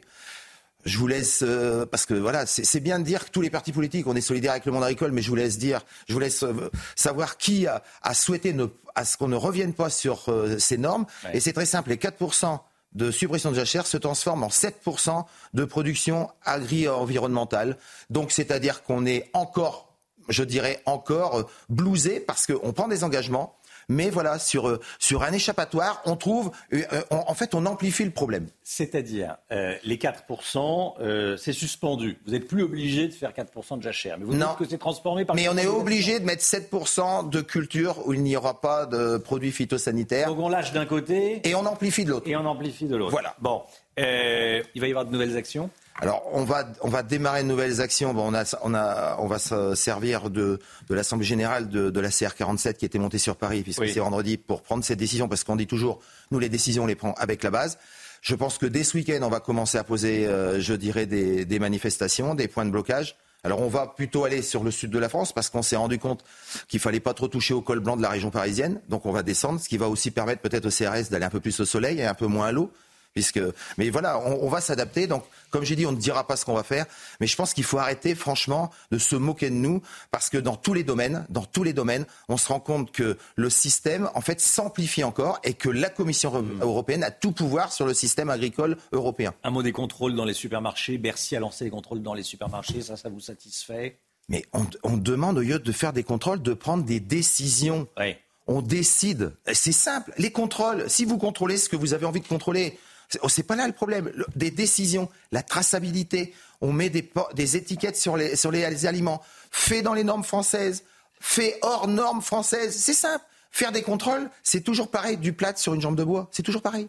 Je vous laisse, euh, parce que voilà, c'est bien de dire que tous les partis politiques, on est solidaires avec le monde agricole, mais je vous laisse dire, je vous laisse euh, savoir qui a, a souhaité ne, à ce qu'on ne revienne pas sur euh, ces normes. Et c'est très simple, les 4% de suppression de jachère se transforment en 7% de production agri-environnementale. Donc, c'est-à-dire qu'on est encore, je dirais encore, blousé parce qu'on prend des engagements mais voilà, sur, euh, sur un échappatoire, on trouve, euh, euh, en fait, on amplifie le problème. C'est-à-dire, les 4%, c'est suspendu. Vous n'êtes plus obligé de faire 4% de jachère. Mais vous non. dites que c'est transformé par... Mais on est obligé de mettre 7% de culture où il n'y aura pas de produits phytosanitaires. Donc on lâche d'un côté... Et on amplifie de l'autre. Et on amplifie de l'autre. Voilà. Bon, il va y avoir de nouvelles actions alors, on va, on va démarrer de nouvelles actions. Bon, on, a, on, a, on va se servir de, de l'Assemblée générale de, de, la CR47 qui était montée sur Paris, puisque c'est vendredi, pour prendre cette décision, parce qu'on dit toujours, nous, les décisions, on les prend avec la base. Je pense que dès ce week-end, on va commencer à poser, euh, je dirais, des, des, manifestations, des points de blocage. Alors, on va plutôt aller sur le sud de la France, parce qu'on s'est rendu compte qu'il fallait pas trop toucher au col blanc de la région parisienne. Donc, on va descendre, ce qui va aussi permettre peut-être au CRS d'aller un peu plus au soleil et un peu moins à l'eau. Puisque, mais voilà, on, on va s'adapter. Donc, comme j'ai dit, on ne dira pas ce qu'on va faire, mais je pense qu'il faut arrêter, franchement, de se moquer de nous, parce que dans tous les domaines, dans tous les domaines, on se rend compte que le système, en fait, s'amplifie encore et que la Commission mmh. européenne a tout pouvoir sur le système agricole européen. Un mot des contrôles dans les supermarchés. Bercy a lancé les contrôles dans les supermarchés. Ça, ça vous satisfait? Mais on, on demande au lieu de faire des contrôles, de prendre des décisions. Ouais. On décide. C'est simple. Les contrôles, si vous contrôlez ce que vous avez envie de contrôler, c'est pas là le problème. Des décisions, la traçabilité, on met des, étiquettes sur les, aliments, fait dans les normes françaises, fait hors normes françaises. C'est simple. Faire des contrôles, c'est toujours pareil, du plat sur une jambe de bois. C'est toujours pareil.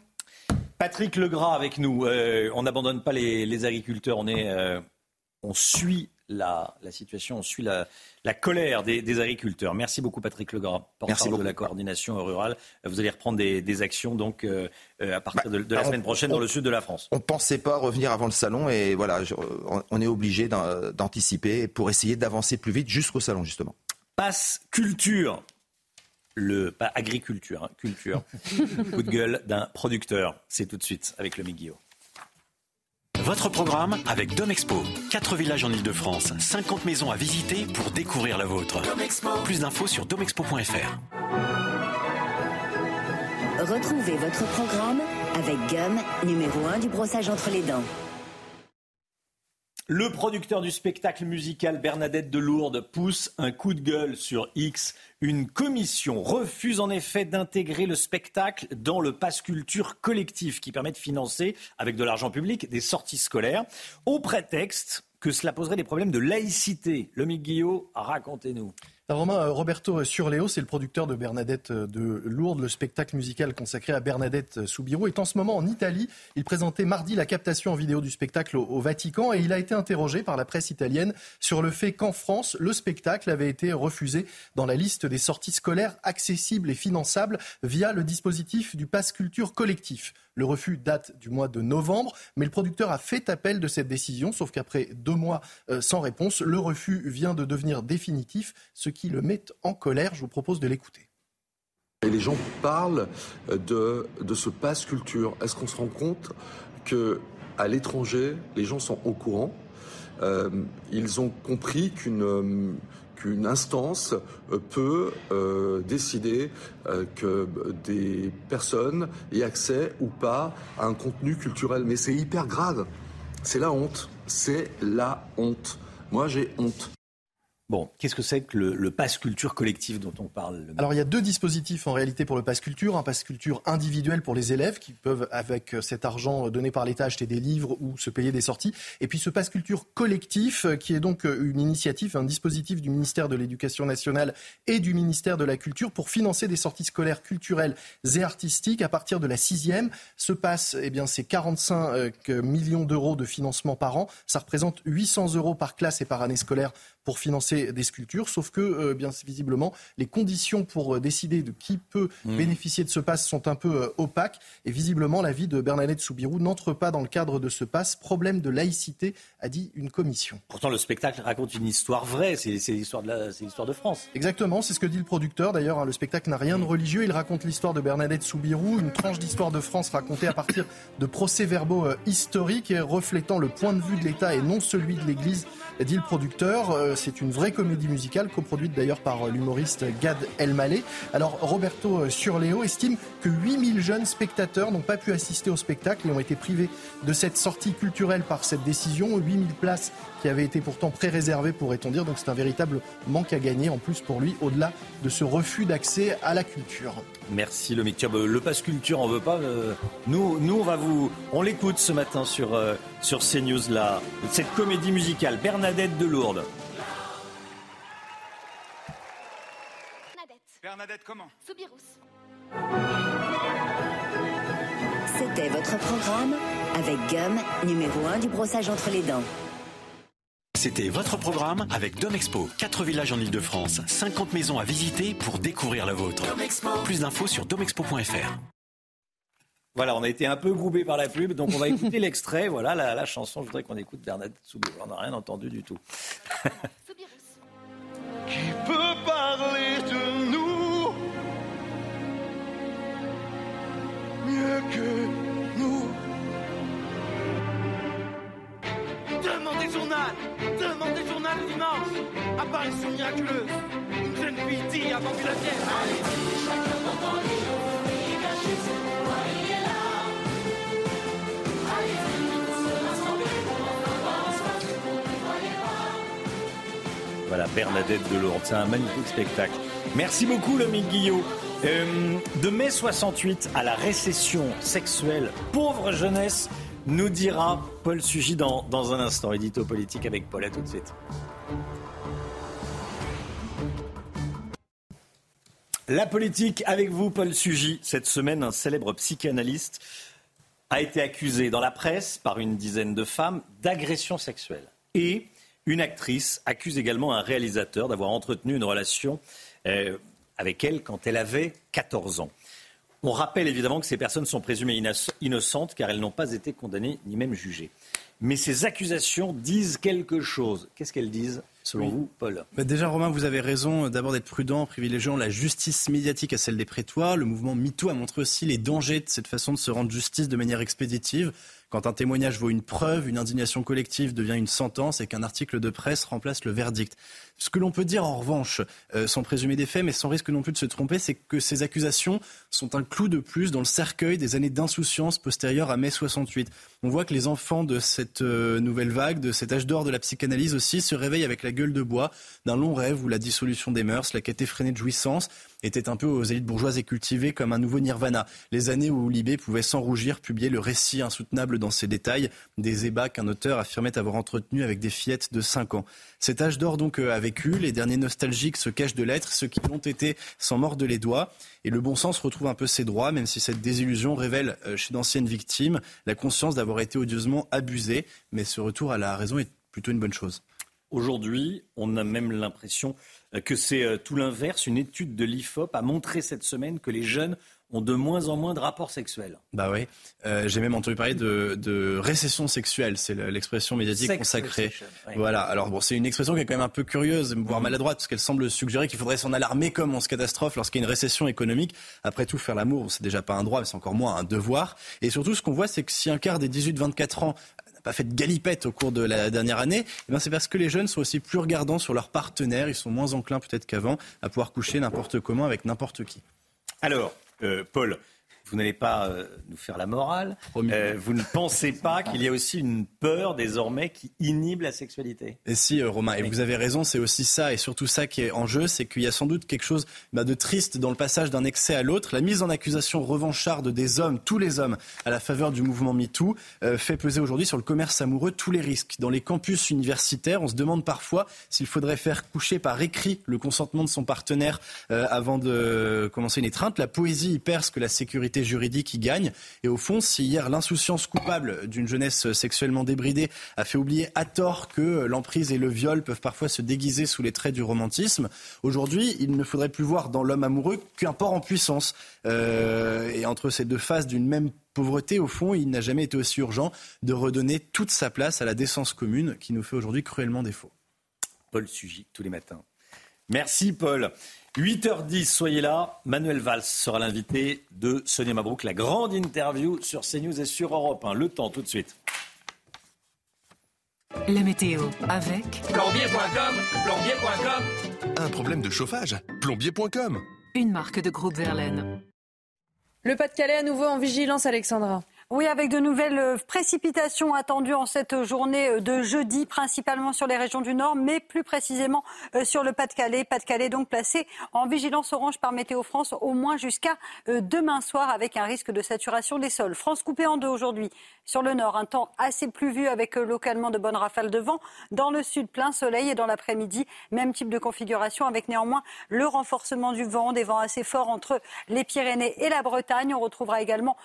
Patrick Legras avec nous. Euh, on n'abandonne pas les, agriculteurs. On, euh, on suit la, la, situation, on suit la, la colère des, des, agriculteurs. Merci beaucoup Patrick Legras, porte-parole de la coordination rurale. Vous allez reprendre des, des actions donc euh, euh à partir bah, de, de, la semaine prochaine on, dans le sud de la France. On ne pensait pas revenir avant le salon et voilà, je, on est obligé d'anticiper pour essayer d'avancer plus vite jusqu'au salon justement. Passe culture. Le, pas agriculture, hein, culture. Coup de gueule d'un producteur. C'est tout de suite avec le Miguel. Votre programme avec Domexpo. 4 villages en Ile-de-France, 50 maisons à visiter pour découvrir la vôtre. Plus d'infos sur domexpo.fr. Retrouvez votre programme avec Gum, numéro 1 du brossage entre les dents. Le producteur du spectacle musical Bernadette de Lourdes pousse un coup de gueule sur X. Une commission refuse en effet d'intégrer le spectacle dans le pass culture collectif qui permet de financer, avec de l'argent public, des sorties scolaires, au prétexte que cela poserait des problèmes de laïcité. Le Guillot, racontez-nous. Romain, euh, Roberto Surleo, c'est le producteur de Bernadette euh, de Lourdes. Le spectacle musical consacré à Bernadette Soubirou est en ce moment en Italie. Il présentait mardi la captation en vidéo du spectacle au, Vatican et il a été interrogé par la presse italienne sur le fait qu'en France, le spectacle avait été refusé dans la liste des sorties scolaires accessibles et finançables via le dispositif du pass culture collectif. Le refus date du mois de novembre, mais le producteur a fait appel de cette décision, sauf qu'après deux mois euh, sans réponse, le refus vient de devenir définitif, qui le met en colère. Je vous propose de l'écouter. Et les gens parlent de, de ce passe culture. Est-ce qu'on se rend compte que l'étranger, les gens sont au courant? Euh, Ils ont compris qu'une qu'une instance peut euh, décider euh, que des personnes aient accès ou pas à un contenu culturel. Mais c'est hyper grave. C'est la honte. C'est la honte. Moi, j'ai honte. Bon, qu'est-ce que c'est que le, le pass culture collectif dont on parle Alors il y a deux dispositifs en réalité pour le pass culture. Un pass culture individuel pour les élèves qui peuvent, avec cet argent donné par l'État, acheter des livres ou se payer des sorties. Et puis ce pass culture collectif euh, qui est donc euh, une initiative, un dispositif du ministère de l'Éducation nationale et du ministère de la Culture pour financer des sorties scolaires culturelles et artistiques à partir de la sixième. Ce pass, eh bien, c'est 45 euh, millions d'euros de financement par an. Ça représente 800 euros par classe et par année scolaire pour financer des sculptures, sauf que, bien visiblement, les conditions pour décider de qui peut mmh. bénéficier de ce pass sont un peu opaques. Et visiblement, la vie de Bernadette Soubirou n'entre pas dans le cadre de ce pass. Problème de laïcité, a dit une commission. Pourtant, le spectacle raconte une histoire vraie. C'est l'histoire de, l'histoire de France. Exactement, c'est ce que dit le producteur. D'ailleurs, hein, le spectacle n'a rien de religieux. Il raconte l'histoire de Bernadette Soubirou, une tranche d'histoire de France racontée à partir de procès-verbaux euh, historiques et reflétant le point de vue de l'État et non celui de l'Église, dit le producteur. Euh, c'est une vraie comédie musicale, coproduite d'ailleurs par euh, l'humoriste Gad Elmaleh. Alors, Roberto Surleo estime que 8000 jeunes spectateurs n'ont pas pu assister au spectacle et ont été privés de cette sortie culturelle par cette décision. 8000 places qui avaient été pourtant pré-réservées, pourrait-on dire. Donc c'est un véritable manque à gagner en plus pour lui, au-delà de ce refus d'accès à la culture. Merci le Le passe culture, on veut pas. Euh, nous, on va vous, on l'écoute ce matin sur euh, sur CNews là. Cette comédie musicale, Bernadette de Lourdes. Bernadette. Comment Soubirous. C'était votre programme avec Gum, numéro 1 du brossage entre les dents. C'était votre programme avec Domexpo. 4 villages en Ile-de-France, 50 maisons à visiter pour découvrir la vôtre. Plus d'infos sur domexpo.fr. Voilà, on a été un peu groupé par la pub, donc on va écouter l'extrait. Voilà la, chanson. Je voudrais qu'on écoute Bernadette Soubirous. On n'a rien entendu du tout. Qui peut parler de nous Demandez journal le dimanche Apparition miraculeuse Une jeune fille dit avant que la vienne Allez, chacun dans ton lit Et caché, c'est pourquoi il est là Allez, on se rassembler pour Voilà, Bernadette de Lourdes, c'est un magnifique spectacle. Merci beaucoup, Lomique Guillot. Euh, de mai 68 à la récession sexuelle, pauvre jeunesse, nous dira Paul Sugy dans, un instant. Édito politique avec Paul, à tout de suite. La politique avec vous, Paul Sugy. Cette semaine, un célèbre psychanalyste a été accusé dans la presse par une dizaine de femmes d'agression sexuelle. Et une actrice accuse également un réalisateur d'avoir entretenu une relation euh, avec elle quand elle avait 14 ans. On rappelle évidemment que ces personnes sont présumées innocentes car elles n'ont pas été condamnées ni même jugées. Mais ces accusations disent quelque chose. Qu'est-ce qu'elles disent selon vous, Paul bah, Déjà, Romain, vous avez raison d'abord d'être prudent, privilégiant la justice médiatique à celle des prétoires. Le mouvement MeToo a montré aussi les dangers de cette façon de se rendre justice de manière expéditive. Quand un témoignage vaut une preuve, une indignation collective devient une sentence et qu'un article de presse remplace le verdict. Ce que l'on peut dire en revanche, euh, sans présumer des faits, mais sans risque non plus de se tromper, c'est que ces accusations sont un clou de plus dans le cercueil des années d'insouciance postérieures à mai 68. On voit que les enfants de cette euh, nouvelle vague, de cet âge d'or de la psychanalyse aussi, se réveillent avec la gueule de bois d'un long rêve où la dissolution des mœurs, la quête effrénée de jouissance, était un peu aux élites bourgeoises et cultivées comme un nouveau nirvana. Les années où Libé pouvait sans rougir publier le récit insoutenable dans ses détails des ébats qu'un auteur affirmait avoir entretenu avec des fillettes de 5 ans. Cet âge d'or donc euh, a vécu, les derniers nostalgiques se cachent de l'être, ceux qui l'ont été s'en mordent les doigts, et le bon sens retrouve un peu ses droits, même si cette désillusion révèle euh, chez d'anciennes victimes la conscience d'avoir été odieusement abusées, mais ce retour à la raison est plutôt une bonne chose. Aujourd'hui, on a même l'impression que c'est euh, tout l'inverse. Une étude de l'IFOP a montré cette semaine que les jeunes ont de moins en moins de rapports sexuels. Bah oui, euh, j'ai même entendu parler de, récession sexuelle, c'est l'expression médiatique consacrée. Voilà, alors bon, c'est une expression qui est quand même un peu curieuse, voire maladroite, parce qu'elle semble suggérer qu'il faudrait s'en alarmer comme on se catastrophe lorsqu'il y a une récession économique. Après tout, faire l'amour, c'est déjà pas un droit, mais c'est encore moins un devoir. Et surtout, ce qu'on voit, c'est que si un quart des 18-24 ans pas fait de galipette au cours de la dernière année, eh c'est parce que les jeunes sont aussi plus regardants sur leurs partenaires. Ils sont moins enclins peut-être qu'avant à pouvoir coucher n'importe comment avec n'importe qui. Alors, euh, Paul, vous n'allez pas euh, nous faire la morale. Euh, vous ne pensez pas qu'il y a aussi une peur désormais qui inhibe la sexualité? Et si, euh, Romain, et vous avez raison, c'est aussi ça, et surtout ça qui est en jeu, c'est qu'il y a sans doute quelque chose bah, de triste dans le passage d'un excès à l'autre. La mise en accusation revancharde des hommes, tous les hommes, à la faveur du mouvement MeToo, fait peser aujourd'hui sur le commerce amoureux tous les risques. Dans les campus universitaires, on se demande parfois s'il faudrait faire coucher par écrit le consentement de son partenaire avant de commencer une étreinte. La poésie y perce que la sécurité juridique qui gagne. Et au fond, si hier l'insouciance coupable d'une jeunesse sexuellement débridée a fait oublier à tort que l'emprise et le viol peuvent parfois se déguiser sous les traits du romantisme, aujourd'hui, il ne faudrait plus voir dans l'homme amoureux qu'un port en puissance. Euh, et entre ces deux faces d'une même pauvreté, au fond, il n'a jamais été aussi urgent de redonner toute sa place à la décence commune qui nous fait aujourd'hui cruellement défaut. Paul Sugy, tous les matins. Merci Paul. 8h10, soyez là. Manuel Valls sera l'invité de Sonia Mabrouk, la grande interview sur CNews et sur Europe 1. Le temps tout de suite. La météo avec plombier.com, plombier.com. Un problème de chauffage, plombier.com. Une marque de groupe Verlaine. Le Pas-de-Calais à nouveau en vigilance, Alexandra. Oui, avec de nouvelles euh, précipitations attendues en cette journée euh, de jeudi, principalement sur les régions du Nord, mais plus précisément euh, sur le Pas-de-Calais. Pas-de-Calais donc placé en vigilance orange par Météo France au moins jusqu'à demain soir avec un risque de saturation des sols. France coupée en deux aujourd'hui. Sur le Nord, un temps assez pluvieux avec localement de bonnes rafales de vent. Dans le Sud, plein soleil et dans l'après-midi, même type de configuration avec néanmoins le renforcement du vent, des vents assez forts entre les Pyrénées et la Bretagne. On retrouvera également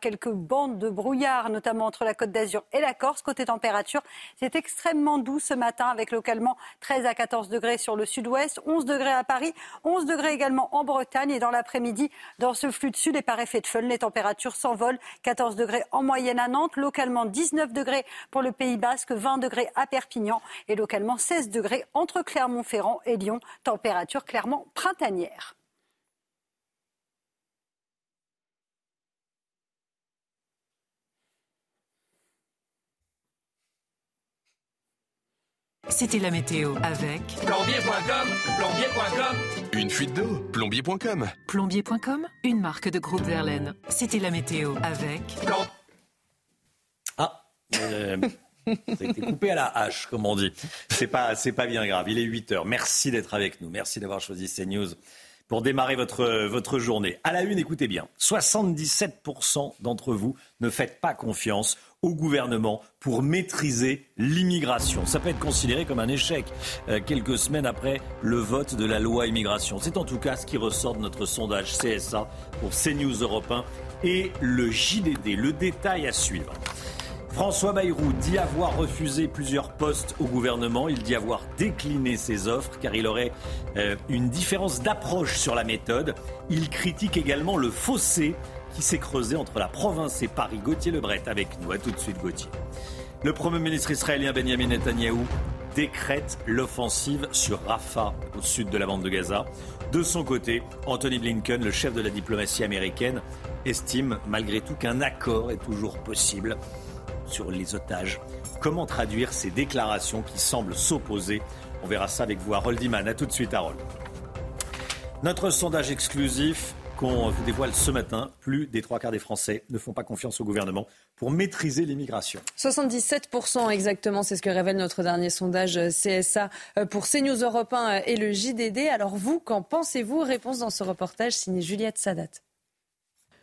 quelques bandes de brouillard, notamment entre la Côte d'Azur et la Corse. Côté température, c'est extrêmement doux ce matin, avec localement 13 à 14 degrés sur le sud-ouest, 11 degrés à Paris, 11 degrés également en Bretagne. Et dans l'après-midi, dans ce flux de sud et par effet de fun, les températures s'envolent. 14 degrés en moyenne à Nantes, localement 19 degrés pour le Pays Basque, 20 degrés à Perpignan et localement 16 degrés entre Clermont-Ferrand et Lyon. Température clairement printanière. C'était la météo avec plombier.com, plombier.com. Une fuite d'eau, plombier.com. Plombier.com, une marque de groupe Verlaine. C'était la météo avec Ah, euh, ça a été coupé à la hache, comme on dit. C'est pas, c'est pas bien grave. Il est 8 heures. Merci d'être avec nous. Merci d'avoir choisi CNews pour démarrer votre, votre journée. À la une, écoutez bien, 77% d'entre vous ne faites pas confiance au gouvernement pour maîtriser l'immigration. Ça peut être considéré comme un échec euh, quelques semaines après le vote de la loi immigration. C'est en tout cas ce qui ressort de notre sondage CSA pour CNews Europe 1 et le JDD. Le détail à suivre. François Bayrou dit avoir refusé plusieurs postes au gouvernement. Il dit avoir décliné ses offres car il aurait euh, une différence d'approche sur la méthode. Il critique également le fossé qui s'est creusé entre la province et Paris. Gauthier Lebret avec nous. À tout de suite, Gauthier. Le Premier ministre israélien Benjamin Netanyahou décrète l'offensive sur Rafah, au sud de la bande de Gaza. De son côté, Anthony Blinken, le chef de la diplomatie américaine, estime malgré tout qu'un accord est toujours possible sur les otages. Comment traduire ces déclarations qui semblent s'opposer? On verra ça avec vous, Harold Iman. A tout de suite, Harold. Notre sondage exclusif qu'on vous dévoile ce matin, plus des trois quarts des Français ne font pas confiance au gouvernement pour maîtriser l'immigration. 77% exactement, c'est ce que révèle notre dernier sondage CSA pour CNews Europe 1 euh, et le JDD. Alors vous, qu'en pensez-vous? Réponse dans ce reportage signé Juliette Sadat.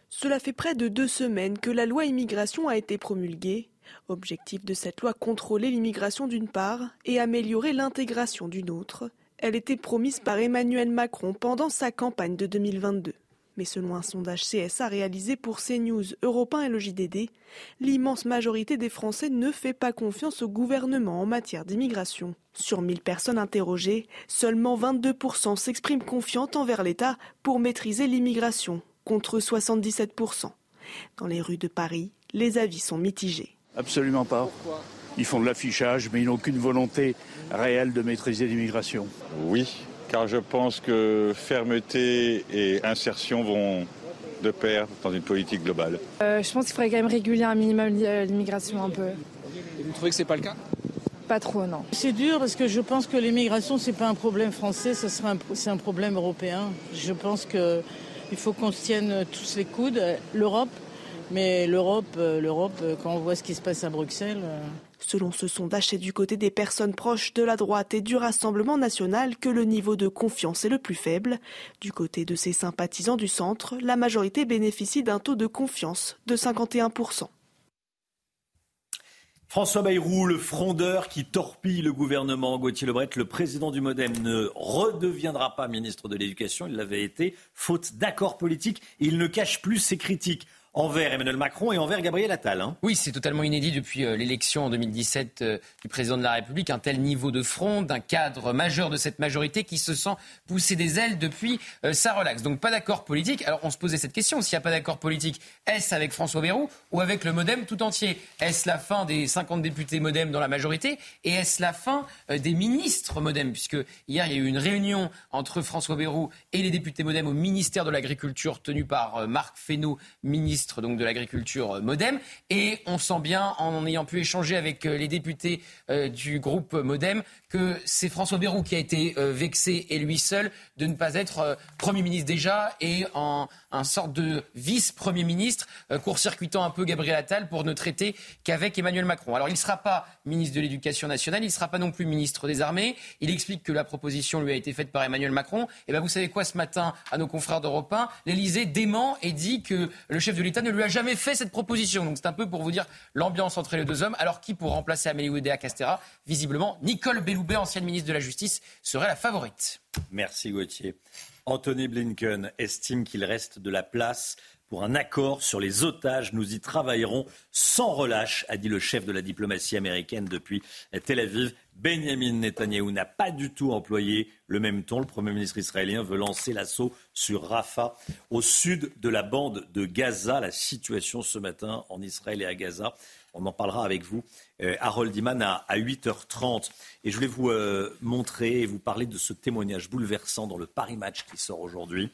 Cela fait près de deux semaines que la loi immigration a été promulguée. Objectif de cette loi, contrôler l'immigration d'une part et améliorer l'intégration d'une autre. Elle était promise par Emmanuel Macron pendant sa campagne de 2022. Mais selon un sondage CSA réalisé pour CNews, Europe 1 et le JDD, l'immense majorité des Français ne fait pas confiance au gouvernement en matière d'immigration. Sur 1000 personnes interrogées, seulement 22% s'expriment confiantes envers l'État pour maîtriser l'immigration, contre 77%. Dans les rues de Paris, les avis sont mitigés. Absolument pas. Ils font de l'affichage, mais ils n'ont aucune volonté réelle de maîtriser l'immigration. Oui, car je pense que fermeté et insertion vont de pair dans une politique globale. Euh, je pense qu'il faudrait quand même réguler un minimum l'immigration un peu. Et vous trouvez que c'est pas le cas? Pas trop, non. C'est dur parce que je pense que l'immigration c'est pas un problème français, ce c'est un problème européen. Je pense que il faut qu'on se tienne tous les coudes. L'Europe, mais l'Europe, euh, l'Europe, euh, quand on voit ce qui se passe à Bruxelles. Selon ce sondage, c'est du côté des personnes proches de la droite et du Rassemblement national que le niveau de confiance est le plus faible. Du côté de ses sympathisants du centre, la majorité bénéficie d'un taux de confiance de 51%. François Bayrou, le frondeur qui torpille le gouvernement, Gauthier Lebret, le président du Modem, ne redeviendra pas ministre de l'Éducation. Il l'avait été, faute d'accord politique. Il ne cache plus ses critiques envers Emmanuel Macron et envers Gabriel Attal. Hein. Oui, c'est totalement inédit depuis euh, l'élection en 2017 euh, du président de la République, un tel niveau de front d'un cadre majeur de cette majorité qui se sent pousser des ailes depuis euh, sa relaxe. Donc pas d'accord politique. Alors on se posait cette question, s'il n'y a pas d'accord politique, est-ce avec François Bayrou ou avec le Modem tout entier? Est-ce la fin des 50 députés Modem dans la majorité? Et est-ce la fin des ministres Modem? Puisque hier il y a eu une réunion entre François Bayrou et les députés Modem au ministère de l'Agriculture tenu par Marc Fesneau, ministre donc de l'agriculture euh, Modem. Et on sent bien, en ayant pu échanger avec euh, les députés euh, du groupe Modem, que c'est François Bayrou qui a été vexé et lui seul de ne pas être Premier ministre déjà et en un sorte de vice-Premier ministre, court-circuitant un peu Gabriel Attal pour ne traiter qu'avec Emmanuel Macron. Alors il ne sera pas ministre de l'Éducation nationale, il ne sera pas non plus ministre des Armées. Il explique que la proposition lui a été faite par Emmanuel Macron. Et bien vous savez quoi ce matin à nos confrères d'Europe 1 L'Élysée dément et dit que le chef de l'État ne lui a jamais fait cette proposition. Donc c'est un peu pour vous dire l'ambiance entre les deux hommes. Alors qui pour remplacer Amélie Oudéa Castera? Visiblement, Nicole Belloubet, ancienne ministre de la Justice, serait la favorite. Merci Gauthier. Anthony Blinken estime qu'il reste de la place pour un accord sur les otages. Nous y travaillerons sans relâche, a dit le chef de la diplomatie américaine depuis Tel Aviv. Benjamin Netanyahou n'a pas du tout employé le même ton. Le Premier ministre israélien veut lancer l'assaut sur Rafah, au sud de la bande de Gaza. La situation ce matin en Israël et à Gaza, on en parlera avec vous, euh, Harold Iman, à, 8h30. Et je voulais vous euh, montrer et vous parler de ce témoignage bouleversant dans le Paris Match qui sort aujourd'hui.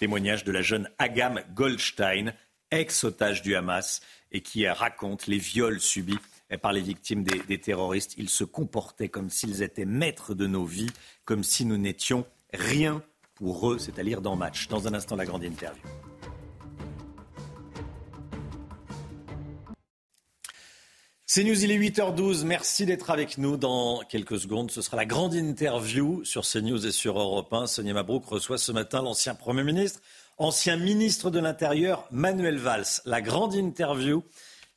Témoignage de la jeune Agam Goldstein, ex-otage du Hamas, et qui raconte les viols subis par les victimes des, terroristes. Ils se comportaient comme s'ils étaient maîtres de nos vies, comme si nous n'étions rien pour eux. C'est à lire dans Match. Dans un instant, la grande interview. C'est News, il est 8h12. Merci d'être avec nous dans quelques secondes. Ce sera la grande interview sur CNews et sur Europe 1. Sonia Mabrouk reçoit ce matin l'ancien Premier ministre, ancien ministre de l'Intérieur, Manuel Valls. La grande interview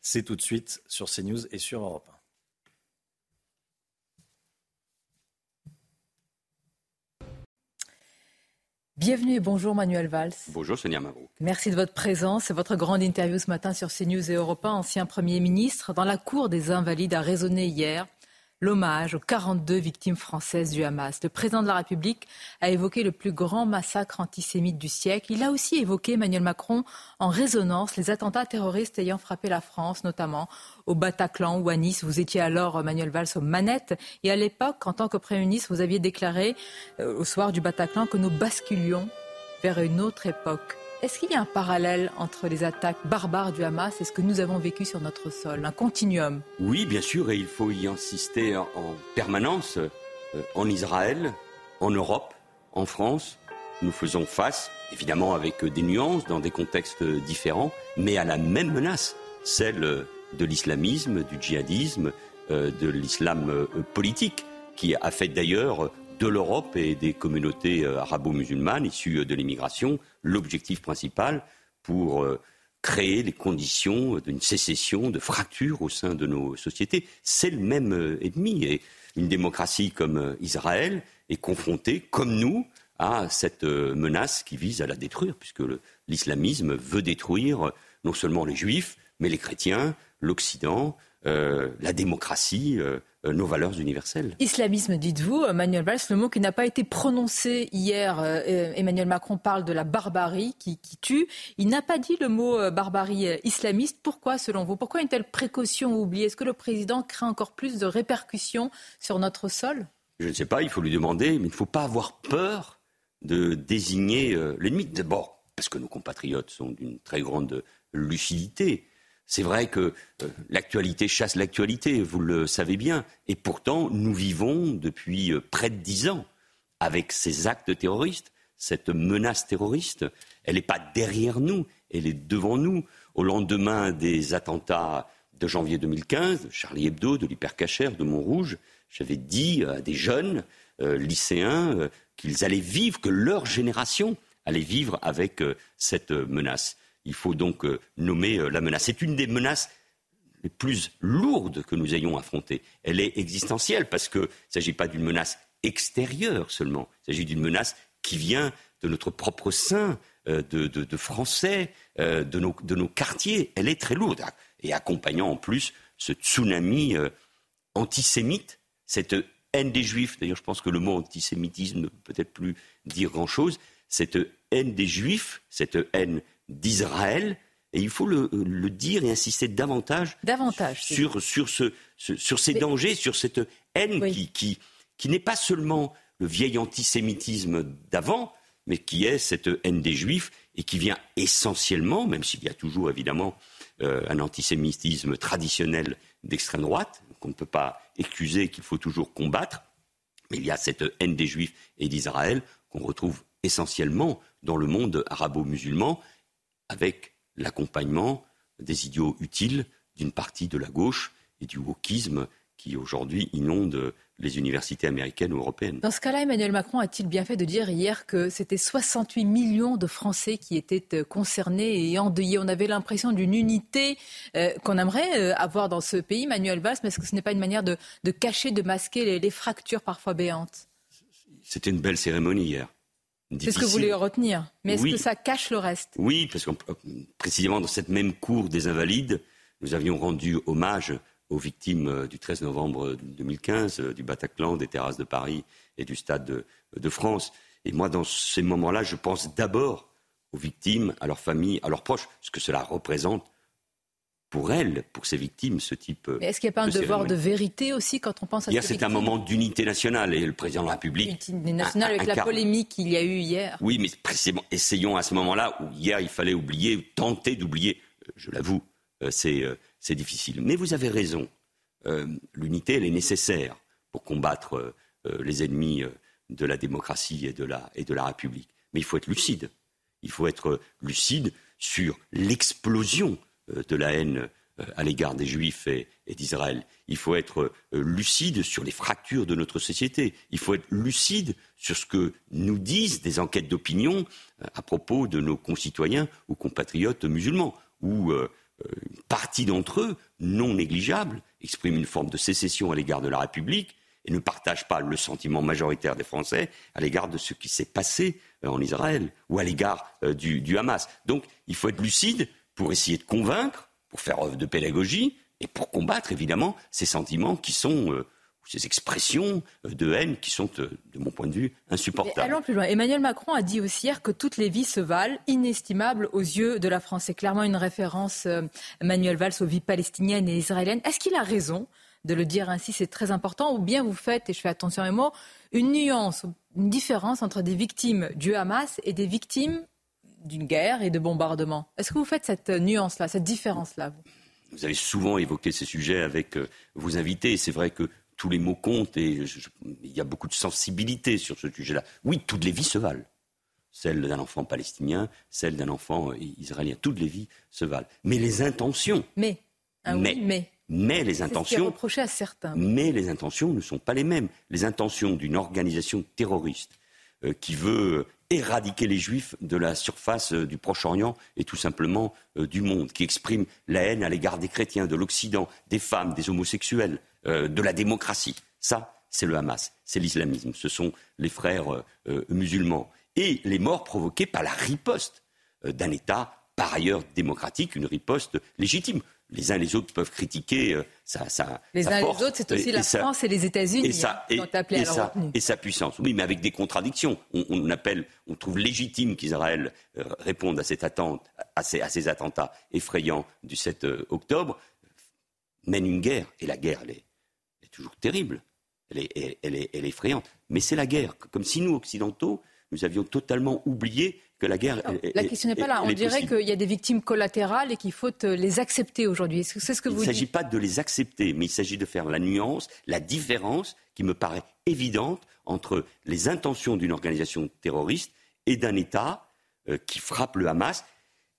c'est tout de suite sur CNews et sur Europe 1. Bienvenue et bonjour Manuel Valls. Bonjour Sonia Mabrouk. Merci de votre présence et votre grande interview ce matin sur CNews et Europe 1. Ancien Premier ministre, dans la cour des Invalides, a résonné hier l'hommage aux 42 victimes françaises du Hamas. Le président de la République a évoqué le plus grand massacre antisémite du siècle. Il a aussi évoqué Emmanuel Macron en résonance les attentats terroristes ayant frappé la France, notamment au Bataclan ou à Nice. Vous étiez alors, Manuel Valls, aux manettes. Et à l'époque, en tant que Premier ministre, vous aviez déclaré euh, au soir du Bataclan que nous basculions vers une autre époque. Est-ce qu'il y a un parallèle entre les attaques barbares du Hamas et ce que nous avons vécu sur notre sol Un continuum? Oui, bien sûr, et il faut y insister en permanence. Euh, en Israël, en Europe, en France, nous faisons face, évidemment avec des nuances, dans des contextes différents, mais à la même menace, celle de l'islamisme, du djihadisme, euh, de l'islam euh, politique, qui a fait d'ailleurs de l'Europe et des communautés euh, arabo-musulmanes issues euh, de l'immigration l'objectif principal pour euh, créer les conditions d'une sécession, de fracture au sein de nos sociétés. C'est le même ennemi. Et une démocratie comme Israël est confrontée, comme nous, à cette menace qui vise à la détruire, puisque l'islamisme veut détruire non seulement les juifs, mais les chrétiens, l'Occident, la démocratie, nos valeurs universelles. Islamisme, dites-vous, euh, Manuel Valls, le mot qui n'a pas été prononcé hier. Euh, Emmanuel Macron parle de la barbarie qui, tue. Il n'a pas dit le mot barbarie islamiste. Pourquoi, selon vous? Pourquoi une telle précaution oubliée? Est-ce que le président craint encore plus de répercussions sur notre sol? Je ne sais pas, il faut lui demander, mais il ne faut pas avoir peur de désigner l'ennemi. D'abord, parce que nos compatriotes sont d'une très grande lucidité. C'est vrai que euh, l'actualité chasse l'actualité, vous le savez bien. Et pourtant, nous vivons depuis euh, près de dix ans avec ces actes terroristes, cette menace terroriste. Elle n'est pas derrière nous, elle est devant nous. Au lendemain des attentats de janvier 2015, de Charlie Hebdo, de l'Hypercacher, de Montrouge, j'avais dit à des jeunes euh, lycéens qu'ils allaient vivre, que leur génération allait vivre avec cette menace. Il faut donc euh, nommer euh, la menace. C'est une des menaces les plus lourdes que nous ayons affrontées. Elle est existentielle parce qu'il ne s'agit pas d'une menace extérieure seulement, il s'agit d'une menace qui vient de notre propre sein, euh, de, Français, euh, de, nos, de, nos, quartiers. Elle est très lourde. Et accompagnant en plus ce tsunami antisémite, cette haine des Juifs. D'ailleurs, je pense que le mot antisémitisme ne peut peut-être plus dire grand-chose. Cette haine des Juifs, cette haine d'Israël, et il faut le, dire et insister davantage, davantage sur, sur, ce, sur ces dangers, sur cette haine qui, qui, qui n'est pas seulement le vieil antisémitisme d'avant, mais qui est cette haine des Juifs et qui vient essentiellement, même s'il y a toujours évidemment euh, un antisémitisme traditionnel d'extrême droite, qu'on ne peut pas excuser, qu'il faut toujours combattre, mais il y a cette haine des Juifs et d'Israël qu'on retrouve essentiellement dans le monde arabo-musulman, avec l'accompagnement des idiots utiles d'une partie de la gauche et du wokisme qui aujourd'hui inonde les universités américaines ou européennes. Dans ce cas-là, Emmanuel Macron a-t-il bien fait de dire hier que c'était 68 millions de Français qui étaient euh, concernés et endeuillés? On avait l'impression d'une unité euh, qu'on aimerait euh, avoir dans ce pays, Emmanuel Valls, mais est-ce que ce n'est pas une manière de, cacher, de masquer les, les fractures parfois béantes? C'était une belle cérémonie hier. C'est ce que vous voulez retenir. Mais est-ce que ça cache le reste? Oui, parce que précisément dans cette même cour des Invalides, nous avions rendu hommage aux victimes euh, du 13 novembre 2015, euh, du Bataclan, des terrasses de Paris et du Stade de, de France. Et moi, dans ces moments-là, je pense d'abord aux victimes, à leurs familles, à leurs proches, ce que cela représente pour elles, pour ces victimes, ce type. Mais est-ce qu'il n'y a pas un devoir de vérité aussi quand on pense à Hier, c'est un moment d'unité nationale et le président de la République. Unité nationale avec la polémique qu'il y a eu hier. Oui, mais précisément, essayons à ce moment-là où hier il fallait oublier, tenter d'oublier. Euh, je l'avoue, euh, euh, c'est difficile. Mais vous avez raison. L'unité, elle est nécessaire pour combattre les ennemis de la démocratie et de la, et de la République. Mais il faut être lucide. Il faut être lucide sur l'explosion euh, de la haine euh, à l'égard des Juifs et, d'Israël. Il faut être euh, lucide sur les fractures de notre société. Il faut être lucide sur ce que nous disent des enquêtes d'opinion à propos de nos concitoyens ou compatriotes musulmans, où une partie d'entre eux, non négligeable, exprime une forme de sécession à l'égard de la République et ne partage pas le sentiment majoritaire des Français à l'égard de ce qui s'est passé en Israël ou à l'égard du Hamas. Donc il faut être lucide pour essayer de convaincre, pour faire œuvre de pédagogie et pour combattre évidemment ces sentiments qui sont euh, ces expressions euh, de haine qui sont, euh, de mon point de vue, insupportables. allons plus loin. Emmanuel Macron a dit aussi hier que toutes les vies se valent, inestimables aux yeux de la France. C'est clairement une référence, Emmanuel Valls, aux vies palestiniennes et israéliennes. Est-ce qu'il a raison de le dire ainsi? C'est très important. Ou bien vous faites, et je fais attention à mes mots, une nuance, une différence entre des victimes du Hamas et des victimes d'une guerre et de bombardements. Est-ce que vous faites cette nuance-là, cette différence-là vous, vous avez souvent évoqué ces sujets avec euh, vos invités. C'est vrai que tous les mots comptent et il y a beaucoup de sensibilité sur ce sujet-là. Oui, toutes les vies se valent. Celle d'un enfant palestinien, celle d'un enfant euh, israélien. Toutes les vies se valent. Mais les intentions. Mais. Ah mais, mais. Mais les intentions. Ce à certains. Mais les intentions ne sont pas les mêmes. Les intentions d'une organisation terroriste euh, qui veut éradiquer les juifs de la surface euh, du Proche-Orient et tout simplement euh, du monde, qui exprime la haine à l'égard des chrétiens, de l'Occident, des femmes, des homosexuels, de la démocratie. Ça, c'est le Hamas, c'est l'islamisme, ce sont les frères musulmans. Et les morts provoquées par la riposte d'un État par ailleurs démocratique, une riposte légitime les uns et les autres peuvent critiquer Les uns et les autres, c'est aussi la France et les États-Unis qui ont appelé à sa, et sa puissance. Oui, mais avec des contradictions. On, appelle, on trouve légitime qu'Israël euh, réponde à cette attente, à ces, à ces, attentats effrayants du 7 euh, octobre, mène une guerre. Et la guerre, elle est, toujours terrible. Elle est, elle est, elle est effrayante. Mais c'est la guerre. Comme si nous, Occidentaux, nous avions totalement oublié la guerre. la question n'est pas là. On dirait qu'il y a des victimes collatérales et qu'il faut euh, les accepter aujourd'hui. C'est ce que vous Il ne s'agit pas de les accepter, mais il s'agit de faire la nuance, la différence qui me paraît évidente entre les intentions d'une organisation terroriste et d'un État euh, qui frappe le Hamas,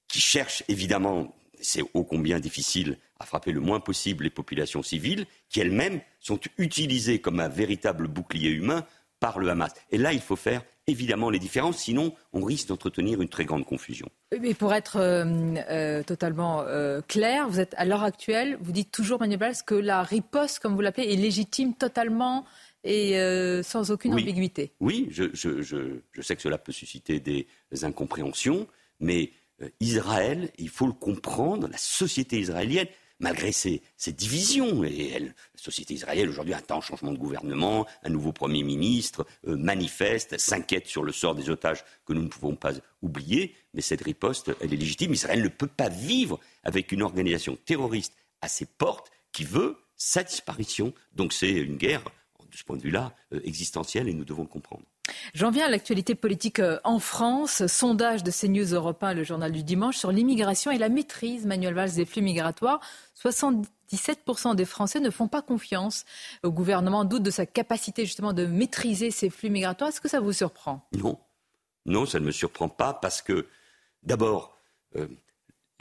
qui cherche évidemment, c'est ô combien difficile, à frapper le moins possible les populations civiles, qui elles-mêmes sont utilisées comme un véritable bouclier humain par le Hamas. Et là, il faut faire évidemment les différences, sinon on risque d'entretenir une très grande confusion. Mais pour être euh, euh, totalement euh, clair, vous êtes à l'heure actuelle, vous dites toujours, Manuel Valls, que la riposte, comme vous l'appelez, est légitime totalement et sans aucune ambiguïté. Oui, je, je, sais que cela peut susciter des incompréhensions, mais Israël, il faut le comprendre, la société israélienne, malgré ces, divisions. Et la société israélienne aujourd'hui attend un changement de gouvernement, un nouveau Premier ministre, euh, manifeste, s'inquiète sur le sort des otages que nous ne pouvons pas oublier. Mais cette riposte, elle est légitime. Israël ne peut pas vivre avec une organisation terroriste à ses portes qui veut sa disparition. Donc c'est une guerre, de ce point de vue-là, euh, existentielle et nous devons le comprendre. J'en viens à l'actualité politique euh, en France. Sondage de CNews Europe 1, le journal du dimanche, sur l'immigration et la maîtrise, Manuel Valls, des flux migratoires. 77% des Français ne font pas confiance au gouvernement, doutent de sa capacité justement de maîtriser ces flux migratoires. Est-ce que ça vous surprend? Non. Non, ça ne me surprend pas parce que, d'abord, euh,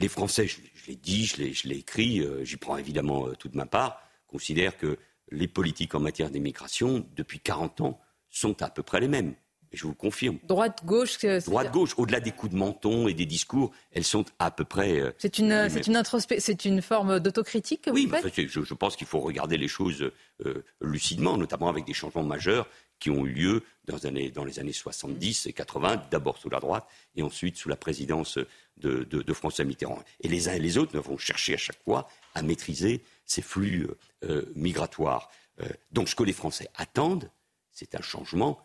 les Français, je, l'ai dit, je l'ai écrit, euh, j'y prends évidemment toute ma part, considèrent que les politiques en matière d'immigration, depuis 40 ans, sont à peu près les mêmes. Et je vous confirme. Droite-gauche Droite-gauche, au-delà des coups de menton et des discours, elles sont à peu près. Euh, c'est une, c'est une, c'est une forme d'autocritique que oui, vous faites je, je, pense qu'il faut regarder les choses euh, lucidement, notamment avec des changements majeurs qui ont eu lieu dans, dans, les années 70 et 80, d'abord sous la droite et ensuite sous la présidence de, de, François Mitterrand. Et les uns et les autres vont chercher à chaque fois à maîtriser ces flux euh, migratoires. donc ce que les Français attendent, c'est un changement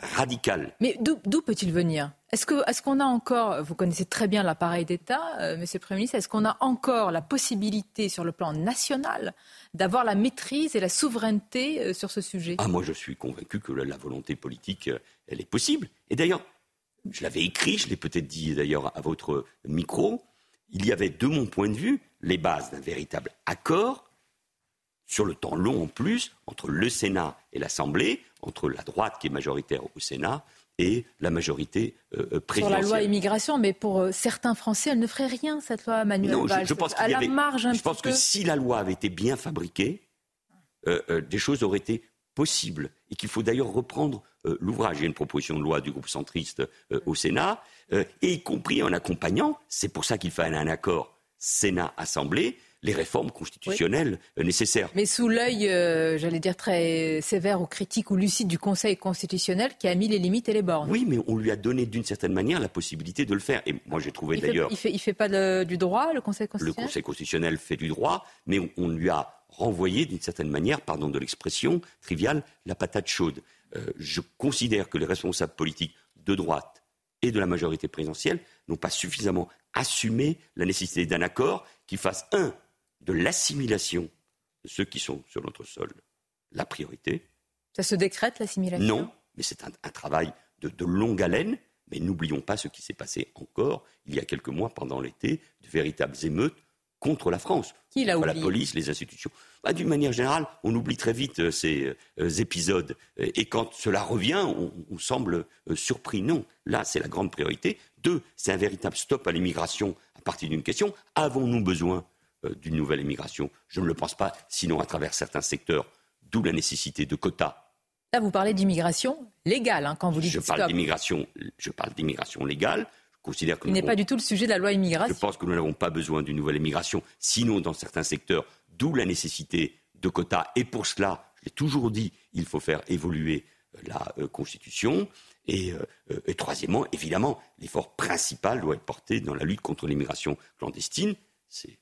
radical. Mais d'où peut-il venir? Est-ce qu'on est a encore, vous connaissez très bien l'appareil d'État, euh, Monsieur le Premier ministre, est-ce qu'on a encore la possibilité sur le plan national d'avoir la maîtrise et la souveraineté euh, sur ce sujet? Ah, moi je suis convaincu que la, volonté politique, euh, elle est possible. Et d'ailleurs, je l'avais écrit, je l'ai peut-être dit d'ailleurs à votre micro, il y avait de mon point de vue les bases d'un véritable accord sur le temps long en plus, entre le Sénat et l'Assemblée, entre la droite qui est majoritaire au Sénat et la majorité présidentielle. Euh, sur la loi immigration, mais pour euh, certains Français, elle ne ferait rien, cette loi, Manuel non, Je, pense, à la marge je pense que si la loi avait été bien fabriquée, euh, des choses auraient été possibles. Et qu'il faut d'ailleurs reprendre l'ouvrage. Il y a une proposition de loi du groupe centriste au Sénat, et y compris en accompagnant, c'est pour ça qu'il fallait un accord Sénat-Assemblée, les réformes constitutionnelles euh, nécessaires. Mais sous l'œil, euh, j'allais dire, très sévère ou critique ou lucide du Conseil constitutionnel qui a mis les limites et les bornes. Oui, mais on lui a donné d'une certaine manière la possibilité de le faire. Et moi, j'ai trouvé d'ailleurs. Il fait, fait, fait pas du droit, le Conseil constitutionnel? Le Conseil constitutionnel fait du droit, mais on, lui a renvoyé d'une certaine manière, pardon de l'expression triviale, la patate chaude. Euh, je considère que les responsables politiques de droite et de la majorité présidentielle n'ont pas suffisamment assumé la nécessité d'un accord qui fasse, un, de l'assimilation de ceux qui sont sur notre sol la priorité. Ça se décrète, l'assimilation? Non, mais c'est un, travail de, longue haleine. Mais n'oublions pas ce qui s'est passé encore il y a quelques mois pendant l'été, de véritables émeutes contre la France. Qui l'a La police, les institutions. Bah, d'une manière générale, on oublie très vite euh, ces euh, épisodes. Et quand cela revient, on, semble euh, surpris. Non, là, c'est la grande priorité. Deux, c'est un véritable stop à l'immigration à partir d'une question. Avons-nous besoin d'une nouvelle immigration. Je ne le pense pas, sinon à travers certains secteurs, d'où la nécessité de quotas. Là, vous parlez d'immigration légale, hein, quand vous dites je parle d'immigration. Je parle d'immigration légale. Je considère que Il n'est pas du tout le sujet de la loi immigration. Je pense que nous n'avons pas besoin d'une nouvelle immigration, sinon dans certains secteurs, d'où la nécessité de quotas. Et pour cela, je l'ai toujours dit, il faut faire évoluer euh, la euh, Constitution. Et, et troisièmement, évidemment, l'effort principal doit être porté dans la lutte contre l'immigration clandestine. C'est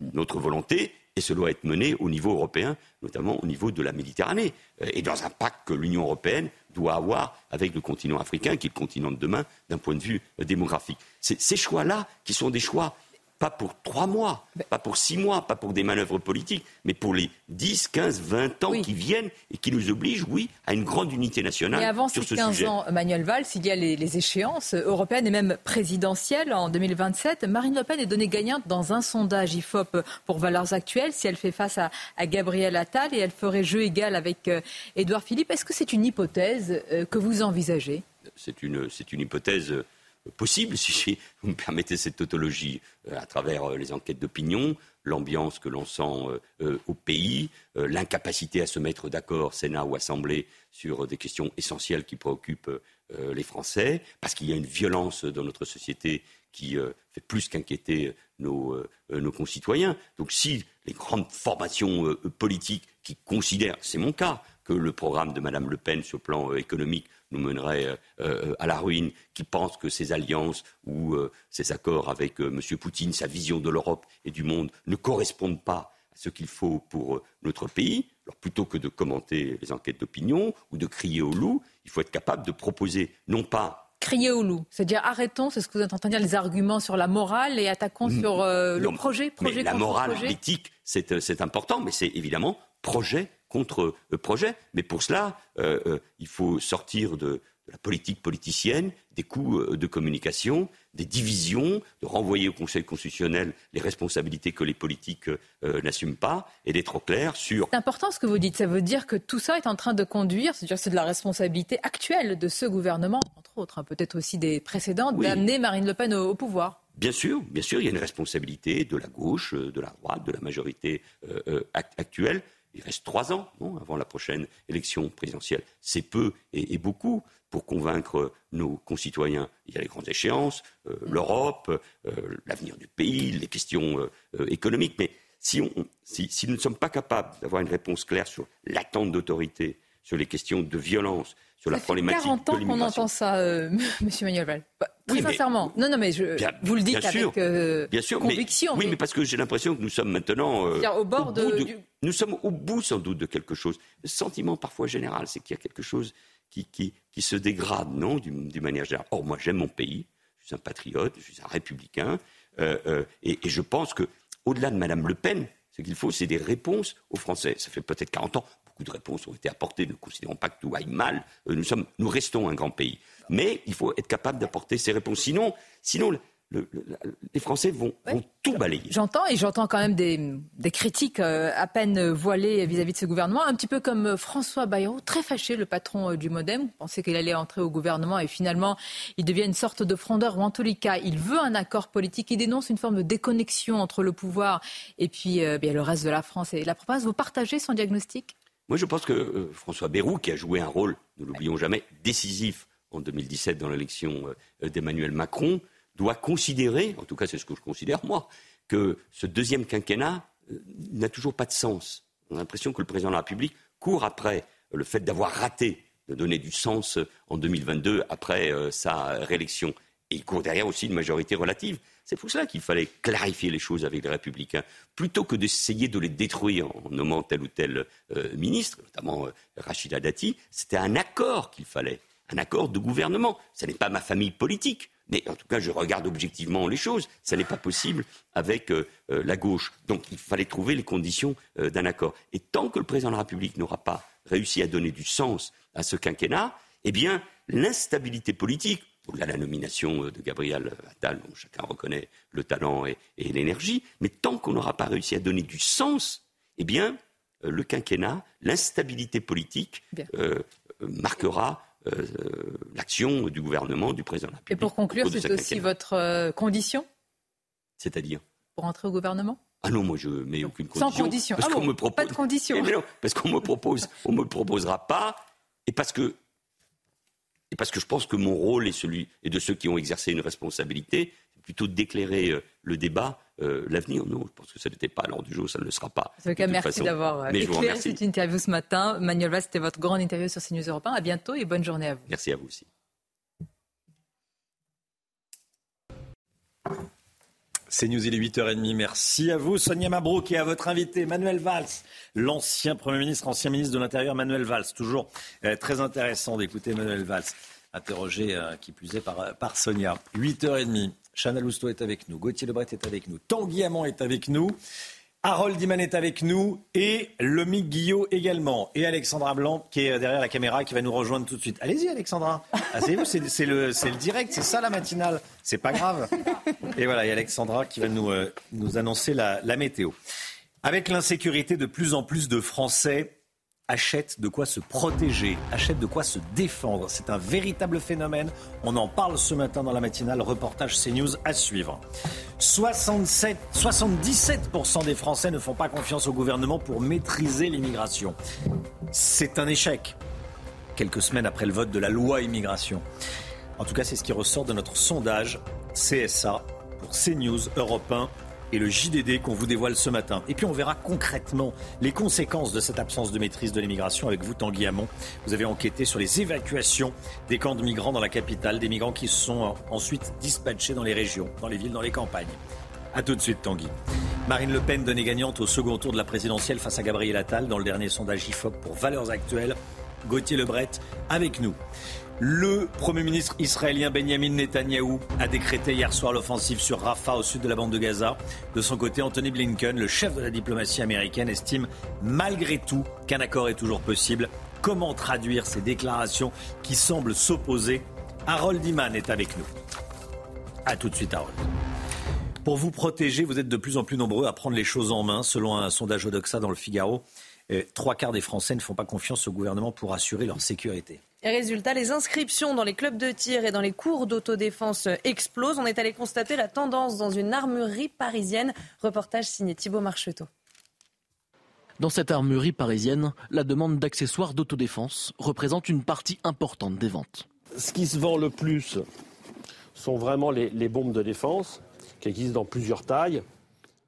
notre volonté, et ce doit être mené au niveau européen, notamment au niveau de la Méditerranée, euh, et dans un pacte que l'Union européenne doit avoir avec le continent africain, qui est le continent de demain d'un point de vue euh, démographique. Ces choix-là, qui sont des choix pas pour trois mois, pas pour six mois, pas pour des manœuvres politiques, mais pour les 10, 15, 20 ans qui viennent et qui nous obligent, oui, à une grande unité nationale. Et avant ces 15 ans, Manuel Valls, il y a les, échéances européennes et même présidentielles en 2027. Marine Le Pen est donnée gagnante dans un sondage IFOP pour Valeurs Actuelles si elle fait face à, à Gabriel Attal et elle ferait jeu égal avec euh, Édouard Philippe. Est-ce que c'est une hypothèse euh, que vous envisagez? C'est une, une hypothèse possible, si vous me permettez cette tautologie, euh, à travers euh, les enquêtes d'opinion, l'ambiance que l'on sent euh, au pays, l'incapacité à se mettre d'accord, Sénat ou Assemblée, sur des questions essentielles qui préoccupent les Français, parce qu'il y a une violence dans notre société qui fait plus qu'inquiéter nos, nos, concitoyens. Donc si les grandes formations politiques qui considèrent, c'est mon cas, que le programme de Mme Le Pen sur le plan économique nous mènerait euh, euh, à la ruine, qui pense que ces alliances ou euh, ces accords avec M. Poutine, sa vision de l'Europe et du monde ne correspondent pas à ce qu'il faut pour notre pays. Alors plutôt que de commenter les enquêtes d'opinion ou de crier au loup, il faut être capable de proposer non pas crier au loup. C'est-à-dire arrêtons, c'est ce que vous êtes en train de dire, les arguments sur la morale et attaquons sur le projet, projet mais La morale, l'éthique, c'est important, mais c'est évidemment projet contre le projet. Mais pour cela, euh, euh, il faut sortir de, la politique politicienne, des coûts euh, de communication, des divisions, de renvoyer au Conseil constitutionnel les responsabilités que les politiques n'assument pas et d'être clair sur. C'est important ce que vous dites. Ça veut dire que tout ça est en train de conduire, c'est-à-dire c'est de la responsabilité actuelle de ce gouvernement, entre autres, hein, peut-être aussi des précédents, d'amener Marine Le Pen au, pouvoir. Bien sûr, bien sûr, il y a une responsabilité de la gauche, de la droite, de la majorité actuelle il reste trois ans avant la prochaine élection présidentielle. C'est peu et, beaucoup pour convaincre nos concitoyens. Il y a les grandes échéances, euh, l'Europe, euh, l'avenir du pays, les questions euh, économiques. Mais si, nous ne sommes pas capables d'avoir une réponse claire sur l'attente d'autorité, sur les questions de violence, sur la problématique 40 ans qu'on entend ça, euh, Monsieur Manuel. Bah, très sincèrement. non, non, mais je, vous le dites avec euh, bien sûr, conviction. Oui, mais parce que j'ai l'impression que nous sommes maintenant euh, au bord de, Nous sommes au bout sans doute de quelque chose. Le sentiment parfois général, c'est qu'il y a quelque chose qui, qui, qui se dégrade, non, d'une manière générale. Or, moi, j'aime mon pays. Je suis un patriote, je suis un républicain, et, et, je pense que, au-delà de Madame Le Pen, ce qu'il faut, c'est des réponses aux Français. Ça fait peut-être 40 ans beaucoup de réponses ont été apportées. Ne considérons pas que tout aille mal. Euh, nous, sommes, nous restons un grand pays. Mais il faut être capable d'apporter ces réponses. Sinon, sinon les Français vont, tout balayer. J'entends et j'entends quand même des, critiques euh, à peine voilées vis-à-vis de ce gouvernement, un petit peu comme euh, François Bayrou, très fâché, le patron du Modem. Vous pensez qu'il allait entrer au gouvernement et finalement il devient une sorte de frondeur ou en tous les cas il veut un accord politique. Il dénonce une forme de déconnexion entre le pouvoir et puis bien, le reste de la France et la province. Vous partagez son diagnostic? Je pense que euh, François Bayrou, qui a joué un rôle, ne l'oublions jamais, décisif en 2017 dans l'élection euh, d'Emmanuel Macron, doit considérer, en tout cas c'est ce que je considère moi, que ce deuxième quinquennat euh, n'a toujours pas de sens. On a l'impression que le président de la République court après le fait d'avoir raté de donner du sens en 2022 après sa réélection. Et il court derrière aussi une majorité relative. C'est pour cela qu'il fallait clarifier les choses avec les républicains, plutôt que d'essayer de les détruire en nommant tel ou tel euh, ministre, notamment euh, Rachida Dati. C'était un accord qu'il fallait, un accord de gouvernement. Ce n'est pas ma famille politique. Mais en tout cas, je regarde objectivement les choses. Ce n'est pas possible avec euh, la gauche. Donc il fallait trouver les conditions d'un accord. Et tant que le président de la République n'aura pas réussi à donner du sens à ce quinquennat, eh bien, l'instabilité politique, au-delà de la nomination euh, de Gabriel Attal, dont chacun reconnaît le talent et, l'énergie, mais tant qu'on n'aura pas réussi à donner du sens, eh bien, euh, le quinquennat, l'instabilité politique euh, marquera l'action du gouvernement, du président de la République. Et pour conclure, c'est aussi votre condition? C'est-à-dire? Pour entrer au gouvernement? Ah non, moi je mets aucune condition. Sans condition. Parce ah me propose... Pas de condition. Eh parce qu'on me propose, on me proposera pas, et parce que et parce que je pense que mon rôle est celui et de ceux qui ont exercé une responsabilité, c'est plutôt d'éclairer euh, le débat, euh, l'avenir. Non, je pense que ça n'était pas à l'ordre du jour, ça ne le sera pas. En tout cas, merci d'avoir euh, éclairé cette interview ce matin. Manuel Valls, c'était votre grande interview sur CNews Europe 1. À bientôt et bonne journée à vous. Merci à vous aussi. C'est News, il est 8h30. Merci à vous, Sonia Mabrouk, et à votre invité, Manuel Valls, l'ancien Premier ministre, ancien ministre de l'Intérieur, Manuel Valls. Toujours euh, très intéressant d'écouter Manuel Valls, interrogé, euh, qui plus est, par, par Sonia. 8h30. Chana Lousteau est avec nous, Gauthier Lebret est avec nous, Tanguy Hamon est avec nous. Harold Diman est avec nous et Lomi Guillot également. Et Alexandra Blanc qui est derrière la caméra qui va nous rejoindre tout de suite. Allez-y Alexandra. Asseyez-vous, c'est le, direct, c'est ça la matinale. C'est pas grave. Et voilà, a Alexandra qui va nous, euh, annoncer la météo. Avec l'insécurité de plus en plus de Français, achètent de quoi se protéger, achètent de quoi se défendre. C'est un véritable phénomène. On en parle ce matin dans la matinale. Reportage CNews à suivre. 67, 77% des Français ne font pas confiance au gouvernement pour maîtriser l'immigration. C'est un échec. quelques semaines après le vote de la loi immigration. En tout cas, c'est ce qui ressort de notre sondage CSA pour CNews Europe 1 et le JDD qu'on vous dévoile ce matin. Et puis on verra concrètement les conséquences de cette absence de maîtrise de l'immigration avec vous, Tanguy Hamon. Vous avez enquêté sur les évacuations des camps de migrants dans la capitale, des migrants qui sont ensuite dispatchés dans les régions, dans les villes, dans les campagnes. A tout de suite, Tanguy. Marine Le Pen donnée gagnante au second tour de la présidentielle face à Gabriel Attal dans le dernier sondage IFOP pour Valeurs Actuelles. Gauthier Lebret avec nous. Le Premier ministre israélien Benjamin Netanyahou a décrété hier soir l'offensive sur Rafah au sud de la bande de Gaza. De son côté, Anthony Blinken, le chef de la diplomatie américaine, estime malgré tout qu'un accord est toujours possible. Comment traduire ces déclarations qui semblent s'opposer? Harold Iman est avec nous. A tout de suite, Harold. Pour vous protéger, vous êtes de plus en plus nombreux à prendre les choses en main. Selon un sondage Odoxa dans le Figaro, euh, trois quarts des Français ne font pas confiance au gouvernement pour assurer leur sécurité. Résultat, les inscriptions dans les clubs de tir et dans les cours d'autodéfense explosent. On est allé constater la tendance dans une armurerie parisienne. Reportage signé Thibault Marcheteau. Dans cette armurerie parisienne, la demande d'accessoires d'autodéfense représente une partie importante des ventes. Ce qui se vend le plus sont vraiment les, les bombes de défense qui existent dans plusieurs tailles.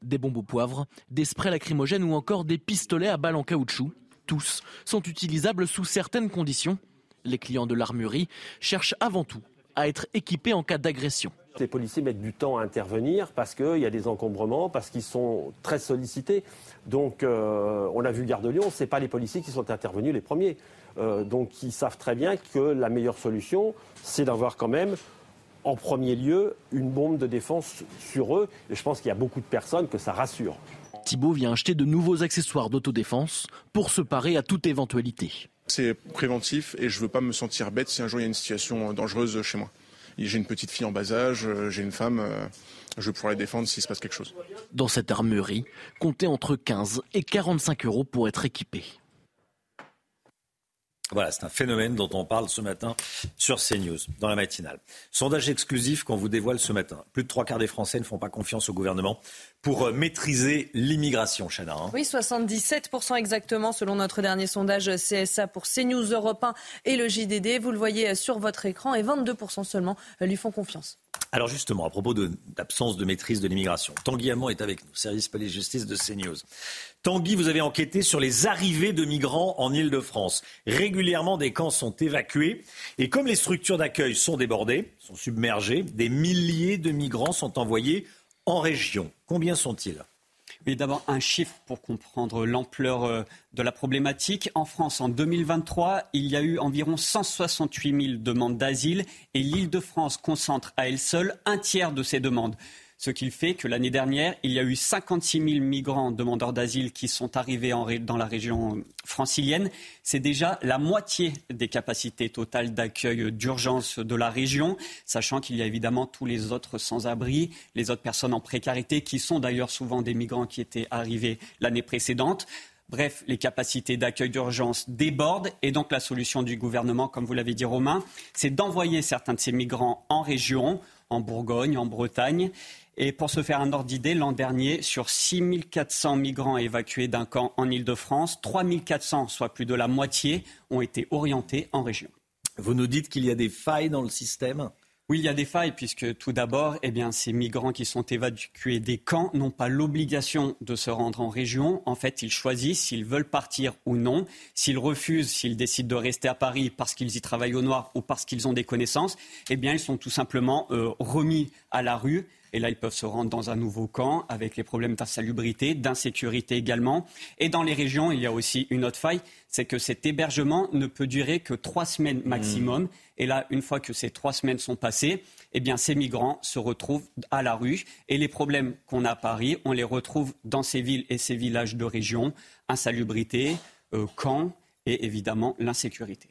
Des bombes au poivre, des sprays lacrymogènes ou encore des pistolets à balles en caoutchouc. Tous sont utilisables sous certaines conditions. Les clients de l'armurerie cherchent avant tout à être équipés en cas d'agression. Les policiers mettent du temps à intervenir parce qu'il y a des encombrements, parce qu'ils sont très sollicités. Donc, euh, on a vu Garde de Lyon, ce pas les policiers qui sont intervenus les premiers. Euh, donc, ils savent très bien que la meilleure solution, c'est d'avoir quand même en premier lieu une bombe de défense sur eux. Et je pense qu'il y a beaucoup de personnes que ça rassure. Thibault vient acheter de nouveaux accessoires d'autodéfense pour se parer à toute éventualité. C'est préventif et je ne veux pas me sentir bête si un jour il y a une situation dangereuse chez moi. J'ai une petite fille en bas âge, j'ai une femme, euh, je pourrais la défendre s'il se passe quelque chose. Dans cette armurerie, comptez entre 15 et 45 euros pour être équipé. Voilà, c'est un phénomène dont on parle ce matin sur CNews, dans la matinale. Sondage exclusif qu'on vous dévoile ce matin. Plus de trois quarts des Français ne font pas confiance au gouvernement pour euh, maîtriser l'immigration, Chana. Hein. Oui, 77% exactement selon notre dernier sondage CSA pour CNews Europe 1 et le JDD. Vous le voyez sur votre écran et 22% seulement lui font confiance. Alors justement, à propos d'absence de, maîtrise de l'immigration, Tanguy Hamon est avec nous, service police-justice de CNews. Tanguy, vous avez enquêté sur les arrivées de migrants en Ile-de-France. Régulièrement, des camps sont évacués et comme les structures d'accueil sont débordées, sont submergées, des milliers de migrants sont envoyés en région. Combien sont-ils? Oui, d'abord un chiffre pour comprendre l'ampleur euh, de la problématique. En France, en 2023, il y a eu environ 168 000 demandes d'asile et l'Île-de-France concentre à elle seule un tiers de ces demandes ce qui fait que l'année dernière, il y a eu 56 000 migrants demandeurs d'asile qui sont arrivés dans la région francilienne. C'est déjà la moitié des capacités totales d'accueil d'urgence de la région, sachant qu'il y a évidemment tous les autres sans-abri, les autres personnes en précarité, qui sont d'ailleurs souvent des migrants qui étaient arrivés l'année précédente. Bref, les capacités d'accueil d'urgence débordent et donc la solution du gouvernement, comme vous l'avez dit Romain, c'est d'envoyer certains de ces migrants en région, en Bourgogne, en Bretagne, et pour se faire un ordre d'idée, l'an dernier, sur 6 400 migrants évacués d'un camp en Ile-de-France, 3 400, soit plus de la moitié, ont été orientés en région. Vous nous dites qu'il y a des failles dans le système? Oui, il y a des failles puisque tout d'abord, eh ces migrants qui sont évacués des camps n'ont pas l'obligation de se rendre en région. En fait, ils choisissent s'ils veulent partir ou non. S'ils refusent, s'ils décident de rester à Paris parce qu'ils y travaillent au noir ou parce qu'ils ont des connaissances, eh bien, ils sont tout simplement euh, remis à la rue et là, ils peuvent se rendre dans un nouveau camp avec les problèmes d'insalubrité, d'insécurité également. Et dans les régions, il y a aussi une autre faille, c'est que cet hébergement ne peut durer que trois semaines maximum. Et là, une fois que ces trois semaines sont passées, eh bien, ces migrants se retrouvent à la rue. Et les problèmes qu'on a à Paris, on les retrouve dans ces villes et ces villages de région. Insalubrité, euh, camps et évidemment l'insécurité.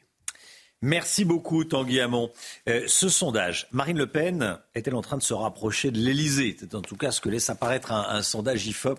Merci beaucoup, Tanguy Hamon. Euh, ce sondage, Marine Le Pen est-elle en train de se rapprocher de l'Elysée C'est en tout cas ce que laisse apparaître un, sondage IFOP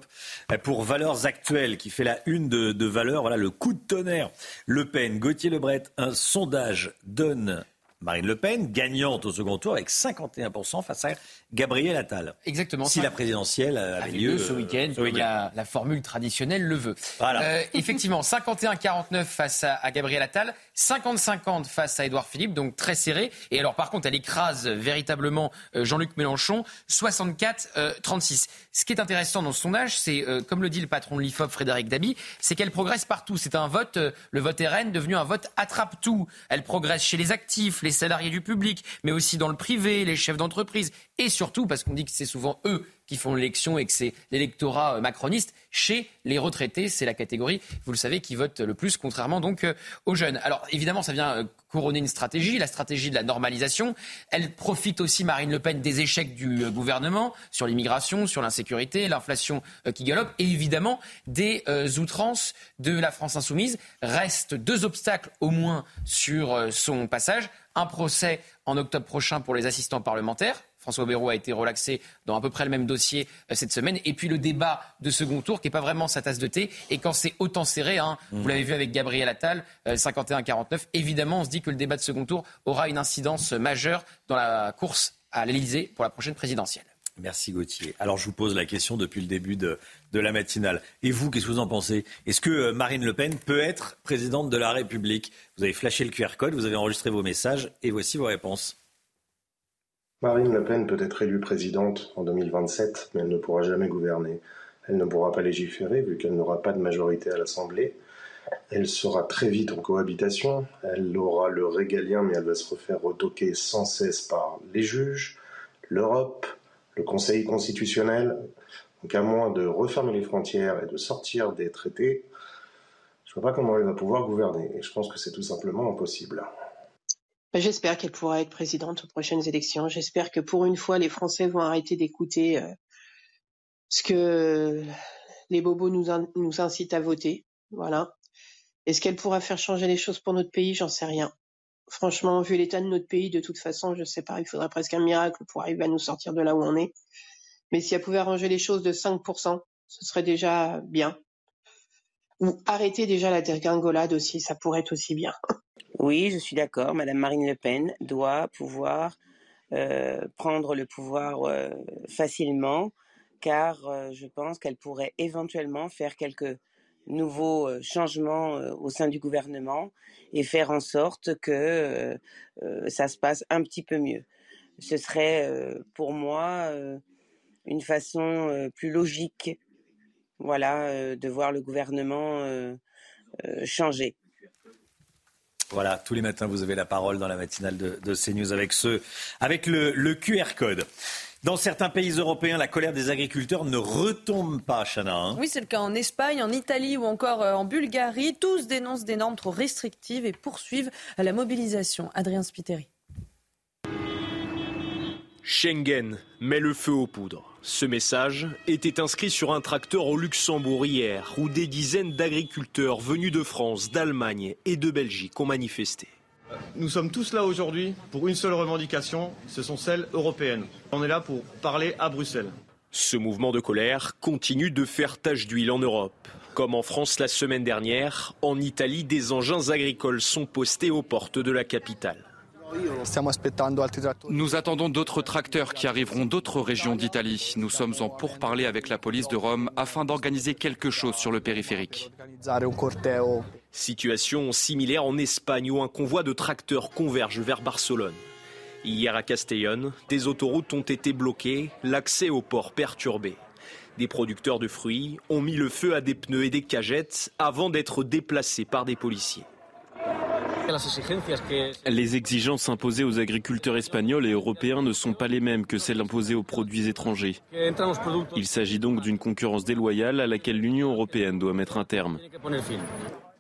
euh, pour Valeurs Actuelles qui fait la une de, de Valeurs. Voilà le coup de tonnerre. Le Pen, Gauthier Lebret, un sondage donne Marine Le Pen, gagnante au second tour avec 51% face à Gabriel Attal. Exactement. Si la présidentielle avait, lieu ce week-end, La, la, formule traditionnelle le veut. Voilà. Euh, effectivement, 51-49 face à, Gabriel Attal, 50-50 face à Édouard Philippe, donc très serré. Et alors par contre, elle écrase véritablement euh, Jean-Luc Mélenchon, 64-36. Ce qui est intéressant dans ce sondage, c'est, euh, comme le dit le patron de l'IFOP, Frédéric Dabi, c'est qu'elle progresse partout. C'est un vote, le vote RN, devenu un vote attrape-tout. Elle progresse chez les actifs, les salariés du public, mais aussi dans le privé, les chefs d'entreprise et surtout parce qu'on dit que c'est souvent eux qui font l'élection et que c'est l'électorat euh, macroniste, chez les retraités, c'est la catégorie, vous le savez, qui vote le plus, contrairement donc euh, aux jeunes. Alors évidemment, ça vient euh, couronner une stratégie, la stratégie de la normalisation. Elle profite aussi, Marine Le Pen, des échecs du gouvernement sur l'immigration, sur l'insécurité, l'inflation qui galope, et évidemment des outrances de la France insoumise. Restent deux obstacles au moins sur son passage. Un procès en octobre prochain pour les assistants parlementaires, François Bayrou a été relaxé dans à peu près le même dossier euh, cette semaine. Et puis le débat de second tour qui n'est pas vraiment sa tasse de thé. Et quand c'est autant serré, hein, vous mmh. l'avez vu avec Gabriel Attal, 51-49, euh, évidemment, on se dit que le débat de second tour aura une incidence majeure dans la course à l'Elysée pour la prochaine présidentielle. Merci Gauthier. Alors je vous pose la question depuis le début de, de la matinale. Et vous, qu'est-ce que vous en pensez? Est-ce que euh, Marine Le Pen peut être présidente de la République? Vous avez flashé le QR code, vous avez enregistré vos messages et voici vos réponses. Marine Le Pen peut être élue présidente en 2027, mais elle ne pourra jamais gouverner. Elle ne pourra pas légiférer vu qu'elle n'aura pas de majorité à l'Assemblée. Elle sera très vite en cohabitation. Elle aura le régalien, mais elle va se refaire retoquer sans cesse par les juges, l'Europe, le Conseil constitutionnel. Donc à moins de refermer les frontières et de sortir des traités, je ne vois pas comment elle va pouvoir gouverner. Et je pense que c'est tout simplement impossible. J'espère qu'elle pourra être présidente aux prochaines élections. J'espère que pour une fois, les Français vont arrêter d'écouter euh, ce que les bobos nous, nous incitent à voter. Voilà. Est-ce qu'elle pourra faire changer les choses pour notre pays? J'en sais rien. Franchement, vu l'état de notre pays, de toute façon, je sais pas, il faudrait presque un miracle pour arriver à nous sortir de là où on est. Mais si elle pouvait arranger les choses de 5%, ce serait déjà bien. Ou arrêter déjà la dégringolade aussi, ça pourrait être aussi bien. Oui, je suis d'accord. Madame Marine Le Pen doit pouvoir euh, prendre le pouvoir euh, facilement, car euh, je pense qu'elle pourrait éventuellement faire quelques nouveaux changements au sein du gouvernement et faire en sorte que ça se passe un petit peu mieux. Ce serait pour moi une façon plus logique, voilà, de voir le gouvernement changer. Voilà, tous les matins, vous avez la parole dans la matinale de, de CNews avec, ce, avec le, le QR code. Dans certains pays européens, la colère des agriculteurs ne retombe pas, Chana. Hein. oui, c'est le cas en Espagne, en Italie ou encore euh, en Bulgarie. Tous dénoncent des normes trop restrictives et poursuivent la mobilisation. Adrien Spiteri. Schengen met le feu aux poudres. Ce message était inscrit sur un tracteur au Luxembourg hier, où des dizaines d'agriculteurs venus de France, d'Allemagne et de Belgique ont manifesté. Nous sommes tous là aujourd'hui pour une seule revendication, ce sont celles européennes. On est là pour parler à Bruxelles. Ce mouvement de colère continue de faire tache d'huile en Europe. Comme en France la semaine dernière, en Italie, des engins agricoles sont postés aux portes de la capitale. Nous attendons d'autres tracteurs qui arriveront d'autres régions d'Italie. Nous sommes en pourparlers avec la police de Rome afin d'organiser quelque chose sur le périphérique. Situation similaire en Espagne où un convoi de tracteurs converge vers Barcelone. Hier à Castellón, des autoroutes ont été bloquées, l'accès au port perturbé. Des producteurs de fruits ont mis le feu à des pneus et des cagettes avant d'être déplacés par des policiers. Les exigences imposées aux agriculteurs espagnols et européens ne sont pas les mêmes que celles imposées aux produits étrangers. Il s'agit donc d'une concurrence déloyale à laquelle l'Union européenne doit mettre un terme.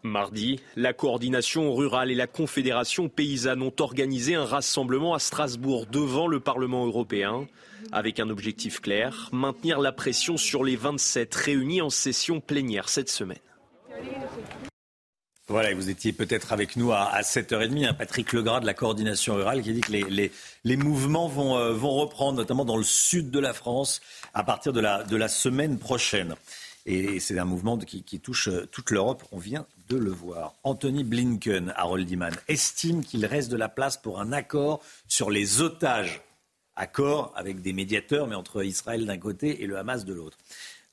Mardi, la coordination rurale et la Confédération paysanne ont organisé un rassemblement à Strasbourg devant le Parlement européen, avec un objectif clair, maintenir la pression sur les 27 réunis en session plénière cette semaine. Vous étiez peut-être avec nous à, 7h30, hein, Patrick Legras de la coordination rurale qui dit que les, mouvements vont, euh, vont reprendre, notamment dans le sud de la France, à partir de la, de la semaine prochaine. Et c'est un mouvement qui, touche euh, toute l'Europe. On vient de le voir. Anthony Blinken, Harold Iman, estime qu'il reste de la place pour un accord sur les otages. Accord avec des médiateurs, mais entre Israël d'un côté et le Hamas de l'autre.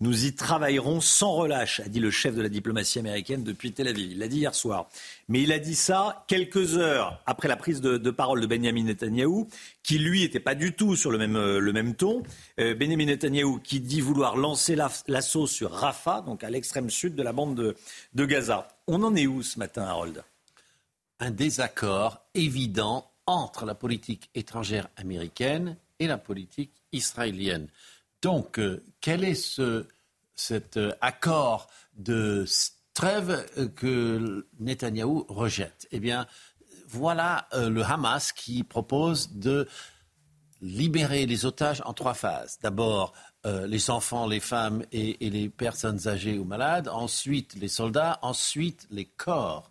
Nous y travaillerons sans relâche, a dit le chef de la diplomatie américaine depuis Tel Aviv. Il l'a dit hier soir. Mais il a dit ça quelques heures après la prise de, parole de Benjamin Netanyahou, qui lui n'était pas du tout sur le même, euh, ton. Euh, Benjamin Netanyahou qui dit vouloir lancer l'assaut sur Rafah, donc à l'extrême sud de la bande de, de Gaza. On en est où ce matin, Harold? Un désaccord évident entre la politique étrangère américaine et la politique israélienne. Donc, euh, quel est ce, cet euh, accord de trêve euh, que Netanyahou rejette? Eh bien, voilà le Hamas qui propose de libérer les otages en trois phases. D'abord, les enfants, les femmes et, les personnes âgées ou malades. Ensuite, les soldats. Ensuite, les corps.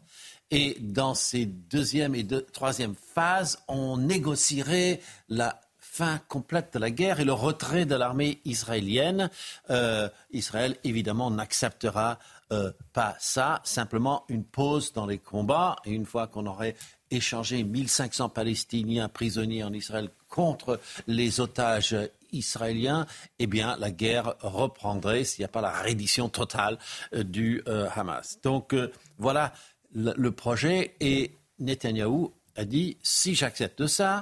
Et dans ces deuxième et troisième phases, on négocierait la fin complète de la guerre et le retrait de l'armée israélienne. Euh, Israël, évidemment, n'acceptera euh, pas ça, simplement une pause dans les combats. Et une fois qu'on aurait échangé 1500 Palestiniens prisonniers en Israël contre les otages israéliens, eh bien, la guerre reprendrait s'il n'y a pas la reddition totale euh, du Hamas. Donc, voilà le, le projet. Et Netanyahou a dit, si j'accepte ça,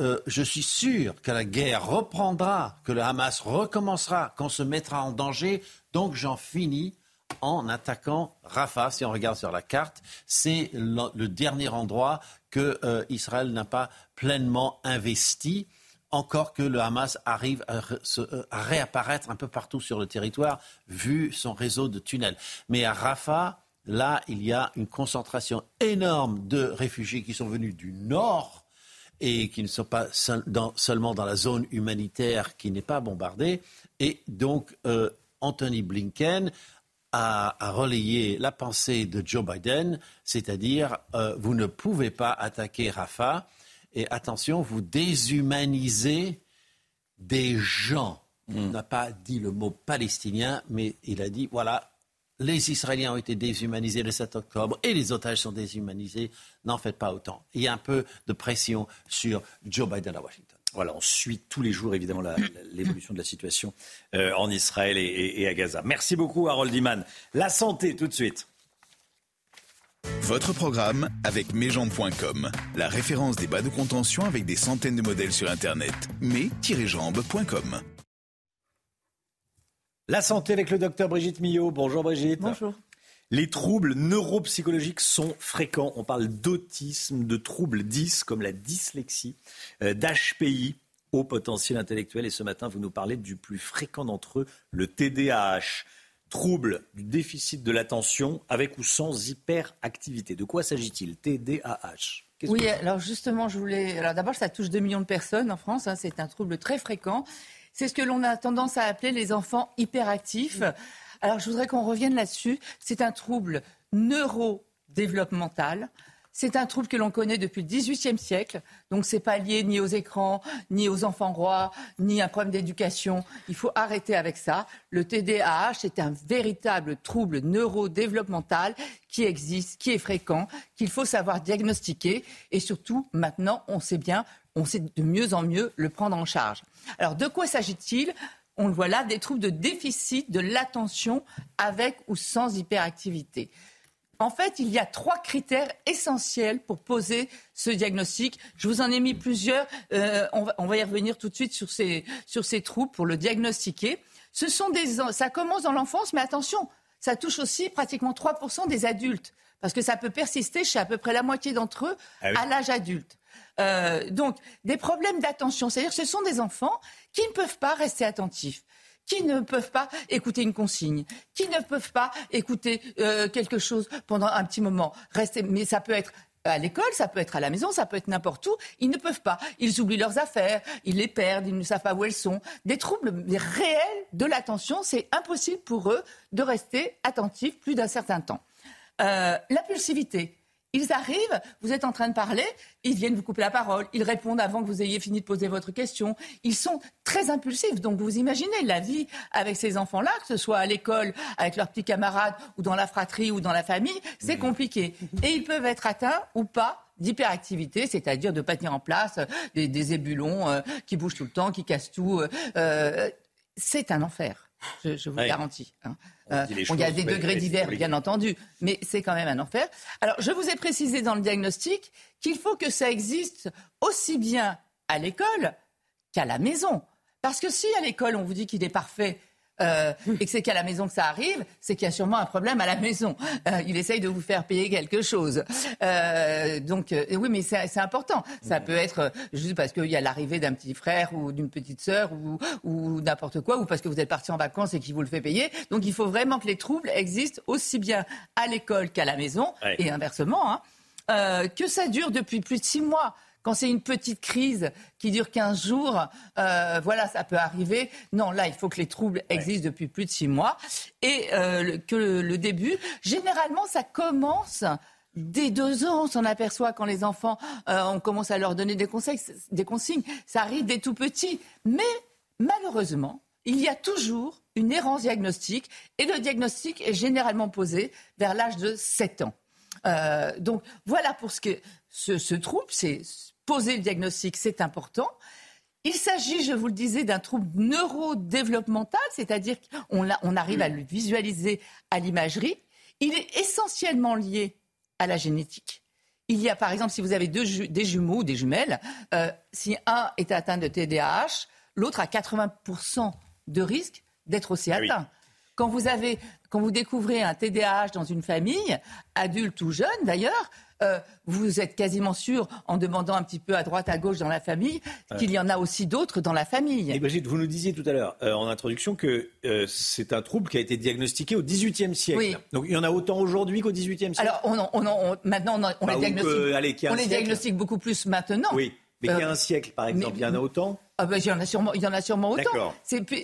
euh, je suis sûr que la guerre reprendra, que le Hamas recommencera, qu'on se mettra en danger. Donc j'en finis en attaquant Rafah. Si on regarde sur la carte, c'est le, dernier endroit que euh, Israël n'a pas pleinement investi. Encore que le Hamas arrive à, euh, à, réapparaître un peu partout sur le territoire, vu son réseau de tunnels. Mais à Rafah, là, il y a une concentration énorme de réfugiés qui sont venus du nord et qui ne sont pas seulement dans la zone humanitaire qui n'est pas bombardée. Et donc, euh, Anthony Blinken a, relayé la pensée de Joe Biden, c'est-à-dire euh, vous ne pouvez pas attaquer Rafah et attention, vous déshumanisez des gens. Il hmm. n'a pas dit le mot palestinien, mais il a dit voilà, les Israéliens ont été déshumanisés le 7 octobre et les otages sont déshumanisés. N'en faites pas autant. Il y a un peu de pression sur Joe Biden à Washington. Voilà, on suit tous les jours évidemment l'évolution de la situation euh, en Israël et, à Gaza. Merci beaucoup Harold Iman. La santé tout de suite. Votre programme avec mesjambes.com, la référence des bas de contention avec des centaines de modèles sur Internet. mes-jambes.com. La santé avec le docteur Brigitte Millot. Bonjour Brigitte. Bonjour. Les troubles neuropsychologiques sont fréquents. On parle d'autisme, de troubles 10 comme la dyslexie, euh, d'HPI, haut potentiel intellectuel. Et ce matin, vous nous parlez du plus fréquent d'entre eux, le TDAH. Trouble du déficit de l'attention avec ou sans hyperactivité. De quoi s'agit-il TDAH Oui, alors justement, je voulais. Alors d'abord, ça touche 2 millions de personnes en France. Hein. c'est un trouble très fréquent. C'est ce que l'on a tendance à appeler les enfants hyperactifs. Alors je voudrais qu'on revienne là-dessus. C'est un trouble neurodéveloppemental. C'est un trouble que l'on connaît depuis le XVIIIe siècle, donc c'est pas lié ni aux écrans, ni aux enfants rois, ni à un problème d'éducation. Il faut arrêter avec ça. Le TDAH est un véritable trouble neurodéveloppemental qui existe, qui est fréquent, qu'il faut savoir diagnostiquer, et surtout maintenant, on sait bien on sait de mieux en mieux le prendre en charge. Alors, de quoi s'agit-il? On le voit là, des troubles de déficit de l'attention avec ou sans hyperactivité. En fait, il y a trois critères essentiels pour poser ce diagnostic. Je vous en ai mis plusieurs. Euh, on, va, y revenir tout de suite sur ces, sur ces troubles pour le diagnostiquer. Ce sont des, ça commence dans l'enfance, mais attention, ça touche aussi pratiquement 3% des adultes, parce que ça peut persister chez à peu près la moitié d'entre eux ah à l'âge adulte. Euh, donc, des problèmes d'attention. C'est-à-dire que ce sont des enfants qui ne peuvent pas rester attentifs qui ne peuvent pas écouter une consigne, qui ne peuvent pas écouter euh, quelque chose pendant un petit moment. Rester, mais ça peut être à l'école, ça peut être à la maison, ça peut être n'importe où. Ils ne peuvent pas. Ils oublient leurs affaires, ils les perdent, ils ne savent pas où elles sont. Des troubles réels de l'attention, c'est impossible pour eux de rester attentifs plus d'un certain temps. Euh, l'impulsivité, Ils arrivent, vous êtes en train de parler, ils viennent vous couper la parole, ils répondent avant que vous ayez fini de poser votre question. Ils sont très impulsifs. Donc vous imaginez la vie avec ces enfants-là, que ce soit à l'école, avec leurs petits camarades, ou dans la fratrie, ou dans la famille, c'est compliqué. Et ils peuvent être atteints ou pas d'hyperactivité, c'est-à-dire de pas tenir en place euh, des, ébulons euh, qui bougent tout le temps, qui cassent tout. Euh, c'est un enfer, je, vous garantis. Hein. Il y a des degrés divers, bien entendu, mais c'est quand même un enfer. Alors, je vous ai précisé dans le diagnostic qu'il faut que ça existe aussi bien à l'école qu'à la maison. Parce que si à l'école, on vous dit qu'il est parfait, euh, et que c'est qu'à la maison que ça arrive, c'est qu'il y a sûrement un problème à la maison. Euh, il essaye de vous faire payer quelque chose. Euh, donc oui, mais c'est important. Ça peut être juste parce qu'il y a l'arrivée d'un petit frère ou d'une petite sœur ou, ou n'importe quoi, ou parce que vous êtes parti en vacances et qu'il vous le fait payer. Donc il faut vraiment que les troubles existent aussi bien à l'école qu'à la maison et inversement. Hein. que ça dure depuis plus de six mois. Quand c'est une petite crise qui dure 15 jours, euh, voilà, ça peut arriver. Non, là, il faut que les troubles existent depuis plus de six mois et euh, que le, début, généralement, ça commence dès deux ans, on s'en aperçoit quand les enfants, euh, on commence à leur donner des conseils, des consignes. Ça arrive dès tout petit. Mais malheureusement, il y a toujours une errance diagnostique et le diagnostic est généralement posé vers l'âge de 7 ans. donc voilà pour ce que ce, ce trouble, c'est poser le diagnostic, c'est important. Il s'agit, je vous le disais, d'un trouble neurodéveloppemental, c'est-à-dire qu'on on arrive à le visualiser à l'imagerie. Il est essentiellement lié à la génétique. Il y a, par exemple, si vous avez deux, des jumeaux ou des jumelles, euh, si un est atteint de TDAH, l'autre a 80% de risque d'être aussi ah atteint. Quand vous avez, quand vous découvrez un TDAH dans une famille, adulte ou jeune d'ailleurs, euh, vous êtes quasiment sûr, en demandant un petit peu à droite, à gauche dans la famille, qu'il y en a aussi d'autres dans la famille. Et Brigitte, vous nous disiez tout à l'heure euh, en introduction que euh, c'est un trouble qui a été diagnostiqué au XVIIIe siècle. Donc il y en a autant aujourd'hui qu'au XVIIIe siècle. Alors on, maintenant on, les diagnostique, on les diagnostique beaucoup plus maintenant. Oui. Mais qu'il y a un siècle, par exemple, il y en a autant ah ben, il, y en a sûrement, il y en a sûrement autant.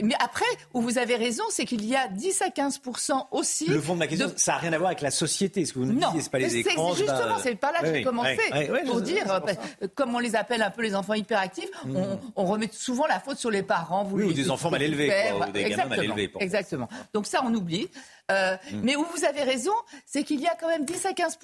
Mais après, où vous avez raison, c'est qu'il y a 10 à 15% aussi. Le fond de ma question, ça n'a rien à voir avec la société. Ce que vous nous disiez, c'est pas les écrans. Justement, c'est pas là que j'ai commencé. pour dire, comme on les appelle un peu les enfants hyperactifs, mmh. on, remet souvent la faute sur les parents. Vous oui, ou des enfants mal élevés, ou des gamins mal élevés. Exactement. Donc ça, on oublie. Euh, mmh. Mais où vous avez raison, c'est qu'il y a quand même 10 à 15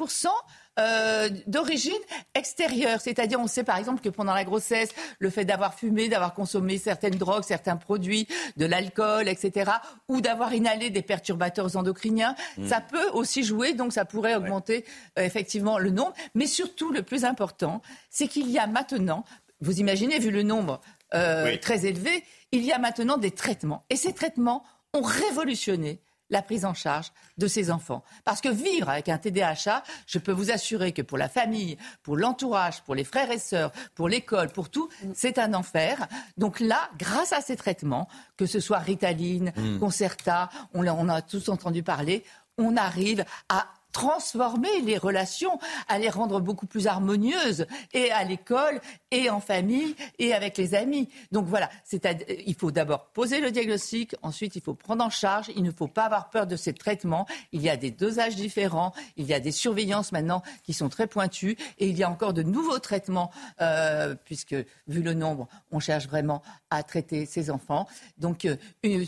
euh, d'origine extérieure. C'est-à-dire, on sait par exemple que pendant la grossesse, le fait d'avoir fumé, d'avoir consommé certaines drogues, certains produits, de l'alcool, etc., ou d'avoir inhalé des perturbateurs endocriniens, mm. ça peut aussi jouer, donc ça pourrait augmenter euh, effectivement le nombre. Mais surtout, le plus important, c'est qu'il y a maintenant, vous imaginez, vu le nombre euh, très élevé, il y a maintenant des traitements. Et ces traitements ont révolutionné la prise en charge de ces enfants. Parce que vivre avec un TDAH, je peux vous assurer que pour la famille, pour l'entourage, pour les frères et sœurs, pour l'école, pour tout, c'est un enfer. Donc là, grâce à ces traitements, que ce soit Ritaline, mm. Concerta, on, on a tous entendu parler, on arrive à transformer les relations, à les rendre beaucoup plus harmonieuses, et à l'école, et en famille, et avec les amis. Donc voilà, il faut d'abord poser le diagnostic, ensuite il faut prendre en charge, il ne faut pas avoir peur de ces traitements, il y a des dosages différents, il y a des surveillances maintenant qui sont très pointues, et il y a encore de nouveaux traitements, euh, puisque vu le nombre, on cherche vraiment à traiter ces enfants. Donc euh,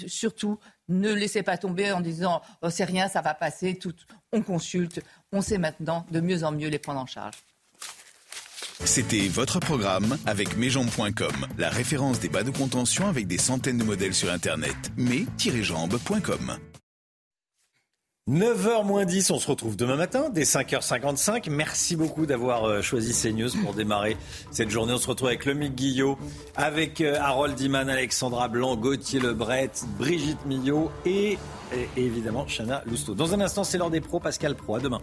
surtout, ne laissez pas tomber en disant oh, c'est rien, ça va passer. Tout, on consulte, on sait maintenant de mieux en mieux les prendre en charge. C'était votre programme avec mesjambes.com, la référence des bas de contention avec des centaines de modèles sur Internet. mais-jambes.com 9h moins 10, on se retrouve demain matin dès 5h55. Merci beaucoup d'avoir euh, choisi CNews pour démarrer cette journée. On se retrouve avec Lomique Guillot, avec euh, Harold Iman, Alexandra Blanc, Gauthier Lebret, Brigitte Millot et, et évidemment Chana Lousteau. Dans un instant, c'est l'heure des pros, Pascal Pro. À demain.